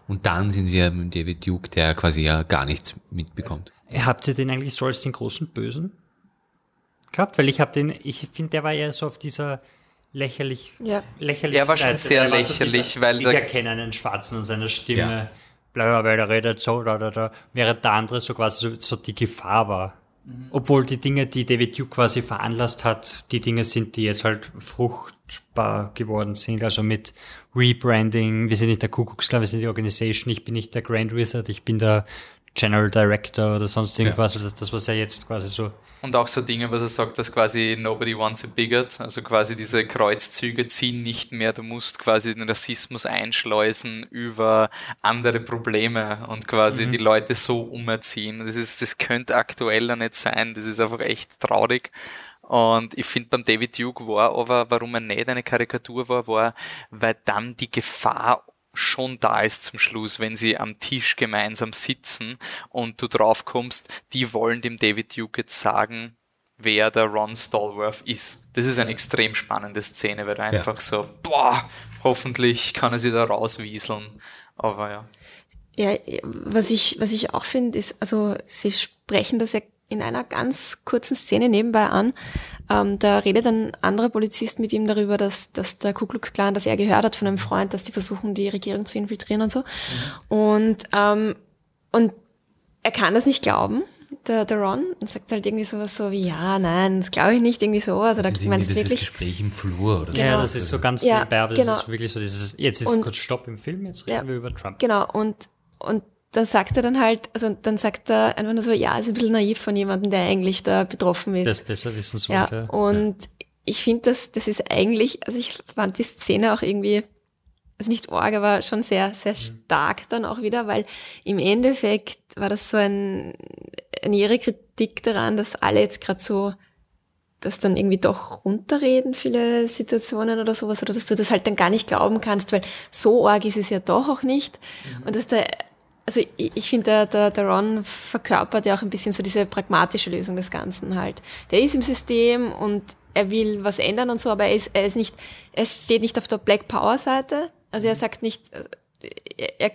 [SPEAKER 2] Und dann sind sie ja mit David Duke, der quasi ja gar nichts mitbekommt.
[SPEAKER 4] Habt ihr den eigentlich so als den großen Bösen gehabt? Weil ich habe den, ich finde, der war ja so auf dieser lächerlich,
[SPEAKER 3] ja.
[SPEAKER 1] lächerlich. Er war schon sehr lächerlich, so dieser, weil
[SPEAKER 4] ich erkenne einen Schwarzen an seiner Stimme, ja. Bla, weil er redet so, da, da, da, während der andere so quasi so, so die Gefahr war. Mhm. Obwohl die Dinge, die David Duke quasi veranlasst hat, die Dinge sind, die jetzt halt fruchtbar geworden sind, also mit Rebranding, wir sind nicht der Kuckucksklan, wir sind die Organisation, ich bin nicht der Grand Wizard, ich bin der General Director oder sonst irgendwas, ja. also das, was er jetzt quasi so
[SPEAKER 1] und auch so Dinge, was er sagt, dass quasi nobody wants a bigot, also quasi diese Kreuzzüge ziehen nicht mehr, du musst quasi den Rassismus einschleusen über andere Probleme und quasi mhm. die Leute so umerziehen. Das ist, das könnte aktueller nicht sein, das ist einfach echt traurig. Und ich finde beim David Duke war aber, warum er nicht eine Karikatur war, war, weil dann die Gefahr schon da ist zum Schluss, wenn sie am Tisch gemeinsam sitzen und du drauf kommst, die wollen dem David Duke jetzt sagen, wer der Ron Stallworth ist. Das ist eine extrem spannende Szene, weil du einfach ja. so, boah, hoffentlich kann er sie da rauswieseln. Aber ja.
[SPEAKER 3] Ja, was ich, was ich auch finde, ist, also sie sprechen das ja in einer ganz kurzen Szene nebenbei an. Ähm, da redet ein anderer Polizist mit ihm darüber, dass, dass der Ku Klux Klan, dass er gehört hat von einem Freund, dass die versuchen, die Regierung zu infiltrieren und so. Mhm. Und, ähm, und er kann das nicht glauben, der, der Ron, und sagt halt irgendwie sowas so wie, ja, nein, das glaube ich nicht, irgendwie so. Also
[SPEAKER 2] das
[SPEAKER 3] da meint
[SPEAKER 2] es
[SPEAKER 3] wirklich.
[SPEAKER 2] Gespräch im Flur oder
[SPEAKER 4] so. Ja, das ist so ganz
[SPEAKER 3] ja,
[SPEAKER 4] nebenbei, aber
[SPEAKER 3] genau.
[SPEAKER 4] das ist wirklich so dieses, jetzt ist und, kurz Stopp im Film, jetzt reden
[SPEAKER 3] ja,
[SPEAKER 4] wir über Trump.
[SPEAKER 3] Genau, und, und dann sagt er dann halt, also dann sagt er einfach nur so, ja, ist ein bisschen naiv von jemandem, der eigentlich da betroffen ist.
[SPEAKER 4] Das besser wissen soll.
[SPEAKER 3] Ja, und ja. ich finde, das, das ist eigentlich, also ich fand die Szene auch irgendwie, also nicht arg, aber schon sehr, sehr stark dann auch wieder, weil im Endeffekt war das so ein, eine ihre Kritik daran, dass alle jetzt gerade so das dann irgendwie doch runterreden, viele Situationen oder sowas, oder dass du das halt dann gar nicht glauben kannst, weil so arg ist es ja doch auch nicht. Mhm. Und dass der also ich, ich finde, der, der, der Ron verkörpert ja auch ein bisschen so diese pragmatische Lösung des Ganzen halt. Der ist im System und er will was ändern und so, aber er ist, er ist nicht, er steht nicht auf der Black Power Seite. Also er sagt nicht, er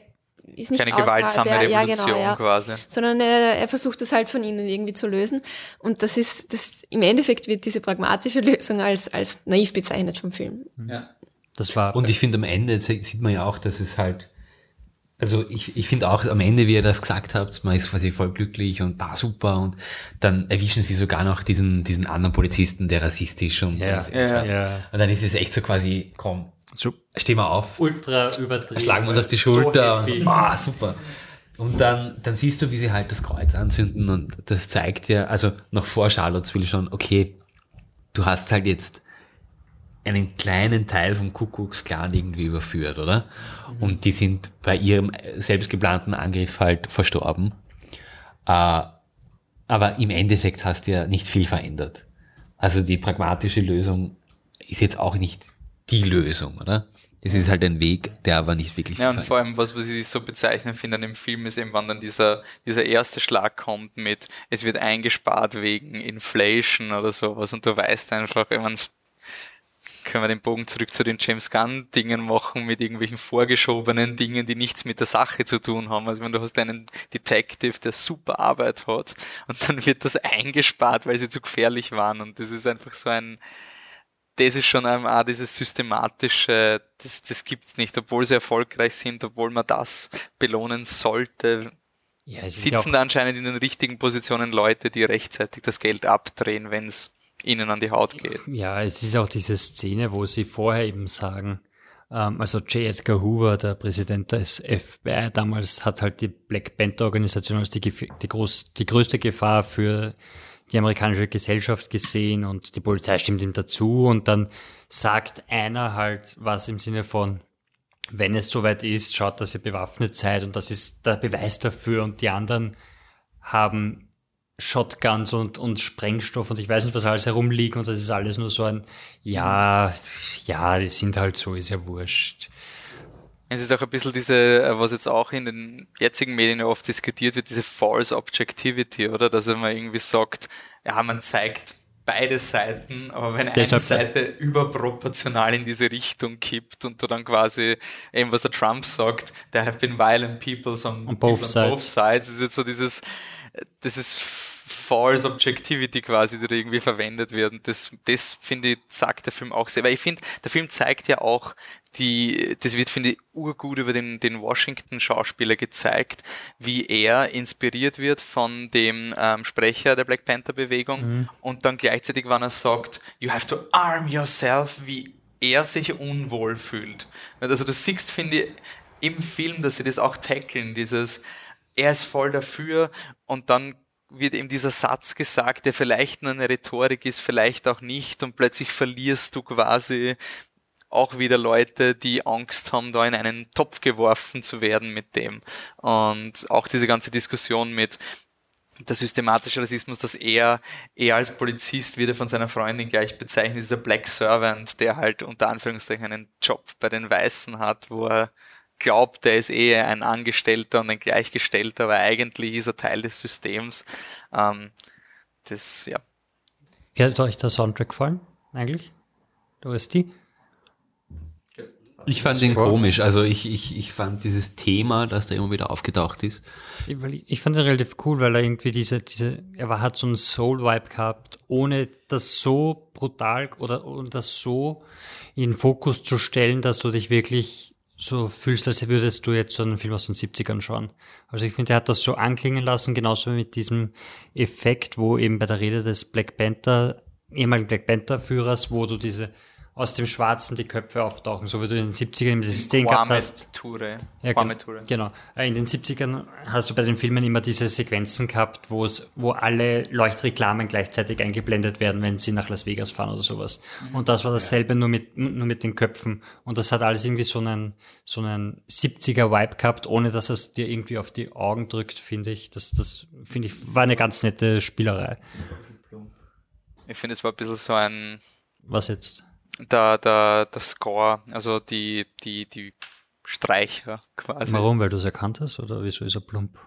[SPEAKER 3] ist nicht
[SPEAKER 1] keine gewaltsame er, Revolution
[SPEAKER 3] ja, genau, ja,
[SPEAKER 1] quasi,
[SPEAKER 3] sondern er, er versucht es halt von ihnen irgendwie zu lösen. Und das ist, das im Endeffekt wird diese pragmatische Lösung als als naiv bezeichnet vom Film.
[SPEAKER 2] Ja, das war. Und ich finde am Ende sieht man ja auch, dass es halt also ich, ich finde auch am Ende, wie ihr das gesagt habt, man ist quasi voll glücklich und da super und dann erwischen sie sogar noch diesen, diesen anderen Polizisten, der rassistisch und,
[SPEAKER 4] ja,
[SPEAKER 2] und,
[SPEAKER 4] ja, ja.
[SPEAKER 2] und dann ist es echt so quasi, komm, so, stehen wir auf.
[SPEAKER 4] Ultra übertrieben.
[SPEAKER 2] Schlagen wir uns auf die Schulter so und so, ah, super. Und dann, dann siehst du, wie sie halt das Kreuz anzünden und das zeigt ja, also noch vor Charlottesville schon, okay, du hast halt jetzt einen kleinen Teil vom Kuckucksklan irgendwie überführt, oder? Mhm. Und die sind bei ihrem selbst geplanten Angriff halt verstorben. Äh, aber im Endeffekt hast du ja nicht viel verändert. Also die pragmatische Lösung ist jetzt auch nicht die Lösung, oder? Das ist halt ein Weg, der aber nicht wirklich.
[SPEAKER 1] Ja, und vor allem, was, was ich so bezeichnen finde an dem Film, ist eben, wann dann dieser, dieser erste Schlag kommt mit, es wird eingespart wegen Inflation oder sowas und du weißt einfach, wenn man können wir den Bogen zurück zu den James Gunn Dingen machen mit irgendwelchen vorgeschobenen Dingen, die nichts mit der Sache zu tun haben. Also wenn du hast einen Detective, der super Arbeit hat und dann wird das eingespart, weil sie zu gefährlich waren und das ist einfach so ein, das ist schon einmal dieses systematische, das, das gibt's nicht, obwohl sie erfolgreich sind, obwohl man das belohnen sollte. Ja, sitzen da anscheinend in den richtigen Positionen Leute, die rechtzeitig das Geld abdrehen, wenn es ihnen an die Haut geht.
[SPEAKER 4] Ja, es ist auch diese Szene, wo sie vorher eben sagen, ähm, also J. Edgar Hoover, der Präsident des FBI damals, hat halt die Black Panther Organisation als die, die, groß, die größte Gefahr für die amerikanische Gesellschaft gesehen und die Polizei stimmt ihm dazu und dann sagt einer halt was im Sinne von, wenn es soweit ist, schaut, dass ihr bewaffnet seid und das ist der Beweis dafür und die anderen haben Shotguns und, und Sprengstoff und ich weiß nicht, was alles herumliegen und das ist alles nur so ein, ja, ja, die sind halt so, ist ja wurscht.
[SPEAKER 1] Es ist auch ein bisschen diese, was jetzt auch in den jetzigen Medien oft diskutiert wird, diese False Objectivity, oder? Dass man irgendwie sagt, ja, man zeigt beide Seiten, aber wenn eine Seite überproportional in diese Richtung kippt und du dann quasi eben was der Trump sagt, there have been violent people on,
[SPEAKER 4] on both, sides.
[SPEAKER 1] both sides, ist jetzt so dieses, das ist false Objectivity quasi, die irgendwie verwendet werden. Das, das finde ich, sagt der Film auch sehr. Weil ich finde, der Film zeigt ja auch die, das wird, finde ich, urgut über den, den Washington-Schauspieler gezeigt, wie er inspiriert wird von dem ähm, Sprecher der Black Panther-Bewegung mhm. und dann gleichzeitig, wenn er sagt, you have to arm yourself, wie er sich unwohl fühlt. Also du siehst, finde ich, im Film, dass sie das auch tackeln, dieses, er ist voll dafür und dann wird eben dieser Satz gesagt, der vielleicht nur eine Rhetorik ist, vielleicht auch nicht und plötzlich verlierst du quasi auch wieder Leute, die Angst haben, da in einen Topf geworfen zu werden mit dem. Und auch diese ganze Diskussion mit der systematische Rassismus, dass er, er als Polizist wieder von seiner Freundin gleich bezeichnet, dieser Black Servant, der halt unter Anführungszeichen einen Job bei den Weißen hat, wo er glaubt, er ist eh ein Angestellter und ein Gleichgestellter, aber eigentlich ist er Teil des Systems. Ähm, das, ja.
[SPEAKER 4] Wie hat euch der Soundtrack gefallen, eigentlich? Der OST?
[SPEAKER 2] Ich fand ihn komisch. Also ich, ich, ich fand dieses Thema, das da immer wieder aufgetaucht ist.
[SPEAKER 4] Ich, ich fand ihn relativ cool, weil er irgendwie diese, diese, er war, hat so einen Soul-Vibe gehabt, ohne das so brutal oder, oder das so in den Fokus zu stellen, dass du dich wirklich so fühlst, als würdest du jetzt so einen Film aus den 70ern schauen. Also ich finde, er hat das so anklingen lassen, genauso mit diesem Effekt, wo eben bei der Rede des Black Panther, ehemaligen Black Panther-Führers, wo du diese aus dem Schwarzen die Köpfe auftauchen, so wie du in den 70ern diese Szene gehabt hast.
[SPEAKER 1] Toure.
[SPEAKER 4] Ja, Toure. Genau. Äh, in den 70ern hast du bei den Filmen immer diese Sequenzen gehabt, wo es, wo alle Leuchtreklamen gleichzeitig eingeblendet werden, wenn sie nach Las Vegas fahren oder sowas. Mhm. Und das war dasselbe nur mit, nur mit den Köpfen. Und das hat alles irgendwie so einen, so einen 70er Vibe gehabt, ohne dass es dir irgendwie auf die Augen drückt, finde ich. Das, das, finde ich, war eine ganz nette Spielerei.
[SPEAKER 1] Ich finde, es war ein bisschen so ein,
[SPEAKER 4] was jetzt?
[SPEAKER 1] Der, der, der Score, also die, die, die Streicher quasi.
[SPEAKER 4] Warum? Weil du es erkannt hast oder wieso ist er plump?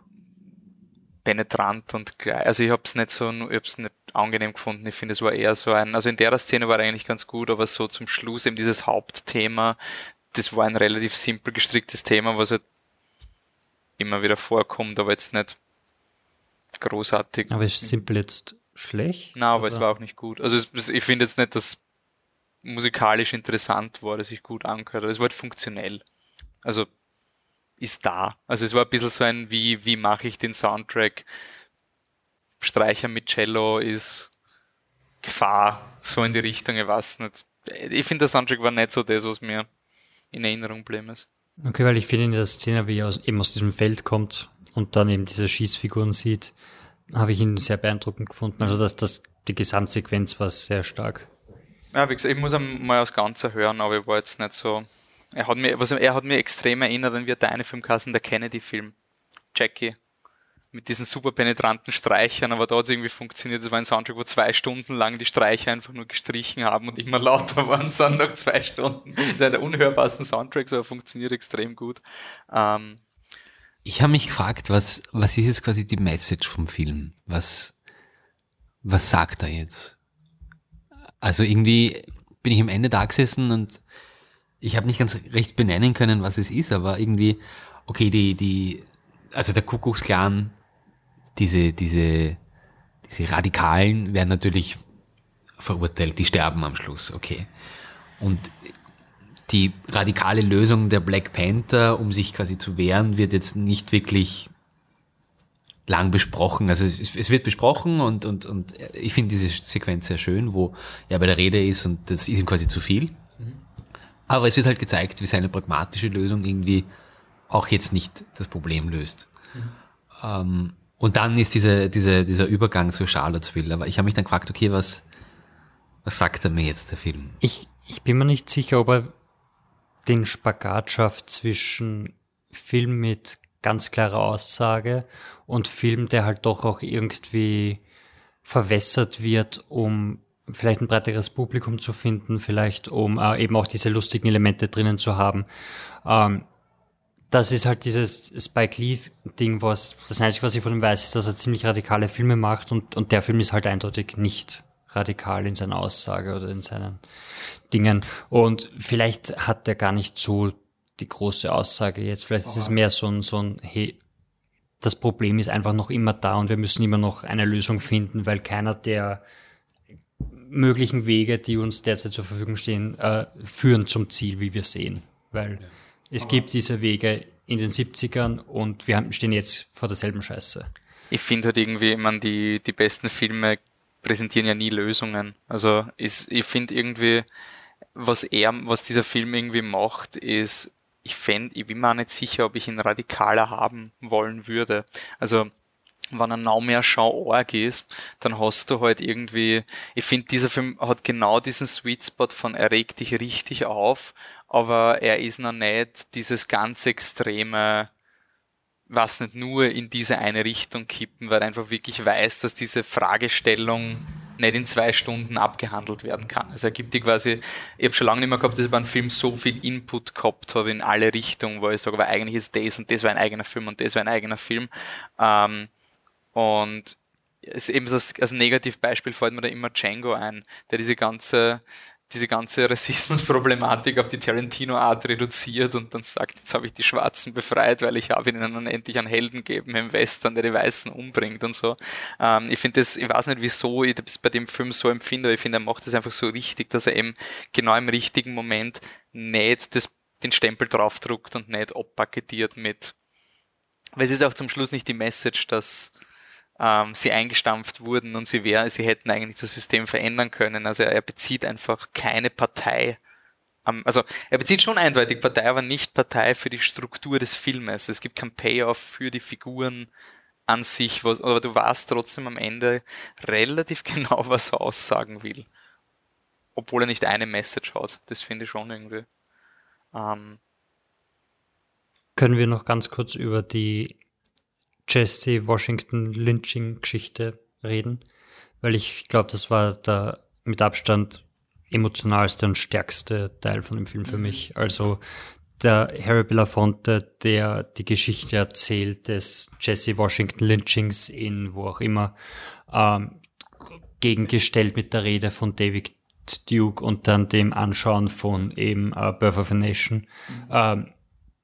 [SPEAKER 1] Penetrant und gleich. Also ich habe es nicht so, ich hab's nicht angenehm gefunden. Ich finde, es war eher so ein, also in der Szene war er eigentlich ganz gut, aber so zum Schluss eben dieses Hauptthema, das war ein relativ simpel gestricktes Thema, was halt immer wieder vorkommt, aber jetzt nicht großartig.
[SPEAKER 4] Aber ist simpel jetzt schlecht?
[SPEAKER 1] Nein, aber oder? es war auch nicht gut. Also es, ich finde jetzt nicht, dass musikalisch interessant war, dass ich gut angehört habe. Es war halt funktionell. Also ist da. Also es war ein bisschen so ein, wie, wie mache ich den Soundtrack? Streicher mit Cello ist Gefahr, so in die Richtung, ich weiß nicht. Ich finde, der Soundtrack war nicht so das, was mir in Erinnerung geblieben ist.
[SPEAKER 4] Okay, weil ich finde in der Szene, wie er aus, eben aus diesem Feld kommt und dann eben diese Schießfiguren sieht, habe ich ihn sehr beeindruckend gefunden. Also dass das, die Gesamtsequenz war sehr stark.
[SPEAKER 1] Ja, wie gesagt, ich muss mal das Ganze hören, aber ich war jetzt nicht so. Er hat mir, was, er hat mir extrem erinnert an wie der eine Filmkasten, der Kennedy-Film. Jackie. Mit diesen super penetranten Streichern, aber da hat es irgendwie funktioniert. Das war ein Soundtrack, wo zwei Stunden lang die Streicher einfach nur gestrichen haben und immer lauter waren sind nach zwei Stunden. Das ist einer der unhörbarsten Soundtracks, aber funktioniert extrem gut. Ähm,
[SPEAKER 2] ich habe mich gefragt, was, was ist jetzt quasi die Message vom Film? Was, was sagt er jetzt? Also irgendwie bin ich am Ende da gesessen und ich habe nicht ganz recht benennen können, was es ist, aber irgendwie, okay, die, die, also der Kuckucksklan, diese, diese, diese Radikalen werden natürlich verurteilt, die sterben am Schluss, okay. Und die radikale Lösung der Black Panther, um sich quasi zu wehren, wird jetzt nicht wirklich lang besprochen. Also es, es wird besprochen und, und, und ich finde diese Sequenz sehr schön, wo er bei der Rede ist und das ist ihm quasi zu viel. Mhm. Aber es wird halt gezeigt, wie seine pragmatische Lösung irgendwie auch jetzt nicht das Problem löst. Mhm. Ähm, und dann ist diese, diese, dieser Übergang zu Charlottesville. Aber ich habe mich dann gefragt, okay, was, was sagt er mir jetzt, der Film?
[SPEAKER 4] Ich, ich bin mir nicht sicher, ob er den Spagat schafft zwischen Film mit ganz klare Aussage und Film, der halt doch auch irgendwie verwässert wird, um vielleicht ein breiteres Publikum zu finden, vielleicht um äh, eben auch diese lustigen Elemente drinnen zu haben. Ähm, das ist halt dieses Spike Lee-Ding, was das Einzige, was ich von ihm weiß, ist, dass er ziemlich radikale Filme macht und, und der Film ist halt eindeutig nicht radikal in seiner Aussage oder in seinen Dingen. Und vielleicht hat er gar nicht so die große Aussage jetzt. Vielleicht ist es mehr so ein, so ein, hey, das Problem ist einfach noch immer da und wir müssen immer noch eine Lösung finden, weil keiner der möglichen Wege, die uns derzeit zur Verfügung stehen, äh, führen zum Ziel, wie wir sehen. Weil ja. es Aber gibt diese Wege in den 70ern und wir stehen jetzt vor derselben Scheiße.
[SPEAKER 1] Ich finde halt irgendwie, man, die, die besten Filme präsentieren ja nie Lösungen. Also ist, ich finde irgendwie, was er, was dieser Film irgendwie macht, ist, ich fände, ich bin mir auch nicht sicher, ob ich ihn radikaler haben wollen würde. Also, wenn er noch mehr Show-Org ist, dann hast du halt irgendwie, ich finde, dieser Film hat genau diesen Sweet Spot von er regt dich richtig auf, aber er ist noch nicht dieses ganz extreme, was nicht nur in diese eine Richtung kippen, weil er einfach wirklich weiß, dass diese Fragestellung nicht in zwei Stunden abgehandelt werden kann. Also er gibt dir quasi, ich habe schon lange nicht mehr gehabt, dass ich bei einem Film so viel Input gehabt habe in alle Richtungen, wo ich sage, aber eigentlich ist das und das war ein eigener Film und das war ein eigener Film. Ähm, und es eben als, als Negativbeispiel fällt mir da immer Django ein, der diese ganze diese ganze Rassismusproblematik auf die Tarantino-Art reduziert und dann sagt, jetzt habe ich die Schwarzen befreit, weil ich habe ihnen dann endlich einen Helden gegeben im Western, der die Weißen umbringt und so. Ähm, ich finde das, ich weiß nicht wieso ich das bei dem Film so empfinde, aber ich finde, er macht das einfach so richtig, dass er eben genau im richtigen Moment nicht das, den Stempel draufdruckt und nicht abpaketiert mit, weil es ist auch zum Schluss nicht die Message, dass ähm, sie eingestampft wurden und sie wären, sie hätten eigentlich das System verändern können. Also er, er bezieht einfach keine Partei. Also er bezieht schon eindeutig Partei, aber nicht Partei für die Struktur des Filmes. Es gibt kein Payoff für die Figuren an sich, was, aber du weißt trotzdem am Ende relativ genau, was er aussagen will. Obwohl er nicht eine Message hat. Das finde ich schon irgendwie. Ähm,
[SPEAKER 4] Können wir noch ganz kurz über die Jesse Washington Lynching Geschichte reden, weil ich glaube, das war der mit Abstand emotionalste und stärkste Teil von dem Film für mhm. mich. Also der Harry Belafonte, der die Geschichte erzählt des Jesse Washington Lynchings in wo auch immer, ähm, gegengestellt mit der Rede von David Duke und dann dem Anschauen von eben uh, Birth of a Nation. Mhm. Ähm,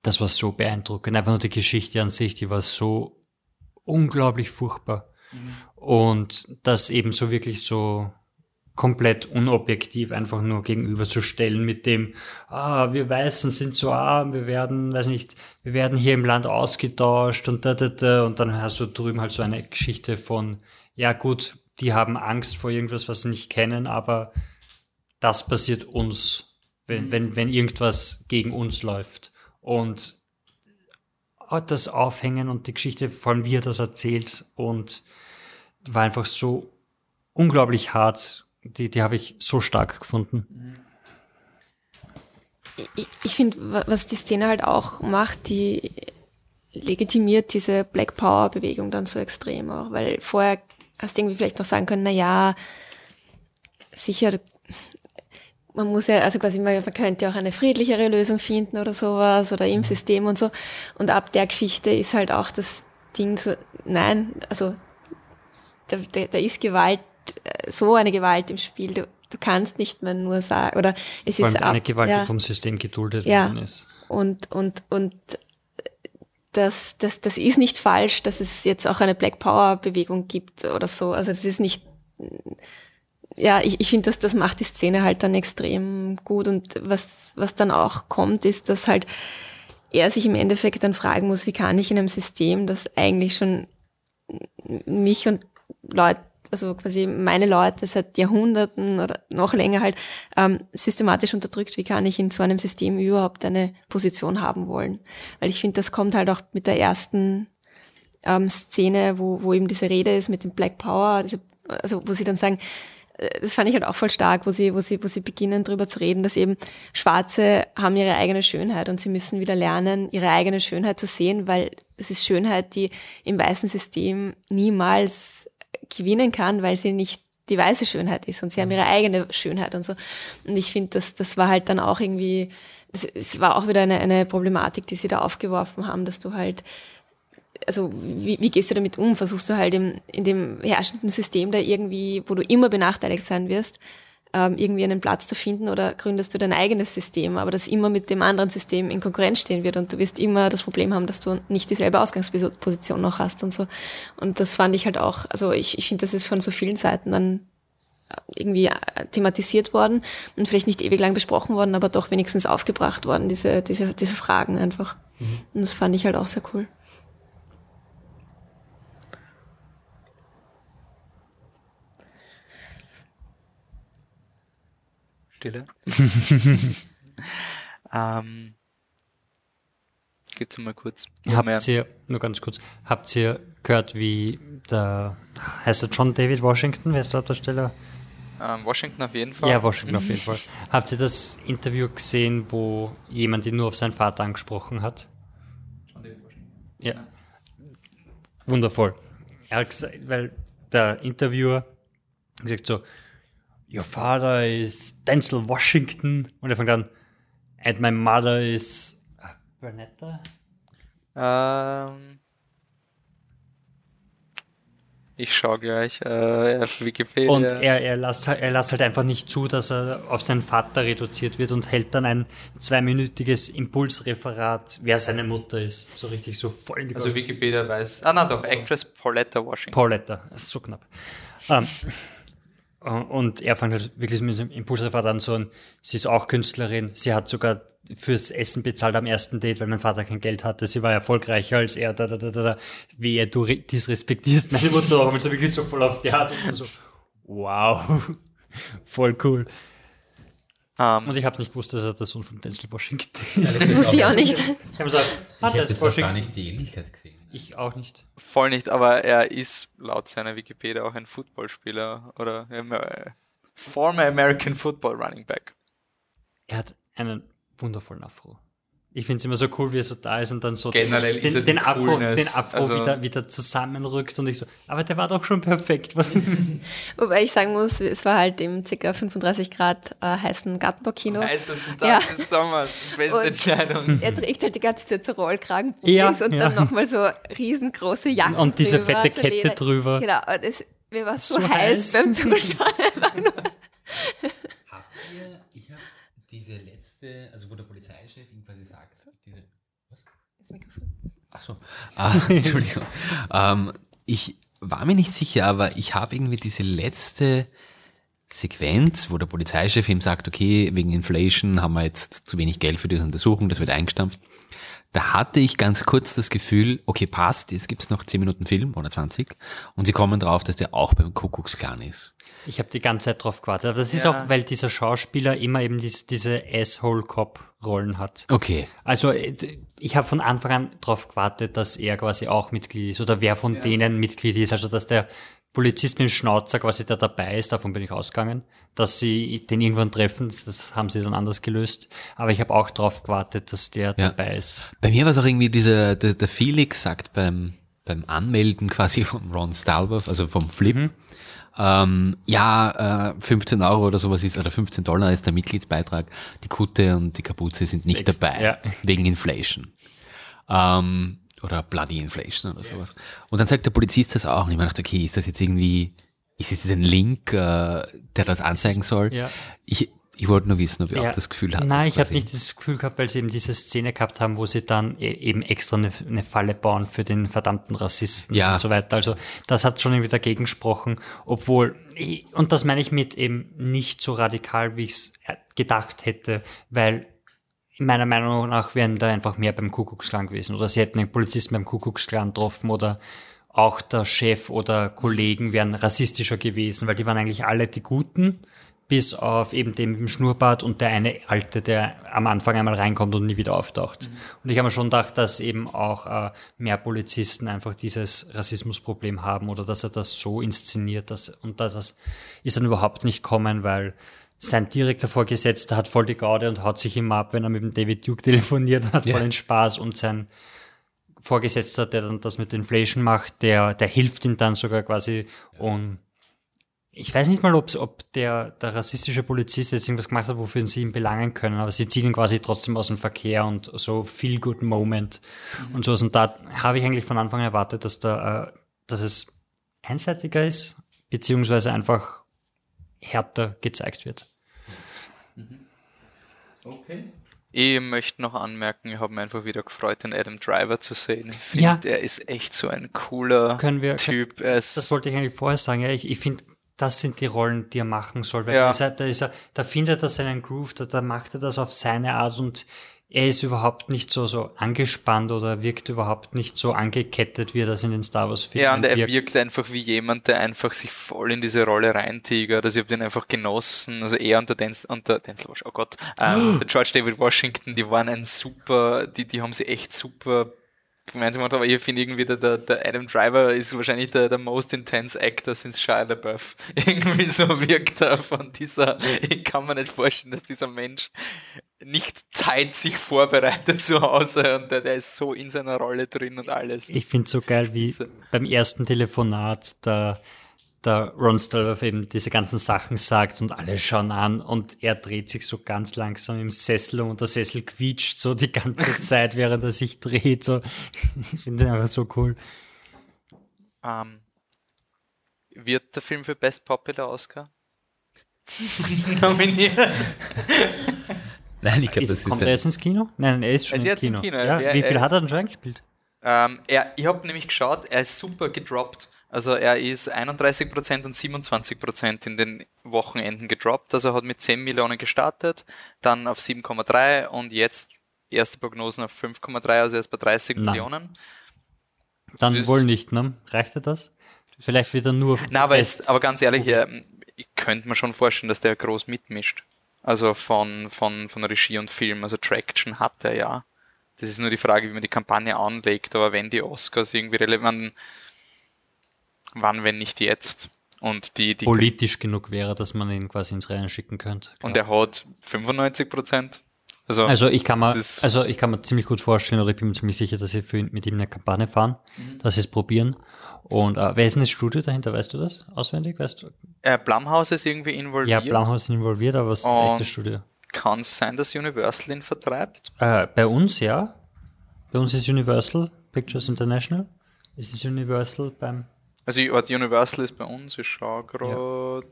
[SPEAKER 4] das war so beeindruckend. Einfach nur die Geschichte an sich, die war so unglaublich furchtbar. Mhm. Und das eben so wirklich so komplett unobjektiv einfach nur gegenüberzustellen mit dem, ah, wir Weißen sind so arm, wir werden, weiß nicht, wir werden hier im Land ausgetauscht und da, da, da, und dann hast du drüben halt so eine Geschichte von, ja gut, die haben Angst vor irgendwas, was sie nicht kennen, aber das passiert uns, wenn, mhm. wenn, wenn irgendwas gegen uns läuft. Und das Aufhängen und die Geschichte, vor allem wie er das erzählt und war einfach so unglaublich hart. Die, die habe ich so stark gefunden.
[SPEAKER 3] Ich, ich finde, was die Szene halt auch macht, die legitimiert diese Black Power Bewegung dann so extrem auch, weil vorher hast du irgendwie vielleicht noch sagen können, na ja, sicher, man muss ja, also quasi, man, man könnte ja auch eine friedlichere Lösung finden oder sowas oder im mhm. System und so. Und ab der Geschichte ist halt auch das Ding so, nein, also da, da, da ist Gewalt, äh, so eine Gewalt im Spiel. Du, du kannst nicht mehr nur sagen, oder es Vor
[SPEAKER 4] ist eine Gewalt, ja, die vom System geduldet
[SPEAKER 3] ja, worden ist. Und, und, und das, das, das ist nicht falsch, dass es jetzt auch eine Black Power Bewegung gibt oder so. Also es ist nicht, ja, ich, ich finde, dass das macht die Szene halt dann extrem gut. Und was, was dann auch kommt, ist, dass halt er sich im Endeffekt dann fragen muss, wie kann ich in einem System, das eigentlich schon mich und Leute, also quasi meine Leute seit Jahrhunderten oder noch länger halt ähm, systematisch unterdrückt, wie kann ich in so einem System überhaupt eine Position haben wollen? Weil ich finde, das kommt halt auch mit der ersten ähm, Szene, wo, wo eben diese Rede ist mit dem Black Power, diese, also wo sie dann sagen, das fand ich halt auch voll stark, wo sie, wo sie, wo sie beginnen drüber zu reden, dass eben Schwarze haben ihre eigene Schönheit und sie müssen wieder lernen, ihre eigene Schönheit zu sehen, weil es ist Schönheit, die im weißen System niemals gewinnen kann, weil sie nicht die weiße Schönheit ist und sie haben ihre eigene Schönheit und so. Und ich finde, das, das war halt dann auch irgendwie, es war auch wieder eine, eine Problematik, die sie da aufgeworfen haben, dass du halt also wie, wie gehst du damit um? Versuchst du halt im, in dem herrschenden System da irgendwie, wo du immer benachteiligt sein wirst, ähm, irgendwie einen Platz zu finden oder gründest du dein eigenes System, aber das immer mit dem anderen System in Konkurrenz stehen wird und du wirst immer das Problem haben, dass du nicht dieselbe Ausgangsposition noch hast und so. Und das fand ich halt auch, also ich, ich finde, das ist von so vielen Seiten dann irgendwie äh, thematisiert worden und vielleicht nicht ewig lang besprochen worden, aber doch wenigstens aufgebracht worden, diese, diese, diese Fragen einfach. Mhm. Und das fand ich halt auch sehr cool.
[SPEAKER 1] Stille. ähm, geht's mal kurz.
[SPEAKER 4] Habt ihr, nur ganz kurz, habt ihr gehört, wie der, heißt der John David Washington, wer ist der Hauptdarsteller?
[SPEAKER 1] Ähm, Washington auf jeden Fall.
[SPEAKER 4] Ja, Washington auf jeden Fall. Habt ihr das Interview gesehen, wo jemand ihn nur auf seinen Vater angesprochen hat? John David Washington. Ja. Wundervoll. Er hat gesagt, weil der Interviewer gesagt so, your father is Denzel Washington. Und er fängt an, and my mother is Bernetta.
[SPEAKER 1] Ähm. Ich schaue gleich äh, auf Wikipedia.
[SPEAKER 4] Und er, er, lässt, halt- er lässt halt einfach nicht zu, dass er auf seinen Vater reduziert wird und hält dann ein zweiminütiges Impulsreferat, wer seine Mutter ist. So richtig so voll
[SPEAKER 1] also Wikipedia weiß. Ah, na doch, Actress Pauletta Washington.
[SPEAKER 4] Pauletta, das ist so knapp. Ähm, und er fängt halt wirklich mit dem Impulsreferat an, so ein, sie ist auch Künstlerin, sie hat sogar fürs Essen bezahlt am ersten Date, weil mein Vater kein Geld hatte, sie war erfolgreicher als er, da, da, da, da, da. Wehe, du re- disrespektierst meine Mutter auch, und so wirklich so voll auf die Art und so, wow, voll cool.
[SPEAKER 1] Ähm,
[SPEAKER 4] Und ich habe nicht gewusst, dass er der Sohn von Denzel Washington ist.
[SPEAKER 3] Das wusste ich auch nicht.
[SPEAKER 4] Ich habe gesagt,
[SPEAKER 2] Ich habe jetzt auch gar nicht die Ähnlichkeit gesehen.
[SPEAKER 4] Ich auch nicht.
[SPEAKER 1] voll nicht, aber er ist laut seiner Wikipedia auch ein Footballspieler oder äh, former American Football Running Back.
[SPEAKER 4] Er hat einen wundervollen Afro. Ich finde es immer so cool, wie er so da ist und dann so
[SPEAKER 1] Generell
[SPEAKER 4] den, den, Afro, den Afro
[SPEAKER 1] also-
[SPEAKER 4] wieder, wieder zusammenrückt und ich so, aber der war doch schon perfekt. Was?
[SPEAKER 3] Wobei ich sagen muss, es war halt im ca. 35 Grad äh, heißen Gartenbaukino.
[SPEAKER 1] Heißesten
[SPEAKER 3] Ja.
[SPEAKER 1] Tag des Sommers, beste
[SPEAKER 3] Und-
[SPEAKER 1] Entscheidung.
[SPEAKER 3] Er trägt halt die ganze Zeit so Rollkragen
[SPEAKER 4] Ja,
[SPEAKER 3] und
[SPEAKER 4] ja.
[SPEAKER 3] dann nochmal so riesengroße Jacken
[SPEAKER 4] Und diese
[SPEAKER 3] drüber,
[SPEAKER 4] fette
[SPEAKER 3] so
[SPEAKER 4] Kette
[SPEAKER 3] Leder.
[SPEAKER 4] drüber.
[SPEAKER 3] Genau, und es, mir war so,
[SPEAKER 4] So
[SPEAKER 3] heiß
[SPEAKER 4] heiß.
[SPEAKER 3] beim Zuschauen.
[SPEAKER 2] Habt ihr, ich habe diese letzte, also wo der Polizeichef ihm quasi sagt, diese, was?
[SPEAKER 3] Das Mikrofon.
[SPEAKER 2] Ach so. Ah, Entschuldigung. ähm, ich war mir nicht sicher, aber ich habe irgendwie diese letzte Sequenz, wo der Polizeichef ihm sagt, okay, wegen Inflation haben wir jetzt zu wenig Geld für diese Untersuchung, das wird eingestampft. Da hatte ich ganz kurz das Gefühl, okay, passt, jetzt gibt's noch 10 Minuten Film oder 20 und sie kommen drauf, dass der auch beim Kuckucksklan ist.
[SPEAKER 4] Ich habe die ganze Zeit drauf gewartet. Aber das ist
[SPEAKER 1] Ja.
[SPEAKER 4] auch, weil dieser Schauspieler immer eben dies, diese Asshole-Cop-Rollen hat.
[SPEAKER 2] Okay.
[SPEAKER 4] Also äh, ich habe von Anfang an darauf gewartet, dass er quasi auch Mitglied ist oder wer von denen Mitglied ist. Also dass der Polizist mit dem Schnauzer quasi der dabei ist, davon bin ich ausgegangen. Dass sie den irgendwann treffen, das haben sie dann anders gelöst. Aber ich habe auch darauf gewartet, dass der
[SPEAKER 2] Ja.
[SPEAKER 4] dabei ist.
[SPEAKER 2] Bei mir war es auch irgendwie dieser, der, der Felix sagt beim, beim Anmelden quasi von Ron Stalworth, also vom Flip, ähm, ja, äh, 15 Euro oder sowas ist, oder 15 Dollar ist der Mitgliedsbeitrag. Die Kutte und die Kapuze sind nicht
[SPEAKER 4] Ex-
[SPEAKER 2] dabei,
[SPEAKER 4] ja.
[SPEAKER 2] wegen Inflation. Ähm, oder Bloody Inflation oder sowas. Und dann sagt der Polizist das auch. Und ich mir dachte, okay, ist das jetzt irgendwie, ist das jetzt ein Link, äh, der das anzeigen soll?
[SPEAKER 4] ja.
[SPEAKER 2] Ich, ich wollte nur wissen, ob ihr
[SPEAKER 4] Ja.
[SPEAKER 2] auch das Gefühl habt.
[SPEAKER 4] Nein, ich habe nicht das Gefühl gehabt, weil sie eben diese Szene gehabt haben, wo sie dann e- eben extra eine, eine Falle bauen für den verdammten Rassisten
[SPEAKER 2] Ja.
[SPEAKER 4] und so weiter. Also das hat schon irgendwie dagegen gesprochen, obwohl, und das meine ich mit eben nicht so radikal, wie ich es gedacht hätte, weil meiner Meinung nach wären da einfach mehr beim Kuckucksklan gewesen oder sie hätten einen Polizisten beim Kuckucksklan getroffen oder auch der Chef oder Kollegen wären rassistischer gewesen, weil die waren eigentlich alle die Guten, bis auf eben den mit dem Schnurrbart und der eine Alte, der am Anfang einmal reinkommt und nie wieder auftaucht. Und ich habe mir schon gedacht, dass eben auch äh, mehr Polizisten einfach dieses Rassismusproblem haben oder dass er das so inszeniert, dass, und das ist dann überhaupt nicht kommen, weil sein direkter Vorgesetzter hat voll die Gaude und haut sich immer ab, wenn er mit dem David Duke telefoniert und hat
[SPEAKER 2] Ja.
[SPEAKER 4] voll den Spaß und sein Vorgesetzter, der dann das mit Inflation macht, der, der hilft ihm dann sogar quasi und ich weiß nicht mal, ob der, der rassistische Polizist jetzt irgendwas gemacht hat, wofür sie ihn belangen können, aber sie ziehen ihn quasi trotzdem aus dem Verkehr und so feel good moment und sowas. Und da habe ich eigentlich von Anfang an erwartet, dass da, äh, dass es einseitiger ist, beziehungsweise einfach härter gezeigt wird.
[SPEAKER 1] Ich möchte noch anmerken, ich habe mich einfach wieder gefreut, den Adam Driver zu sehen. Ich finde,
[SPEAKER 4] Ja.
[SPEAKER 1] er ist echt so ein cooler
[SPEAKER 4] Können wir-
[SPEAKER 1] Typ. Ist,
[SPEAKER 4] Das wollte ich eigentlich vorher sagen. Ja, ich, ich finde, das sind die Rollen, die er machen soll. Weil
[SPEAKER 1] Ja.
[SPEAKER 4] er, da, ist er, da findet er seinen Groove, da, da macht er das auf seine Art und er ist überhaupt nicht so, so angespannt oder wirkt überhaupt nicht so angekettet, wie er das in den Star Wars Filmen
[SPEAKER 1] ja, und er
[SPEAKER 4] wirkt.
[SPEAKER 1] wirkt einfach wie jemand, der einfach sich voll in diese Rolle reintigert. Also ich habe den einfach genossen. Also er und der Denzel, und der Denzel oh Gott, ähm, der George David Washington, die waren ein super, die, die haben sie echt super gemeinsam gemacht, aber ich finde irgendwie, der, der, der Adam Driver ist wahrscheinlich der, der most intense Actor since Shia LaBeouf. Irgendwie so wirkt er von dieser, ich kann mir nicht vorstellen, dass dieser Mensch nicht Zeit sich vorbereitet zu Hause und der, der ist so in seiner Rolle drin und alles.
[SPEAKER 4] Ich finde so geil, wie beim ersten Telefonat der, der Ron Stolberg eben diese ganzen Sachen sagt und alle schauen an und er dreht sich so ganz langsam im Sessel um und der Sessel quietscht so die ganze Zeit, während er sich dreht. So. Ich finde den einfach so cool.
[SPEAKER 1] Ähm, wird der Film für Best Popular Oscar nominiert?
[SPEAKER 2] Nein, ich glaube,
[SPEAKER 4] Ist,
[SPEAKER 2] das ist
[SPEAKER 4] kommt er jetzt ins Kino? Nein, er ist schon
[SPEAKER 1] ist
[SPEAKER 4] im
[SPEAKER 1] jetzt im
[SPEAKER 4] Kino.
[SPEAKER 1] Kino,
[SPEAKER 4] Ja,
[SPEAKER 1] er-
[SPEAKER 4] wie viel hat er denn schon eingespielt?
[SPEAKER 1] Ähm, er, ich habe nämlich geschaut, er ist super gedroppt. Also er ist 31% und 27% in den Wochenenden gedroppt. Also er hat mit 10 Millionen gestartet, dann auf 7,3 und jetzt erste Prognosen auf 5,3, also er ist bei 30
[SPEAKER 4] Nein.
[SPEAKER 1] Millionen.
[SPEAKER 4] Dann
[SPEAKER 1] Das-
[SPEAKER 4] wohl nicht, ne? Reicht er das? Vielleicht wieder nur.
[SPEAKER 1] Na, aber, aber ganz ehrlich, ja, ich könnte mir schon vorstellen, dass der groß mitmischt. Also von, von, von Regie und Film. Also Traction hat er ja. Das ist nur die Frage, wie man die Kampagne anlegt, aber wenn die Oscars irgendwie relevant, wann, wenn nicht jetzt? Und die, die
[SPEAKER 4] politisch genug wäre, dass man ihn quasi ins Rennen schicken könnte.
[SPEAKER 1] und er hat 95 Prozent. Also,
[SPEAKER 4] Also ich kann mir,
[SPEAKER 1] Das
[SPEAKER 4] also ich kann mir ziemlich gut vorstellen, oder ich bin mir ziemlich sicher, dass sie für ihn, mit ihm eine Kampagne fahren,
[SPEAKER 1] Mhm.
[SPEAKER 4] dass sie es probieren. Und äh, wer ist denn das Studio dahinter? Weißt du das auswendig? Weißt du?
[SPEAKER 1] äh, Blumhouse ist irgendwie involviert.
[SPEAKER 4] Ja, Blumhouse ist involviert, aber was ist das
[SPEAKER 1] Und-
[SPEAKER 4] echte Studio?
[SPEAKER 1] Kann es sein, dass Universal ihn vertreibt?
[SPEAKER 4] Äh, bei uns ja. Bei uns ist Universal Pictures International. Ist es Universal beim
[SPEAKER 1] Also warte, Universal ist bei uns, ich schaue gerade.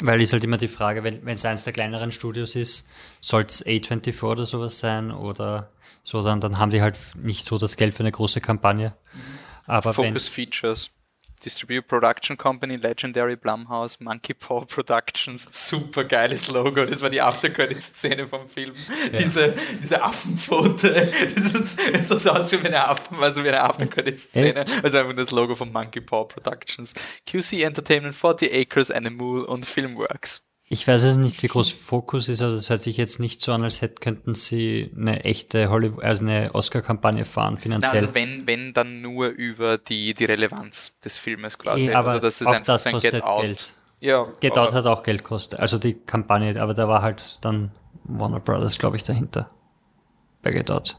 [SPEAKER 4] Weil ist halt immer die Frage, wenn es eines der kleineren Studios ist, soll es A24 oder sowas sein oder so, dann, dann haben die halt nicht so das Geld für eine große Kampagne. Aber wenn
[SPEAKER 1] Focus Features. Distribute Production Company, Legendary Blumhouse, Monkey Paw Productions, super geiles Logo. Das war die After-Credit-Szene vom Film. Diese, diese Affenpfote. Das ist, das so ausgeschaut wie eine Affen, also wie eine After-Credit-Szene. Also einfach das Logo von Monkey Paw Productions. QC Entertainment, 40 Acres, Animal und Filmworks.
[SPEAKER 4] Ich weiß es nicht, wie groß Fokus ist, aber das hört sich jetzt nicht so an, als hätten, könnten sie eine echte Hollywood, also eine Oscar-Kampagne fahren,
[SPEAKER 1] Na,
[SPEAKER 4] finanziell.
[SPEAKER 1] also wenn, wenn dann nur über die, die Relevanz des Filmes quasi.
[SPEAKER 4] Eh, aber
[SPEAKER 1] also dass das
[SPEAKER 4] auch das kostet
[SPEAKER 1] Get Out.
[SPEAKER 4] Geld.
[SPEAKER 1] Ja,
[SPEAKER 4] Get Out hat auch Geld gekostet, also die Kampagne, aber da war halt dann Warner Brothers, glaube ich, dahinter. Bei Get Out.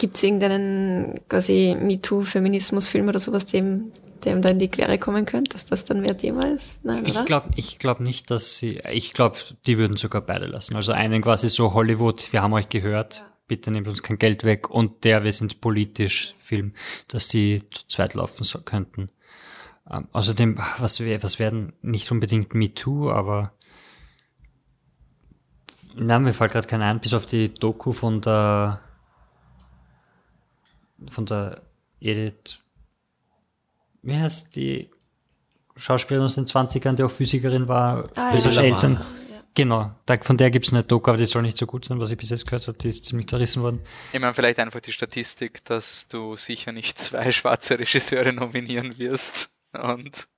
[SPEAKER 3] Gibt es irgendeinen quasi MeToo-Feminismus-Film oder sowas, dem, dem da in die Quere kommen könnte, dass das dann mehr Thema ist? Nein,
[SPEAKER 4] Ich glaube ich glaub nicht, dass sie, ich glaube, die würden sogar beide lassen. Also einen quasi so Hollywood, wir haben euch gehört, bitte nehmt uns kein Geld weg und der, wir sind politisch Film, dass die zu zweit laufen so, könnten. Ähm, außerdem, was, was werden nicht unbedingt MeToo, aber na, mir fällt gerade keiner ein, bis auf die Doku von der von der Edith wie heißt die Schauspielerin aus den 20ern, die auch Physikerin war,
[SPEAKER 3] Ah, ja.
[SPEAKER 4] Eltern.
[SPEAKER 3] Ja.
[SPEAKER 4] Genau, da, von der gibt's eine Doku, aber die soll nicht so gut sein, was ich bis jetzt gehört habe, die ist ziemlich zerrissen worden.
[SPEAKER 1] Ich meine, vielleicht einfach die Statistik, dass du sicher nicht zwei schwarze Regisseure nominieren wirst. Und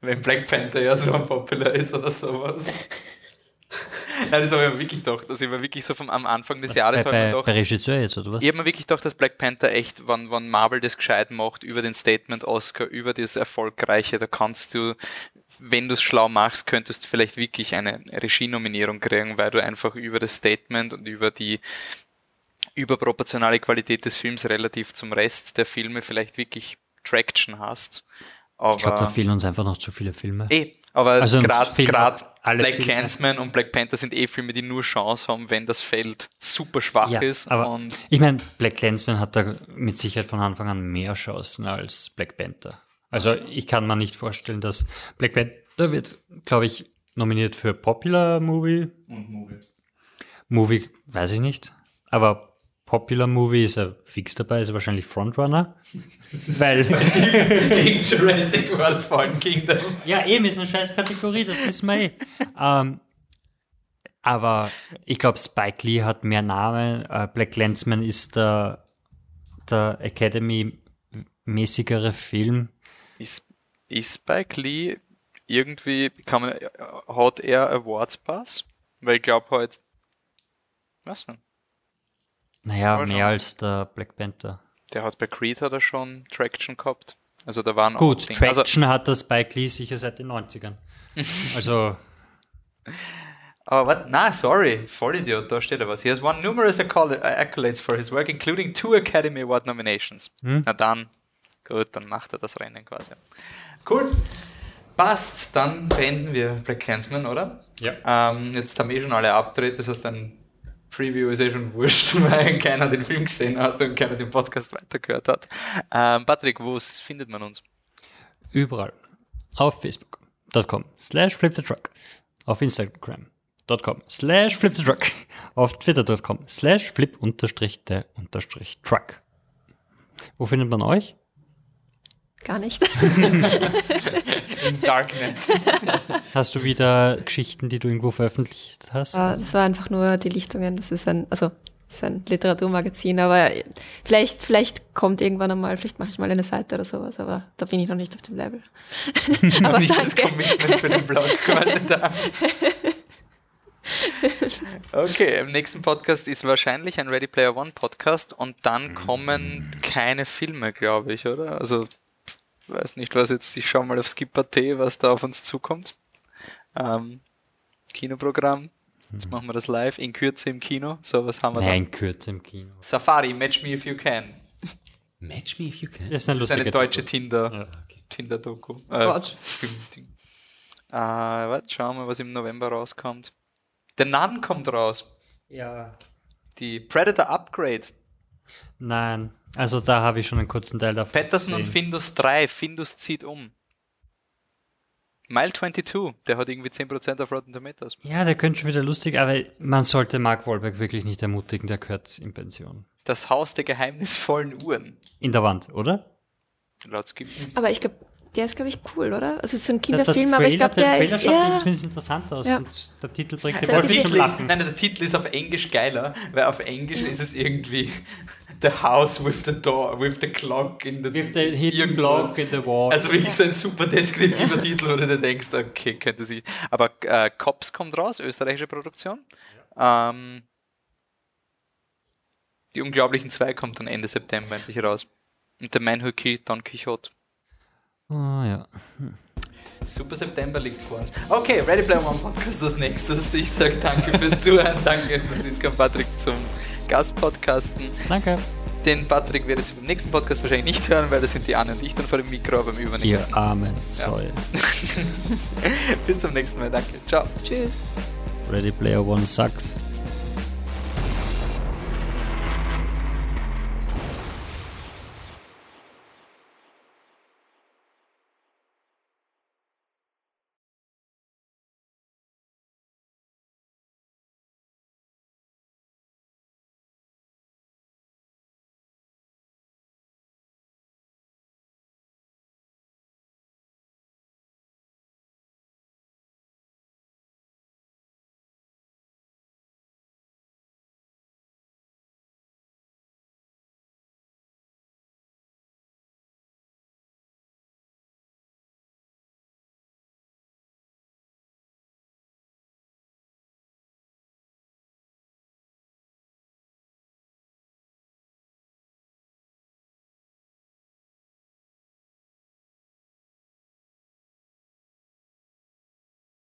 [SPEAKER 1] wenn Black Panther ja so unpopular ist oder sowas. Nein, das habe ich mir wirklich gedacht. Also ich war wirklich so vom, am Anfang des Jahres
[SPEAKER 4] bei, bei,
[SPEAKER 1] gedacht,
[SPEAKER 4] bei Regisseur jetzt, oder was?
[SPEAKER 1] ich habe mir wirklich gedacht, dass Black Panther echt, wann, wann Marvel das gescheit macht, über den Statement Oscar, über das Erfolgreiche, da kannst du, wenn du es schlau machst, könntest du vielleicht wirklich eine Regienominierung kriegen, weil du einfach über das Statement und über die überproportionale Qualität des Films relativ zum Rest der Filme vielleicht wirklich Traction hast. Aber,
[SPEAKER 4] ich glaube, da fehlen uns einfach noch zu viele Filme.
[SPEAKER 1] Eh, aber
[SPEAKER 4] Also
[SPEAKER 1] gerade
[SPEAKER 4] alle
[SPEAKER 1] Black
[SPEAKER 4] Filme.
[SPEAKER 1] Clansman und Black Panther sind eh Filme, die nur Chance haben, wenn das Feld super schwach
[SPEAKER 4] Ja,
[SPEAKER 1] ist.
[SPEAKER 4] aber
[SPEAKER 1] und
[SPEAKER 4] ich meine, Black Clansman hat da mit Sicherheit von Anfang an mehr Chancen als Black Panther. Also ich kann mir nicht vorstellen, dass Black Panther wird, glaube ich, nominiert für Popular Movie.
[SPEAKER 1] und Movie.
[SPEAKER 4] Movie, weiß ich nicht. Aber Popular Movie ist er fix dabei, ist er wahrscheinlich Frontrunner. Weil,
[SPEAKER 1] Gegen Jurassic World Fallen Kingdom.
[SPEAKER 4] ja, eben ist eine scheiß Kategorie, das wissen wir eh. ähm, aber ich glaube, Spike Lee hat mehr Namen. Äh, Black Landsman ist der, der Academy-mäßigere Film.
[SPEAKER 1] Ist, ist Spike Lee irgendwie, kann man, hat er Awards Pass? Weil ich glaube halt, was denn?
[SPEAKER 4] Naja,
[SPEAKER 1] Aber
[SPEAKER 4] mehr
[SPEAKER 1] schon.
[SPEAKER 4] als der Black Panther.
[SPEAKER 1] Der hat bei Creed hat er schon Traction gehabt. Also da waren
[SPEAKER 4] Gut,
[SPEAKER 1] auch Dinge. Also,
[SPEAKER 4] Traction hat der Spike Lee sicher seit den 90ern. Also,
[SPEAKER 1] aber what? Na, sorry, Vollidiot, da steht ja was. He has won numerous accol- accolades for his work, including two Academy Award nominations.
[SPEAKER 4] Hm?
[SPEAKER 1] Na dann, gut, dann macht er das Rennen quasi. Cool. Passt, dann beenden wir Black Clansman, oder?
[SPEAKER 4] ja.
[SPEAKER 1] Ähm, jetzt haben eh schon alle abgedreht, das heißt, ein Preview ist eh schon wurscht, weil keiner den Film gesehen hat und keiner den Podcast weitergehört hat. Ähm, Patrick, wo findet man uns?
[SPEAKER 4] Überall. auf facebook.com slash flipthetruck, auf instagram.com slash flipthetruck, auf twitter.com slash flip unterstrich der unterstrich truck. Wo findet man euch?
[SPEAKER 3] Gar nicht.
[SPEAKER 1] Im Darknet.
[SPEAKER 4] Hast du wieder Geschichten, die du irgendwo veröffentlicht hast?
[SPEAKER 3] Ah, das war einfach nur die Lichtungen. Das ist ein, also das ist ein Literaturmagazin, aber vielleicht, vielleicht kommt irgendwann einmal, vielleicht mache ich mal eine Seite oder sowas, aber da bin ich noch nicht auf dem Level. aber
[SPEAKER 1] nicht das
[SPEAKER 3] danke.
[SPEAKER 1] Commitment für den Blog quasi da. Okay, im nächsten Podcast ist wahrscheinlich ein Ready Player One Podcast und dann kommen keine Filme, glaube ich, oder? Also, weiß nicht, was jetzt, ich schau mal auf Skip.at, was da auf uns zukommt. Ähm, Kinoprogramm. Jetzt machen wir das live, in Kürze im Kino. So, was haben wir
[SPEAKER 4] Nein, Kürze im Kino.
[SPEAKER 1] da? Safari, Match Me If You Can.
[SPEAKER 2] Match me if you can.
[SPEAKER 4] Das ist eine
[SPEAKER 1] Das ist eine deutsche Tinder.
[SPEAKER 4] Ja.
[SPEAKER 1] Tinder-Doku. Äh,
[SPEAKER 3] Gott.
[SPEAKER 1] Filmding. Äh, warte, schauen wir, was im November rauskommt. The Nun kommt raus.
[SPEAKER 4] Ja.
[SPEAKER 1] Die Predator Upgrade.
[SPEAKER 4] Nein, also da habe ich schon einen kurzen Teil davon
[SPEAKER 1] Patterson und. Findus 3. Findus zieht um. Mile 22, der hat irgendwie 10% auf Rotten Tomatoes.
[SPEAKER 4] Ja, der könnte schon wieder lustig, aber man sollte Mark Wahlberg wirklich nicht ermutigen, der gehört in Pension.
[SPEAKER 1] Das Haus der geheimnisvollen Uhren.
[SPEAKER 4] In der Wand, oder?
[SPEAKER 1] Laut Skip.
[SPEAKER 3] Aber ich glaube, der ist, glaube ich, cool, oder? Also es ist so ein
[SPEAKER 4] Der- der
[SPEAKER 3] Kinderfilm, aber ich glaube,
[SPEAKER 4] Trailer-
[SPEAKER 3] der
[SPEAKER 4] Trailer
[SPEAKER 3] ist,
[SPEAKER 4] schaut
[SPEAKER 3] ja,
[SPEAKER 4] zumindest interessant aus
[SPEAKER 3] Ja.
[SPEAKER 4] und der Titel bringt
[SPEAKER 3] Also
[SPEAKER 4] den
[SPEAKER 1] Der
[SPEAKER 4] Wolf
[SPEAKER 1] Titel ist, nein, der Titel ist auf Englisch geiler, weil auf Englisch ist es irgendwie The House with the door, with the clock in the,
[SPEAKER 4] With the hidden block in the wall.
[SPEAKER 1] Also wirklich so ein super deskriptiver Titel, wo du dir denkst, okay, könnte sich. Aber äh, Cops kommt raus, österreichische Produktion. Ähm, die Unglaublichen 2 kommt dann Ende September endlich raus. Und der Man Who Killed Don Quixote.
[SPEAKER 4] oh, ja.
[SPEAKER 1] Super September liegt vor uns. Okay, Ready Player One Podcast als nächstes. Ich sage danke fürs Zuhören, danke Franziska und Patrick zum Gastpodcasten.
[SPEAKER 4] Danke.
[SPEAKER 1] Den Patrick werdet ihr beim nächsten Podcast wahrscheinlich nicht hören, weil das sind die Anne und ich dann vor dem Mikro, aber beim
[SPEAKER 4] Ihr
[SPEAKER 1] übernächsten.
[SPEAKER 4] arme Säule.
[SPEAKER 1] Bis zum nächsten Mal, danke. Ciao.
[SPEAKER 3] tschüss.
[SPEAKER 4] Ready Player One sucks.